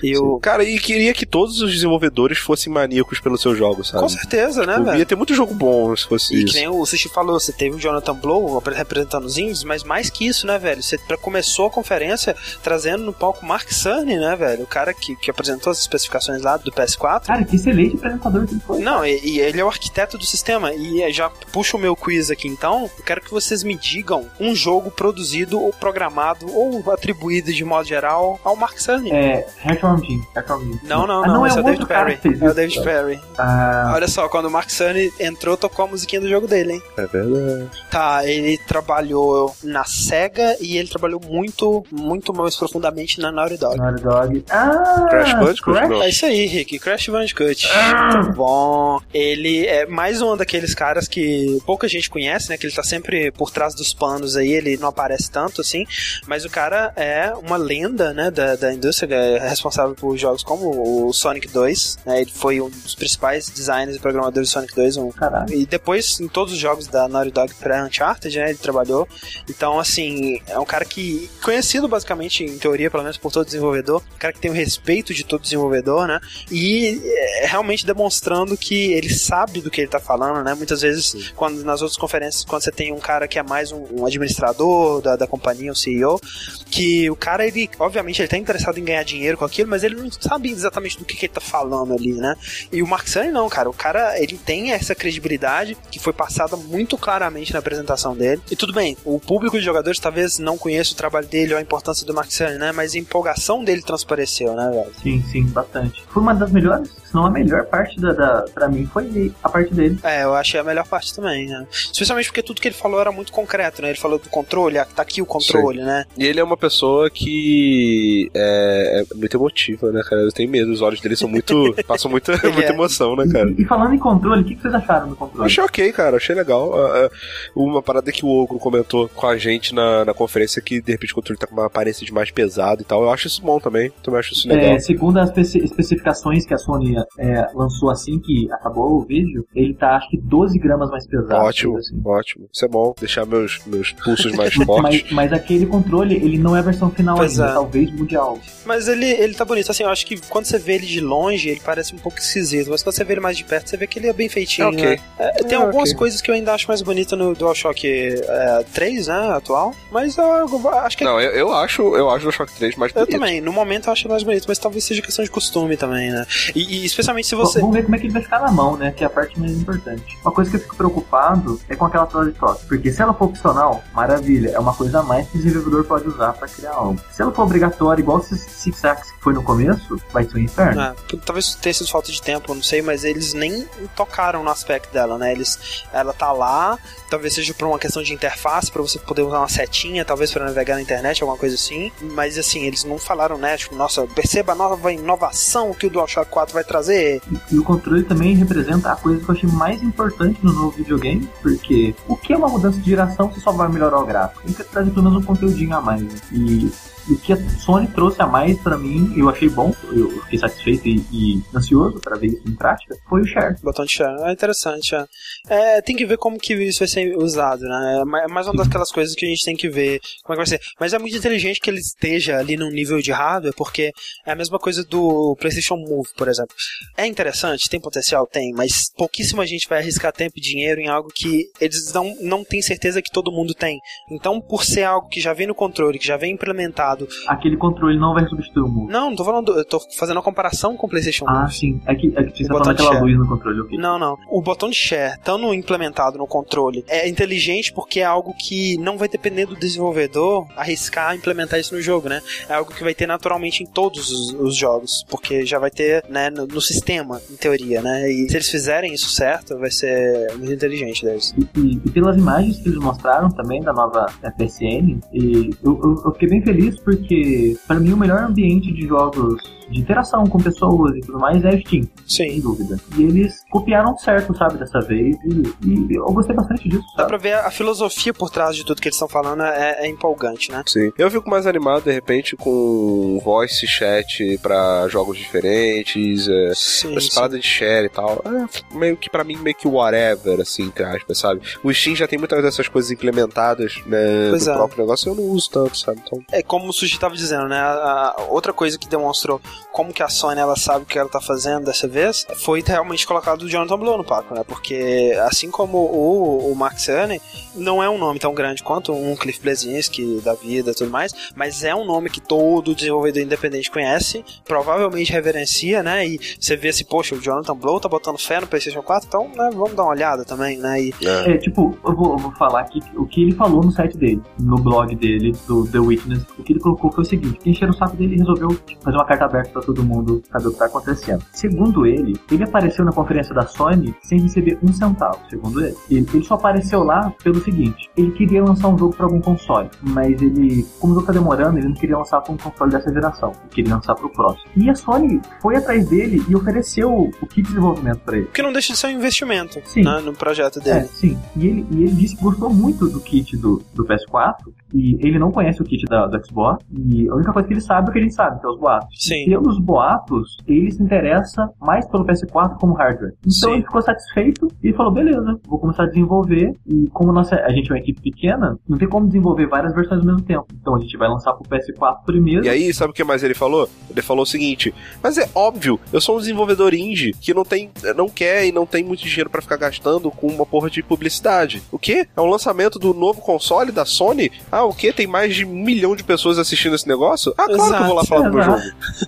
E o. Cara, e queria que todos os desenvolvedores fossem maníacos pelos seus jogos, sabe? Com certeza, né, Tipo, velho? ia ter muito jogo bom se fosse E que isso. nem o Sushi falou, você teve o Jonathan Blow representando os indies, mas mais que isso, né, velho? Você começou a conferência trazendo no palco Mark Cerny, né, velho? O cara que, que apresentou as especificações lá do PS4. Cara, que excelente apresentador que ele foi. Não, e, e ele é o arquiteto do sistema. E é, já puxa o meu quiz aqui então. Eu quero que vocês me digam um jogo produzido ou programado ou atribuído de modo geral ao Mark Cerny. É, Hearthworm Jim. Jim. Não, não, Ah, não, é esse é o David Perry. É o. David Perry. Ah, Olha só, quando o Mark Cerny entrou, tocou a musiquinha do jogo dele, hein? É verdade. Tá, ele trabalhou na SEGA e ele trabalhou muito, muito mais profundamente na Naughty Dog. Naughty Dog. Ah! Crash Bandicoot, Crash? não. É isso aí, Rick. Crash Bandicoot. Ah! Muito bom. Ele é mais um daqueles caras que pouca gente conhece, né? Que ele tá sempre por trás dos panos aí, ele não aparece tanto assim. Mas o cara é uma lenda, né? Da, da indústria, é responsável por jogos como o Sonic 2. Né, ele foi um dos principais designers e programadores do Sonic 2. Um, Caralho. e depois, em todos os jogos da Naughty Dog pré-Uncharted, né? Ele trabalhou. Então, assim, é um cara que. Conhecido basicamente, em teoria, pelo menos por todo desenvolvedor. Um cara que tem o respeito de todo desenvolvedor, né? E é, realmente demonstrando que ele sabe do que ele tá falando, né? Muitas vezes, quando nas outras conferências, quando você tem um cara que é mais um, um administrador da, da companhia, um CEO, que o cara, ele, obviamente, ele tá interessado em ganhar dinheiro com aquilo, mas ele não sabe exatamente do que, que ele tá falando ali, né? E o Mark Cerny não, cara. O cara, ele tem essa credibilidade que foi passada muito claramente na apresentação dele. E tudo bem, o público de jogadores talvez não conheça o trabalho dele ou a importância do Mark Cerny, né? Mas a empolgação dele transpareceu, né, velho? Sim, sim, bastante. Foi uma das melhores, se não a melhor parte da, da pra mim foi a parte dele. É, eu a melhor parte também, né? Especialmente porque tudo que ele falou era muito concreto, né? Ele falou do controle, ah, tá aqui o controle, né? E ele é uma pessoa que é, é muito emotiva, né, cara? Eu tenho medo, os olhos dele são muito. passam muita, muita é. emoção, né, cara? E, e falando em controle, o que, que vocês acharam do Eu controle? achei ok, cara, achei legal. Ah, ah, Uma parada que o Ogro comentou com a gente na, na conferência que de repente o controle tá com uma aparência de mais pesado e tal. Eu acho isso bom também. Também acho isso legal. É, segundo as especi- especificações que a Sony é, lançou assim que acabou o vídeo, ele tá acho que 12 gramas mais pesado. ótimo, assim. ótimo. Isso é bom. Deixar meus, meus pulsos mais fortes. Mas, mas aquele controle, ele não é a versão final Pois ainda, é. talvez mundial. Mas ele, ele tá bonito. Assim, eu acho que quando você vê ele de longe, ele parece um pouco esquisito. Mas quando você vê ele mais de perto, você vê que ele é bem feitinho, É ok. né? É, tem É, algumas ok. coisas que eu ainda acho mais bonita no DualShock é, 3, né, atual. Mas eu, eu acho que Não, eu, eu acho eu acho o Shock 3 mais Eu bonito. também, no momento eu acho mais bonito, mas talvez seja questão de costume também, né? E, e especialmente se você. Vamos ver como é que ele vai ficar na mão, né? Que é a parte mais importante. Uma coisa que eu fico preocupado é com aquela tela de toque. Porque se ela for opcional, maravilha, é uma coisa a mais que o desenvolvedor pode usar pra criar algo. Se ela for obrigatória, igual o Six Axis que foi no começo, vai ser um inferno. É, talvez tenha sido falta de tempo, não sei, mas eles nem tocaram no aspecto dela, né? Eles, ela tá lá, talvez seja por uma questão de interface, pra você poder usar uma setinha, talvez pra navegar na internet, alguma coisa assim. Mas assim, eles não falaram, né? Tipo, nossa, perceba a nova inovação que o DualShock 4 vai trazer. E o controle também representa a coisa que eu achei mais importante no novo videogame, porque o que é uma mudança de geração se só vai melhorar o gráfico? Tem que trazer pelo menos um conteúdinho a mais. né? E o que a Sony trouxe a mais pra mim, eu achei bom, eu fiquei satisfeito e, e ansioso para ver isso em prática, foi o share. Botão de share. É interessante, é. É, tem que ver como que isso vai ser usado, né? É é mais uma daquelas coisas que a gente tem que ver como é que vai ser. Mas é muito inteligente que ele esteja ali num nível de hardware, porque é a mesma coisa do PlayStation Move, por exemplo. É interessante, tem potencial? Tem, mas pouquíssima gente vai arriscar tempo e dinheiro em algo que eles não, não têm certeza que todo mundo tem. Então, por ser algo que já vem no controle, que já vem implementado. Aquele controle não vai substituir o Move. Não, não tô falando, eu tô fazendo uma comparação com o PlayStation Move. Ah, sim. É que, é que você tá falando aquela share. luz no controle, ok. Não, não. O botão de share, estando implementado no controle, é inteligente porque é algo que não vai depender do desenvolvedor arriscar implementar isso no jogo, né? É algo que vai ter naturalmente em todos os, os jogos, porque já vai ter, né, no, no sistema, em teoria, né? E se eles fizerem isso certo, vai ser muito inteligente deles. E, e, e, pelas imagens que eles mostraram também da nova PSN, e eu, eu, eu fiquei bem feliz porque, para mim, o melhor ambiente de jogos de interação com pessoas e tudo mais é Steam. Sim. Sem dúvida. E eles copiaram certo, sabe, dessa vez. E, e eu gostei bastante disso. Sabe? Dá pra ver a filosofia por trás de tudo que eles estão falando é, é, empolgante, né? Sim. Eu fico mais animado, de repente, com voice chat pra jogos diferentes, é, sim, essa de share e tal. É, meio que pra mim, meio que whatever, assim, entre aspas, sabe? O Steam já tem muitas dessas coisas implementadas, né, pois no é. próprio negócio, eu não uso tanto, sabe? Então... É como o Sushi tava dizendo, né? A, a outra coisa que demonstrou como que a Sony ela sabe o que ela tá fazendo dessa vez, foi realmente colocado o Jonathan Blow no papo, né? Porque assim como o, o Mark Cerny, não é um nome tão grande quanto um Cliff Blesinski da vida e tudo mais, mas é um nome que todo desenvolvedor independente conhece, provavelmente reverencia, né? E você vê assim, poxa, o Jonathan Blow tá botando fé no PlayStation 4, então né, vamos dar uma olhada também, né? E... É. é, tipo, eu vou, eu vou falar aqui o que ele falou no site dele, no blog dele, do The Witness, o que ele colocou foi o seguinte: encheram o saco dele e resolveu fazer uma carta aberta pra todo mundo saber o que tá acontecendo. Segundo ele, ele apareceu na conferência da Sony sem receber um centavo, segundo ele. Ele, ele só apareceu lá pelo seguinte: ele queria lançar um jogo para algum console, mas ele, como o jogo tá demorando, ele não queria lançar para um console dessa geração, ele queria lançar para o próximo. E a Sony foi atrás dele e ofereceu o kit de desenvolvimento para ele. Que não deixa de ser um investimento sim. Né, no projeto dele. É, sim. E ele, e ele disse que gostou muito do kit do, do PS4 e ele não conhece o kit da, do Xbox e a única coisa que ele sabe é o que ele sabe, que é os boatos. Sim. E pelos boatos, ele se interessa mais pelo PS4 como hardware. Então Sim. ele ficou satisfeito e falou: beleza, vou começar a desenvolver. E como nossa, a gente é uma equipe pequena, não tem como desenvolver várias versões ao mesmo tempo. Então a gente vai lançar pro PS4 primeiro. E aí, sabe o que mais ele falou? Ele falou o seguinte: mas é óbvio, eu sou um desenvolvedor indie que não tem, não quer e não tem muito dinheiro para ficar gastando com uma porra de publicidade. O que? É um lançamento do novo console da Sony? Ah, o que? Tem mais de um milhão de pessoas assistindo esse negócio? Ah, claro Exato. que eu vou lá falar do meu jogo.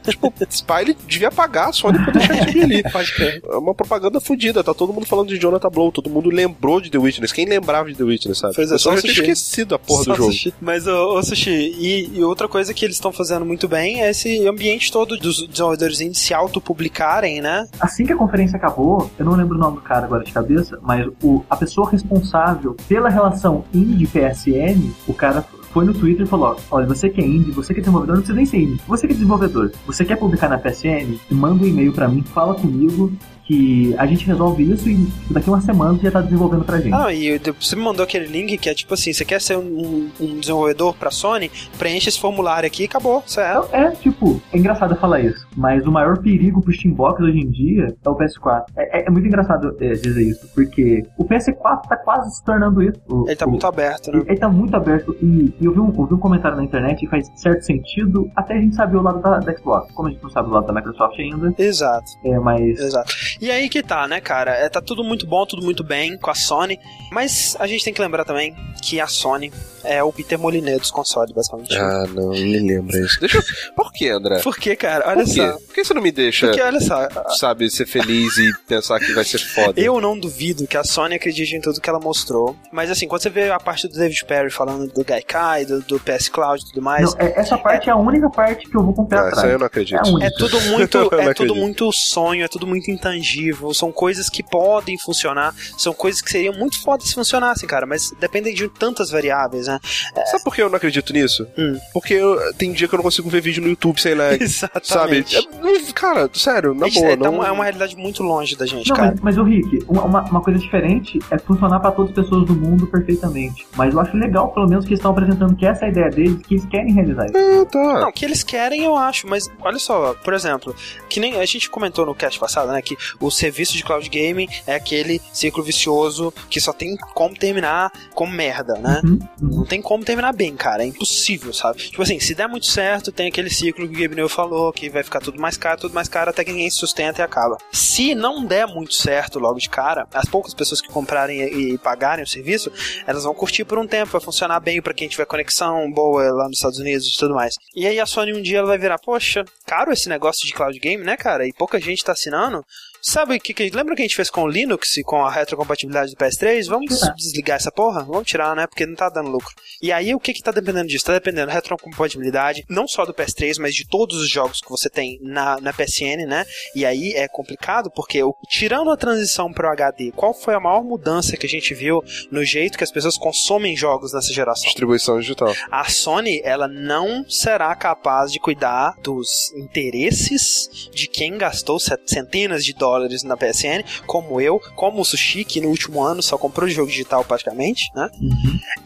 tipo, Spy ele devia pagar a Sony pra deixar isso ali. É uma propaganda fodida, tá todo mundo falando de Jonathan Blow, todo mundo lembrou de The Witness. Quem lembrava de The Witness, sabe? Pois é, só já tinha esquecido a porra só do jogo. Sushi. Mas, ô, ô Sushi, e, e, outra coisa que eles estão fazendo muito bem é esse ambiente todo dos desenvolvedores se auto-publicarem, né? Assim que a conferência acabou, eu não lembro o nome do cara agora de cabeça, mas o, a pessoa responsável pela relação indie-PSN, o cara foi no Twitter e falou: Olha, você que é indie, você que é desenvolvedor, não precisa nem ser indie. Você que é desenvolvedor, você quer publicar na PSN? Manda um e-mail para mim, fala comigo que a gente resolve isso e daqui uma semana você já tá desenvolvendo pra gente. Ah, e você me mandou aquele link que é tipo assim, você quer ser um, um desenvolvedor pra Sony, preenche esse formulário aqui e acabou, certo? É, é, tipo, é engraçado falar isso, mas o maior perigo pro Steambox hoje em dia é o PS4. É, é, é muito engraçado é, dizer isso, porque o PS4 tá quase se tornando isso. O, ele tá o, muito aberto, né? Ele, ele tá muito aberto e, e eu, vi um, eu vi um comentário na internet que faz certo sentido, até a gente saber o lado da, da Xbox. Como a gente não sabe o lado da Microsoft ainda. Exato. É, mas... Exato. E aí que tá, né, cara? É, tá tudo muito bom, tudo muito bem com a Sony, mas a gente tem que lembrar também que a Sony é o Peter Moliné dos consoles, basicamente. Ah, não, me lembra isso. Deixa eu... Por que, André? Por que, cara? Olha Por só. Por que você não me deixa, Porque, olha só, sabe, ser feliz e pensar que vai ser foda? Eu não duvido que a Sony acredite em tudo que ela mostrou, mas assim, quando você vê a parte do David Perry falando do Gaikai, do, do PS Cloud e tudo mais... Não, é, essa parte é... é... a única parte que eu vou comprar ah, atrás. eu não acredito. É, é tudo muito, é tudo muito sonho, é tudo muito intangível, são coisas que podem funcionar, são coisas que seriam muito fodas se funcionassem, cara, mas dependem de tantas variáveis, né? É... Sabe por que eu não acredito nisso? Hum. Porque eu, tem dia que eu não consigo ver vídeo no YouTube sem lag. Exatamente. Sabe? É, cara, sério, na boa. É, não... é uma realidade muito longe da gente, não, cara. Mas, mas o Rick, uma, uma coisa diferente é funcionar para todas as pessoas do mundo perfeitamente. Mas eu acho legal, pelo menos, que eles estão apresentando que essa é a ideia deles, que eles querem realizar isso. É, tá. Não, que eles querem, eu acho, mas olha só, por exemplo, que nem a gente comentou no cast passado, né, que o serviço de cloud gaming é aquele ciclo vicioso que só tem como terminar com merda, né? Uhum, uhum. Não tem como terminar bem, cara. É impossível, sabe? Tipo assim, se der muito certo, tem aquele ciclo que o Gabriel falou, que vai ficar tudo mais caro, tudo mais caro, até que ninguém se sustenta e acaba. Se não der muito certo logo de cara, as poucas pessoas que comprarem e, e pagarem o serviço, elas vão curtir por um tempo, vai funcionar bem para quem tiver conexão boa lá nos Estados Unidos e tudo mais. E aí a Sony um dia ela vai virar, poxa, caro esse negócio de cloud game, né, cara? E pouca gente tá assinando Sabe o que, que. Lembra que a gente fez com o Linux e com a retrocompatibilidade do PS3? Vamos Tirar. desligar essa porra? Vamos tirar, né? Porque não tá dando lucro. E aí, o que que tá dependendo disso? Tá dependendo da retrocompatibilidade, não só do PS3, mas de todos os jogos que você tem na, na PSN, né? E aí é complicado, porque o- tirando a transição pro HD, qual foi a maior mudança que a gente viu no jeito que as pessoas consomem jogos nessa geração? Distribuição digital. a Sony ela não será capaz de cuidar dos interesses de quem gastou centenas de dólares na PSN, como eu, como o Sushi, que no último ano só comprou jogo digital praticamente, né?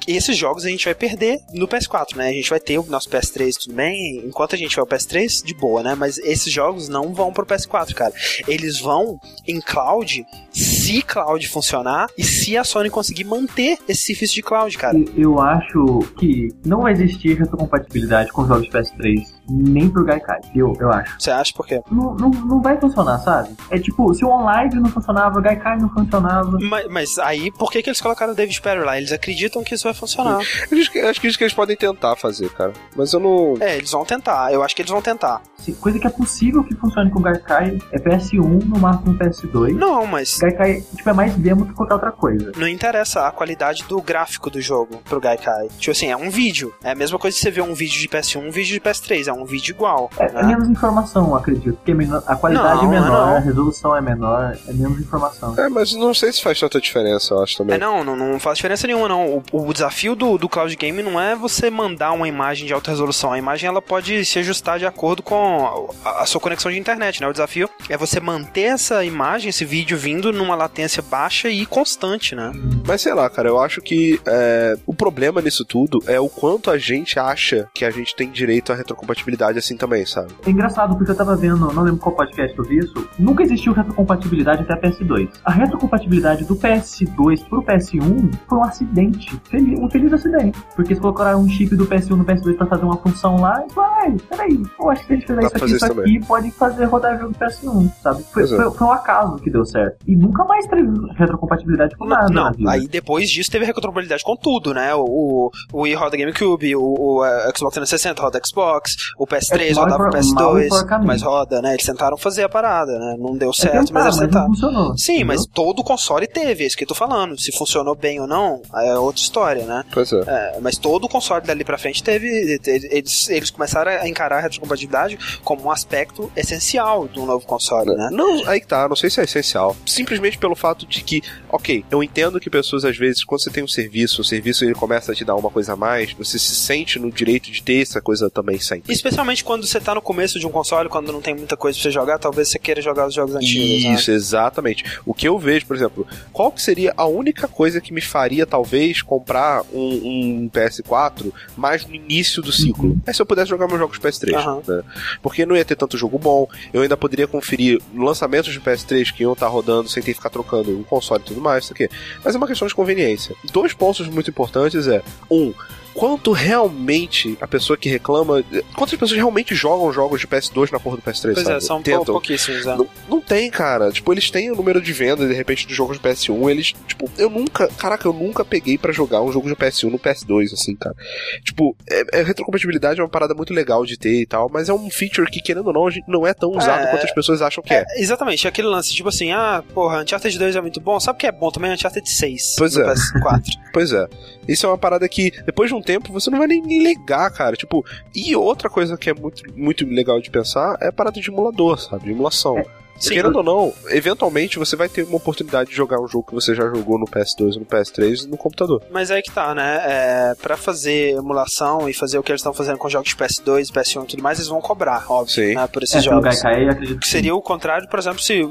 E esses jogos a gente vai perder no PS4, né? A gente vai ter o nosso PS3, tudo bem? Enquanto a gente vai ao PS3, de boa, né? Mas esses jogos não vão pro PS4, cara. Eles vão em cloud se cloud funcionar e se a Sony conseguir manter esse serviço de cloud, cara. Eu acho que não vai existir retrocompatibilidade com jogos de PS3, nem por Gaikai. Eu, eu acho. Você acha por quê? Não, não, não vai funcionar, sabe? É tipo, se o online não funcionava, o Gaikai não funcionava. Mas, mas aí, por que, que eles colocaram o David Perry lá? Eles acreditam que isso vai funcionar. Eu acho que, que isso que eles podem tentar fazer, cara. Mas eu não. É, eles vão tentar. Eu acho que eles vão tentar. Se- Coisa que é possível que funcione com o Gaikai é PS1, no máximo PS2. Não, mas Gaikai, tipo, é mais demo que qualquer outra coisa. não interessa a qualidade do gráfico do jogo pro Gaikai. Tipo assim, é um vídeo. É a mesma coisa que você vê um vídeo de PS1 um vídeo de PS3. É um vídeo igual. É, é né? menos informação, eu acredito. Porque é a qualidade Não, é menor, não. a resolução é menor, é menos informação. É, mas não sei se faz tanta diferença, eu acho também. É, não, não, não faz diferença nenhuma, não. O, o desafio do, do cloud game não é você mandar uma imagem de alta resolução. A imagem ela pode se ajustar de acordo com a, a sua conexão de internet, né? O desafio é você manter essa imagem, esse vídeo vindo numa latência baixa e constante, né? Mas sei lá, cara, eu acho que é, o problema nisso tudo é o quanto a gente acha que a gente tem direito à retrocompatibilidade assim também, sabe? É engraçado porque eu tava vendo, não lembro qual podcast eu vi isso, nunca existiu retrocompatibilidade até a PS2. A retrocompatibilidade do PS2 pro PS1 foi um acidente, feliz- um feliz acidente. Porque eles colocaram um chip do PS1 no PS2 pra fazer uma função lá e vai, peraí, eu acho que se a gente fizer Dá isso aqui, isso aqui, pode fazer rodar jogo do PS1, sabe? Foi, é. foi, foi um acaso que deu certo. E nunca mais teve retrocompatibilidade com nada. na Não, vida. aí depois disso teve retrocompatibilidade com tudo, né? O, o, o Wii roda GameCube, o, o eh, Xbox 360 roda Xbox, o PS3 É, rodava o por- mal e PS2, porcamente. mas roda, né? Eles tentaram fazer a parada, né? Não deu É certo, tentar, mas eles não tentaram. funcionou. Sim, entendeu? mas todo console teve, é isso que eu tô falando. Se funcionou bem ou não, é outra história, né? Pois é. É, mas todo console dali pra frente teve. te- Eles, eles começaram a encarar a retrocompatibilidade como um aspecto essencial de um novo console, né? Não, aí que tá, não sei se é essencial. Simplesmente pelo fato de que, ok, eu entendo que pessoas às vezes, quando você tem um serviço, o serviço ele começa a te dar uma coisa a mais, você se sente no direito de ter essa coisa também sempre. Especialmente quando você tá no começo de um console, quando não tem muita coisa pra você jogar, talvez você queira jogar os jogos antigos, né? Isso, exatamente. O que eu vejo, por exemplo, qual que seria a única coisa que me faria, talvez, comprar um, um PS4 mais no início do ciclo? É se eu pudesse jogar meus jogos PS3. Aham. Né? Porque não ia ter tanto jogo bom, eu ainda poderia conferir lançamentos de PS3 que iam estar rodando sem ter que ficar trocando um console e tudo mais, isso aqui. Mas é uma questão de conveniência. Dois pontos muito importantes é, um, quanto realmente a pessoa que reclama. Quantas pessoas realmente jogam jogos de PS2 na porra do PS3? Pois sabe? é, são Tentam. pouquíssimos, né? Não, não tem, cara. Tipo, eles têm o número de venda, de repente, dos jogos de PS1. Eles, tipo, eu nunca. Caraca, eu nunca peguei pra jogar um jogo de PS1 no PS2, assim, cara. Tipo, é, é- retrocompatibilidade é uma parada muito legal de ter e tal, mas é um feature que, querendo ou não, a gente não é tão usado É. quanto as pessoas acham que é. É, exatamente, aquele lance, tipo assim, ah, porra, Uncharted 2 é muito bom, sabe o que é bom também? Uncharted 6 Pois é. PS4. Pois é. Isso é uma parada que, depois de um tempo, você não vai nem ligar, cara. Tipo, e outra coisa que é muito, muito legal de pensar é a parada de emulador, sabe? De emulação. Sim, Querendo ou não, eventualmente você vai ter uma oportunidade de jogar um jogo que você já jogou no PS2 e no PS3 no computador. Mas aí que tá, né? É, pra fazer emulação e fazer o que eles estão fazendo com jogos de PS2, PS1 e tudo mais, eles vão cobrar, óbvio, Sim. né? Por esses É, jogos. Gaikai, acredito Que seria o contrário, por exemplo, se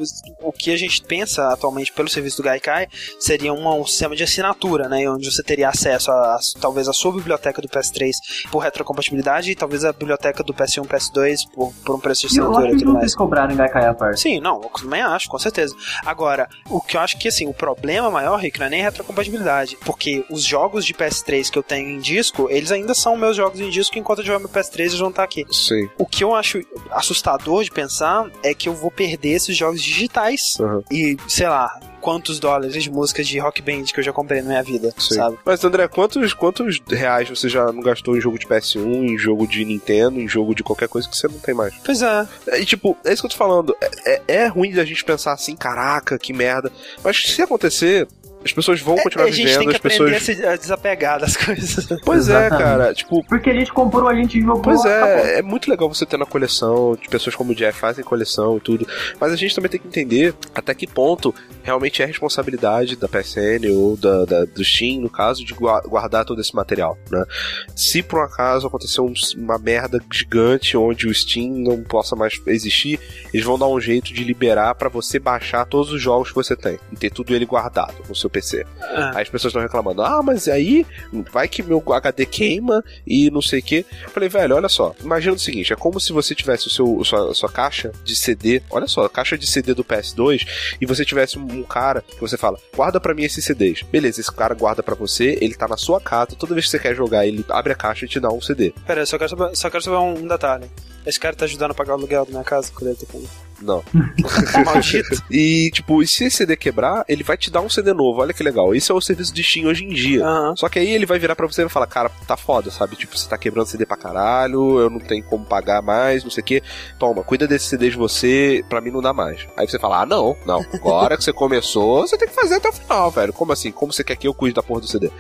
o que a gente pensa atualmente pelo serviço do Gaikai seria uma- um sistema de assinatura, né? Onde você teria acesso a, a- talvez a sua biblioteca do PS3 por retrocompatibilidade e talvez a biblioteca do PS1 PS2 por, por um preço de E eu assinatura acho e que tudo não mais. eles cobrarem Gaikai à parte. Sim, não, eu também acho, com certeza. Agora, o que eu acho que assim, o problema maior, Rick, não é nem retrocompatibilidade. Porque os jogos de PS3 que eu tenho em disco, eles ainda são meus jogos em disco, enquanto eu jogar meu PS3, eles vão estar aqui. Sim. O que eu acho assustador de pensar é que eu vou perder esses jogos digitais. Uhum. E, sei lá, quantos dólares de músicas de rock band que eu já comprei na minha vida, Sim. sabe? Mas, André, quantos, quantos reais você já não gastou em jogo de PS1, em jogo de Nintendo, em jogo de qualquer coisa que você não tem mais? Pois é. E, tipo, é isso que eu tô falando. É, é, é ruim da gente pensar assim, caraca, que merda. Mas se acontecer, as pessoas vão continuar É, a gente tem vivendo, que as pessoas. aprender a se desapegar das coisas. Pois é, cara. Tipo, Porque a gente comprou, a gente jogou. Pois acabou. é, é muito legal você ter na coleção, de pessoas como o Jeff fazem coleção e tudo. Mas a gente também tem que entender até que ponto realmente é responsabilidade da PSN ou da, da- do Steam, no caso, de gua- guardar todo esse material, né? Se por um acaso acontecer um- uma merda gigante onde o Steam não possa mais existir, eles vão dar um jeito de liberar pra você baixar todos os jogos que você tem e ter tudo ele guardado no seu PC. É. Aí as pessoas estão reclamando, ah, mas aí vai que meu HD queima e não sei o que. Falei, velho, olha só, imagina o seguinte, é como se você tivesse o seu, a sua, sua caixa de CD, olha só, a caixa de CD do PS2, e você tivesse um, um cara que você fala, guarda pra mim esses CDs. Beleza, esse cara guarda pra você, ele tá na sua casa, toda vez que você quer jogar, ele abre a caixa e te dá um CD. Pera, eu só quero saber, só quero saber um detalhe. Esse cara tá ajudando a pagar o aluguel da minha casa quando ele tá com... Não. Maldito. E, tipo, e se esse CD quebrar, ele vai te dar um CD novo, olha que legal. Isso é o serviço de Steam hoje em dia. Só que aí ele vai virar pra você e vai falar, cara, tá foda, sabe? Tipo, você tá quebrando CD pra caralho, eu não tenho como pagar mais, não sei o quê. Toma, cuida desse CD de você, pra mim não dá mais. Aí você fala, ah, não, não. Agora que você começou, você tem que fazer até o final, velho. Como assim? Como você quer que eu cuide da porra do CD?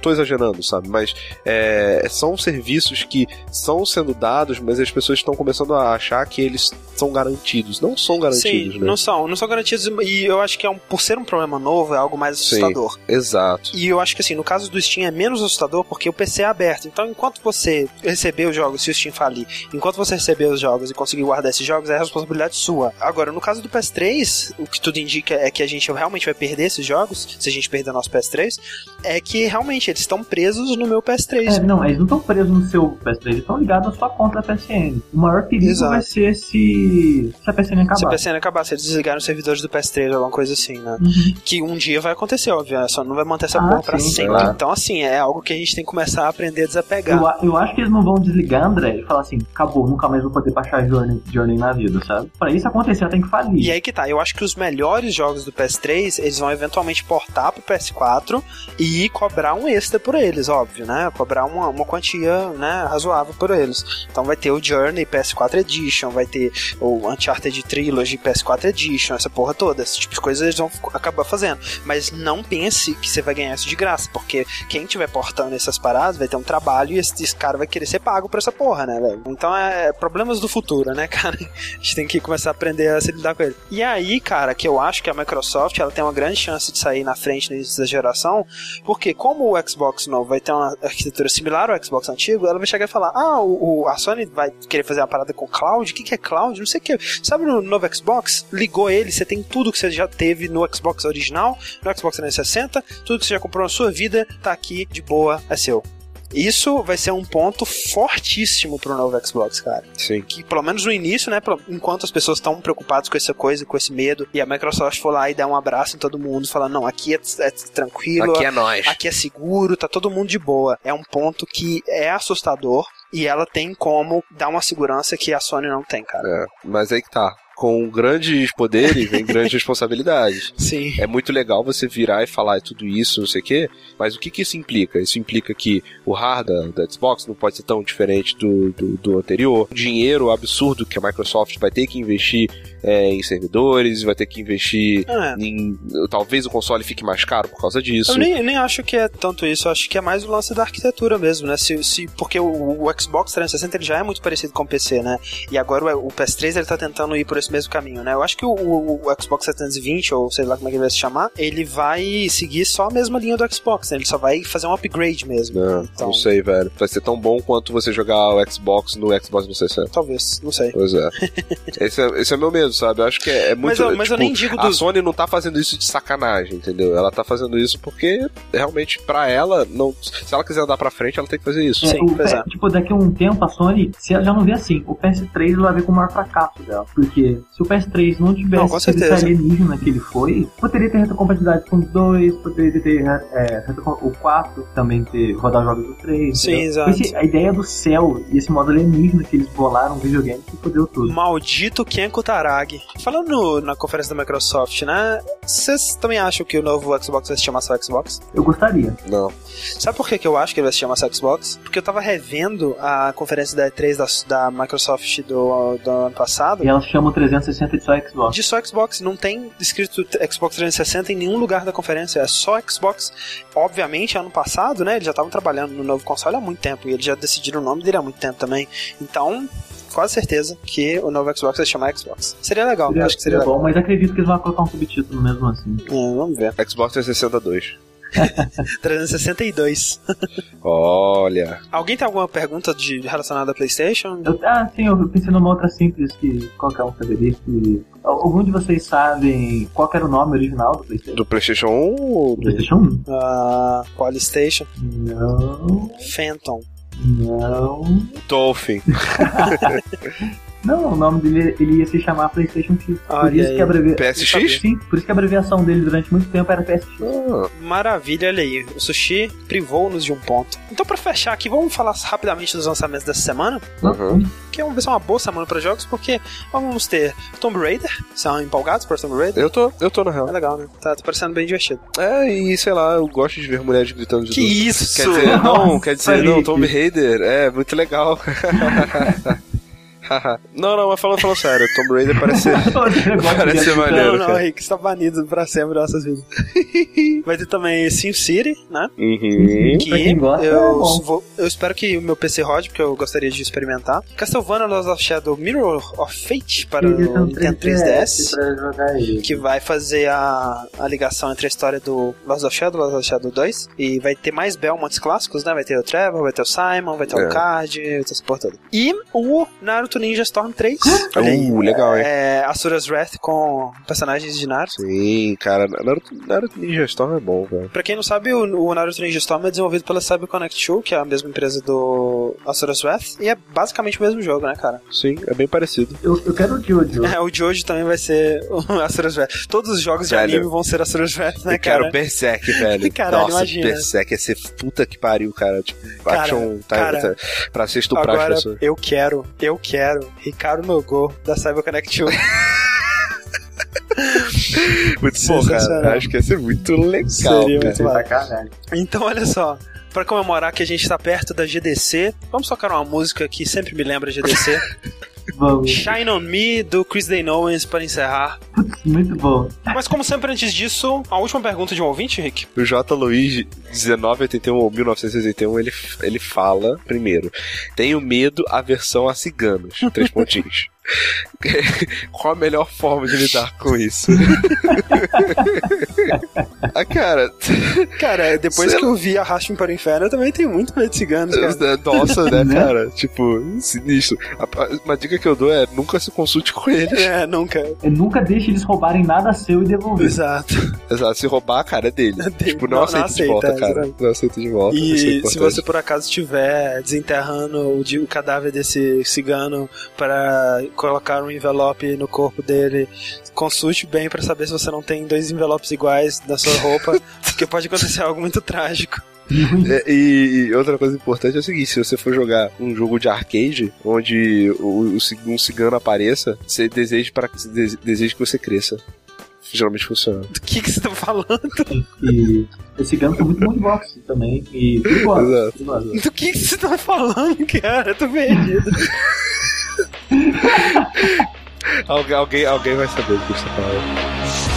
Tô exagerando, sabe? Mas é, são serviços que são sendo dados, mas as pessoas estão começando a achar que eles são garantidos. Não são garantidos, Sim, né? não são, não são garantidos e eu acho que é um, por ser um problema novo é algo mais Sim. assustador. Exato. E eu acho que assim, no caso do Steam é menos assustador porque o PC é aberto. Então, enquanto você receber os jogos, se o Steam falir, enquanto você receber os jogos e conseguir guardar esses jogos, é responsabilidade sua. Agora, no caso do PS3, o que tudo indica é que a gente realmente vai perder esses jogos, se a gente perder nosso PS3, é que realmente eles estão presos no meu PS3. É, não, eles não estão presos no seu PS3, eles estão ligados à sua conta da PSN. O maior perigo Exato. vai ser se, se a PSN acabar. Se a PSN acabar, se eles desligarem os servidores do PS3 ou alguma coisa assim, né? Uhum. Que um dia vai acontecer, óbvio, né? só não vai manter essa Ah, porra pra sim, sempre. claro. Então, assim, é algo que a gente tem que começar a aprender a desapegar. Eu, eu acho que eles não vão desligar, André, e falar assim, acabou, nunca mais vou poder baixar Journey, Journey na vida, sabe? Pra isso acontecer, tem que falir. E aí que tá, eu acho que os melhores jogos do PS3, eles vão eventualmente portar pro PS4 e cobrar um extra por eles, óbvio, né? Cobrar uma, uma quantia, né, razoável por eles. Então vai ter o Journey PS4 Edition, vai ter o Uncharted Trilogy PS4 Edition, essa porra toda, esse tipo de coisa eles vão acabar fazendo. Mas não pense que você vai ganhar isso de graça, porque quem tiver portando essas paradas vai ter um trabalho e esse, esse cara vai querer ser pago por essa porra, né, velho? Então é problemas do futuro, né, cara? A gente tem que começar a aprender a se lidar com ele. E aí, cara, que eu acho que a Microsoft ela tem uma grande chance de sair na frente início da geração, porque como o Xbox novo vai ter uma arquitetura similar ao Xbox antigo, ela vai chegar e falar: ah, o- a Sony vai querer fazer uma parada com cloud, o que, que é cloud? Não sei o que. Sabe no novo Xbox? Ligou ele, você tem tudo que você já teve no Xbox original, no Xbox 360, tudo que você já comprou na sua vida, tá aqui de boa, é seu. Isso vai ser um ponto fortíssimo pro novo Xbox, cara Sim. que pelo menos no início, né, enquanto as pessoas estão preocupadas com essa coisa, com esse medo, e a Microsoft for lá e dar um abraço em todo mundo, falar, não, aqui é, é tranquilo, Aqui é nós. aqui é seguro, tá todo mundo de boa. É um ponto que é assustador e ela tem como dar uma segurança que a Sony não tem, cara. É, mas aí que tá. Com grandes poderes vem grandes responsabilidades. Sim. É muito legal você virar e falar tudo isso, não sei o quê, mas o que, que isso implica? Isso implica que o hardware da Xbox não pode ser tão diferente do, do, do anterior. O dinheiro absurdo que a Microsoft vai ter que investir é, em servidores, vai ter que investir É. em. Talvez o console fique mais caro por causa disso. Eu nem, nem acho que é tanto isso, eu acho que é mais o lance da arquitetura mesmo, né? Se, se, porque o, o Xbox 360 ele já é muito parecido com o PC, né? E agora o, o PS3 ele tá tentando ir por esse mesmo caminho, né? Eu acho que o, o- o Xbox 720, ou sei lá como é que ele vai se chamar, ele vai seguir só a mesma linha do Xbox, né? Ele só vai fazer um upgrade mesmo. Não, então, não sei, velho. Vai ser tão bom quanto você jogar o Xbox no Xbox 360. talvez, não sei. Pois é. esse é. Esse é o meu medo, sabe? Eu acho que é, é muito. Mas eu- mas eu tipo, nem digo A dos- Sony não tá fazendo isso de sacanagem, entendeu? Ela tá fazendo isso porque realmente, pra ela, não, se ela quiser andar pra frente, ela tem que fazer isso. É, Sim, o é. Tipo, daqui a um tempo a Sony, se ela já não vê assim, o PS3 ela vai ver como o maior fracasso dela. Porque porque se o PS3 não tivesse sido alienígena que ele foi, poderia ter retrocompatibilidade com o 2, poderia ter é, o 4 também ter rodar jogos do 3. Sim, entendeu? exato. Esse- a ideia do céu e esse modo alienígena que eles bolaram no videogame que fodeu tudo. Maldito Ken Kutaragi. Falando no- na conferência da Microsoft, né? Vocês também acham que o novo Xbox vai se chamar só Xbox? Eu gostaria. Não. Sabe por que, que eu acho que ele vai se chamar só Xbox? Porque eu tava revendo a conferência da E3 da, da Microsoft do, do ano passado. E elas chamam o 360 de só Xbox. De só Xbox, não tem escrito Xbox 360 em nenhum lugar da conferência, é só Xbox. Obviamente, ano passado, né, eles já estavam trabalhando no novo console há muito tempo, e eles já decidiram o nome dele há muito tempo também. Então, quase certeza que o novo Xbox vai se chamar Xbox. Seria legal, Seria, acho que seria seria legal. bom, mas acredito que eles vão colocar um subtítulo mesmo assim. É, vamos ver. Xbox 362. 362. Olha. Alguém tem alguma pergunta de, relacionada a PlayStation? Eu, ah, sim, eu pensei numa outra simples que qualquer um saberia. Que, algum de vocês sabem qual era o nome original do PlayStation? Do PlayStation 1 ou do... PlayStation 1? Uh, Polystation? Não, Phantom. não. Dolphin? Não, o nome dele ele ia se chamar PlayStation X. Por Olha isso aí. que a abrevia... PSX? Sim, por isso que a abreviação dele durante muito tempo era PSX. Ah, Maravilha, olha aí. O Sushi privou-nos de um ponto. Então, pra fechar aqui, vamos falar rapidamente dos lançamentos dessa semana. Uhum. Que é uma, vai ser uma boa semana para jogos, porque vamos ter Tomb Raider. São empolgados por Tomb Raider? eu tô, eu tô na É real. legal, né? Tá, tá parecendo bem divertido. É, e sei lá, eu gosto de ver mulheres gritando de Que dor. isso? Quer dizer, não, Nossa, quer dizer, não. Tomb Raider, é, muito legal. não, não, mas falando, falando sério, Tomb Raider parece ser... Parece ser maneiro. Não, não. Rick, você tá banido pra sempre nossas vidas. Vai ter também Sim City, né? Uhum. Que gosta, é eu, bom. vou- eu espero que o meu PC rode, porque eu gostaria de experimentar. Castlevania Lost of Shadow Mirror of Fate para o Nintendo 3DS. Pra jogar ele. Que vai fazer a, a ligação entre a história do Lost of Shadow e Lost of Shadow 2. E vai ter mais Belmonts clássicos, né? Vai ter o Trevor, vai ter o Simon, vai ter É. o Card, vai ter porra toda. E o Naruto Ninja Storm 3. Olha aí. Uh, legal, hein? É, Asura's Wrath com personagens de Naruto. Sim, cara, Naruto, Naruto Ninja Storm é bom, velho. Pra quem não sabe, o, o Naruto Ninja Storm é desenvolvido pela CyberConnect 2, que é a mesma empresa do Asura's Wrath, e é basicamente o mesmo jogo, né, cara? Sim, é bem parecido. Eu, eu quero o Jojo. É, o de hoje também vai ser o Asura's Wrath. Todos os jogos de Velho. anime vão ser Asura's Wrath, né, eu quero cara? Berserk, velho. Caralho, Nossa, imagina. Berserk ia ser puta que pariu, cara. Tipo, Cara, action cara, tá- pra ser estuprar as Agora, pessoas. eu quero, eu quero Ricardo Nogô, da CyberConnect 2. Muito bom, cara. Acho que ia ser muito legal, Seria muito legal. Então, olha só. Pra comemorar que a gente tá perto da GDC, vamos tocar uma música que sempre me lembra GDC. Vamos. Shine on Me, do Chris Day Owens, para encerrar. Muito bom. Mas como sempre, antes disso, a última pergunta de um ouvinte, Rick. O J. Luiz, 1981 ou 1981, ele, ele fala, primeiro, tenho medo, aversão a ciganos. Três pontinhos. Qual a melhor forma de lidar com isso? ah, cara, Cara, depois Sei que eu vi Arraste-me para o Inferno, eu também tenho muito medo de ciganos, cara. nossa, né, Né? cara? Tipo, sinistro. Uma dica que eu dou é nunca se consulte com eles. É, nunca. Eu nunca deixe eles roubarem nada seu e devolver. Exato. Exato, se roubar, cara, é dele. É dele. Tipo, não, Não- aceita, não de aceita, volta, cara. Não aceita de volta. isso é E se você por acaso estiver desenterrando o, di- o cadáver desse cigano para colocar um envelope no corpo dele, consulte bem para saber se você não tem dois envelopes iguais na sua roupa, porque pode acontecer algo muito trágico. É, e, e outra coisa importante é o seguinte: se você for jogar um jogo de arcade, onde o, o um cigano apareça, você deseja, para, dese- deseja que você cresça. Geralmente funciona. Do que, que você tá falando? E esse gano foi muito bom de boxe também. E perigoso. Exato. Do que, que você tá falando, cara? Eu tô perdido. Algu- alguém, alguém vai saber do que você tá falando.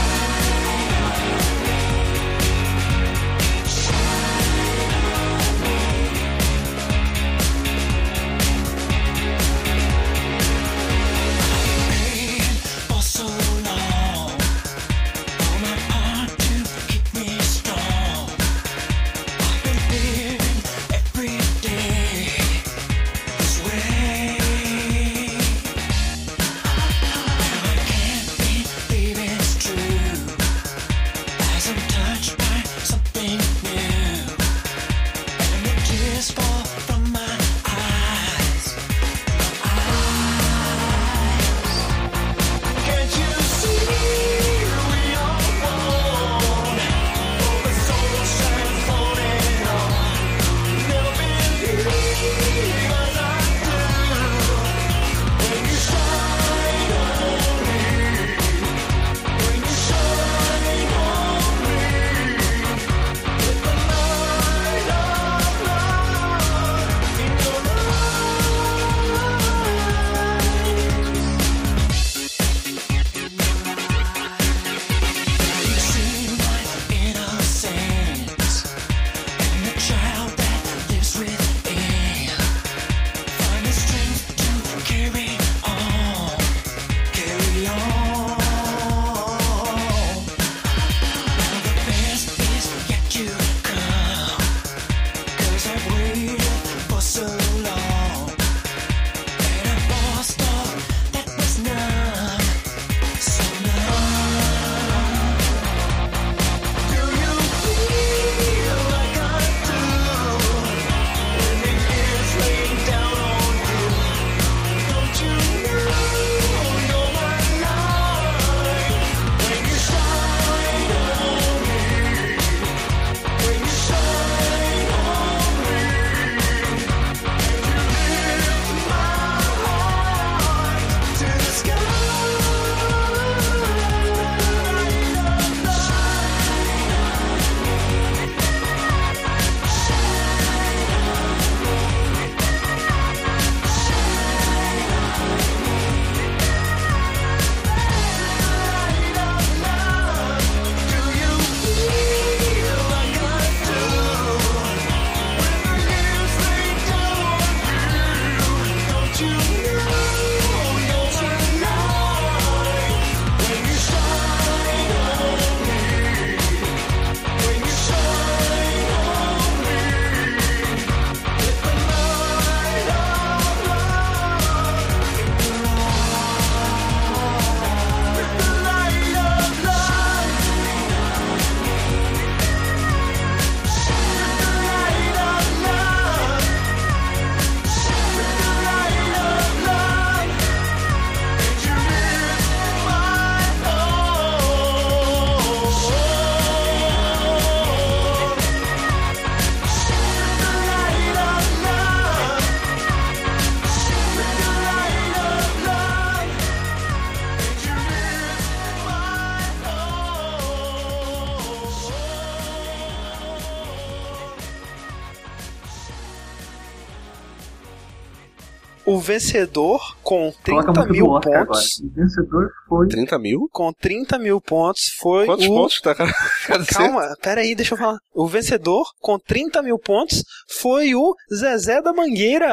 O vencedor com Coloca 30 muito mil pontos. agora. O vencedor foi. 30 mil? Com 30 mil pontos foi Quantos o. pontos tá cada Calma, pera aí, deixa eu falar. O vencedor com 30 mil pontos foi o Zezé da Mangueira.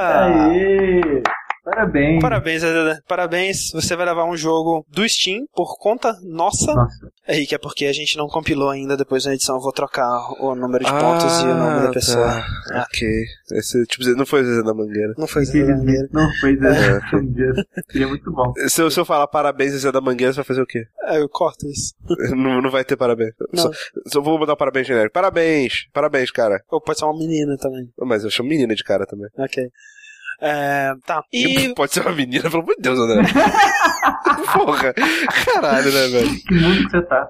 Aê! Parabéns. Parabéns, Zezé. Parabéns. Você vai levar um jogo do Steam por conta nossa. Nossa, Aí, que é porque a gente não compilou ainda. Depois na edição eu vou trocar o número de pontos e o nome da pessoa. Tá. Ok. Esse, tipo, não foi o Zezé da Mangueira. Não foi Zezé da Mangueira. não foi É. Zé Mangueira. Seria muito bom. Se eu, se eu falar parabéns, Zezé da Mangueira, você vai fazer o quê? É, eu corto isso. não, não vai ter parabéns. Não. Só, só vou mandar um parabéns genérico. Parabéns! Parabéns, cara. Ou pode ser uma menina também. Mas eu chamo menina de cara também. Ok. É, tá. E Pode ser uma menina, pelo amor de Deus, André. Porra. Caralho, né, velho? Que mundo que você tá?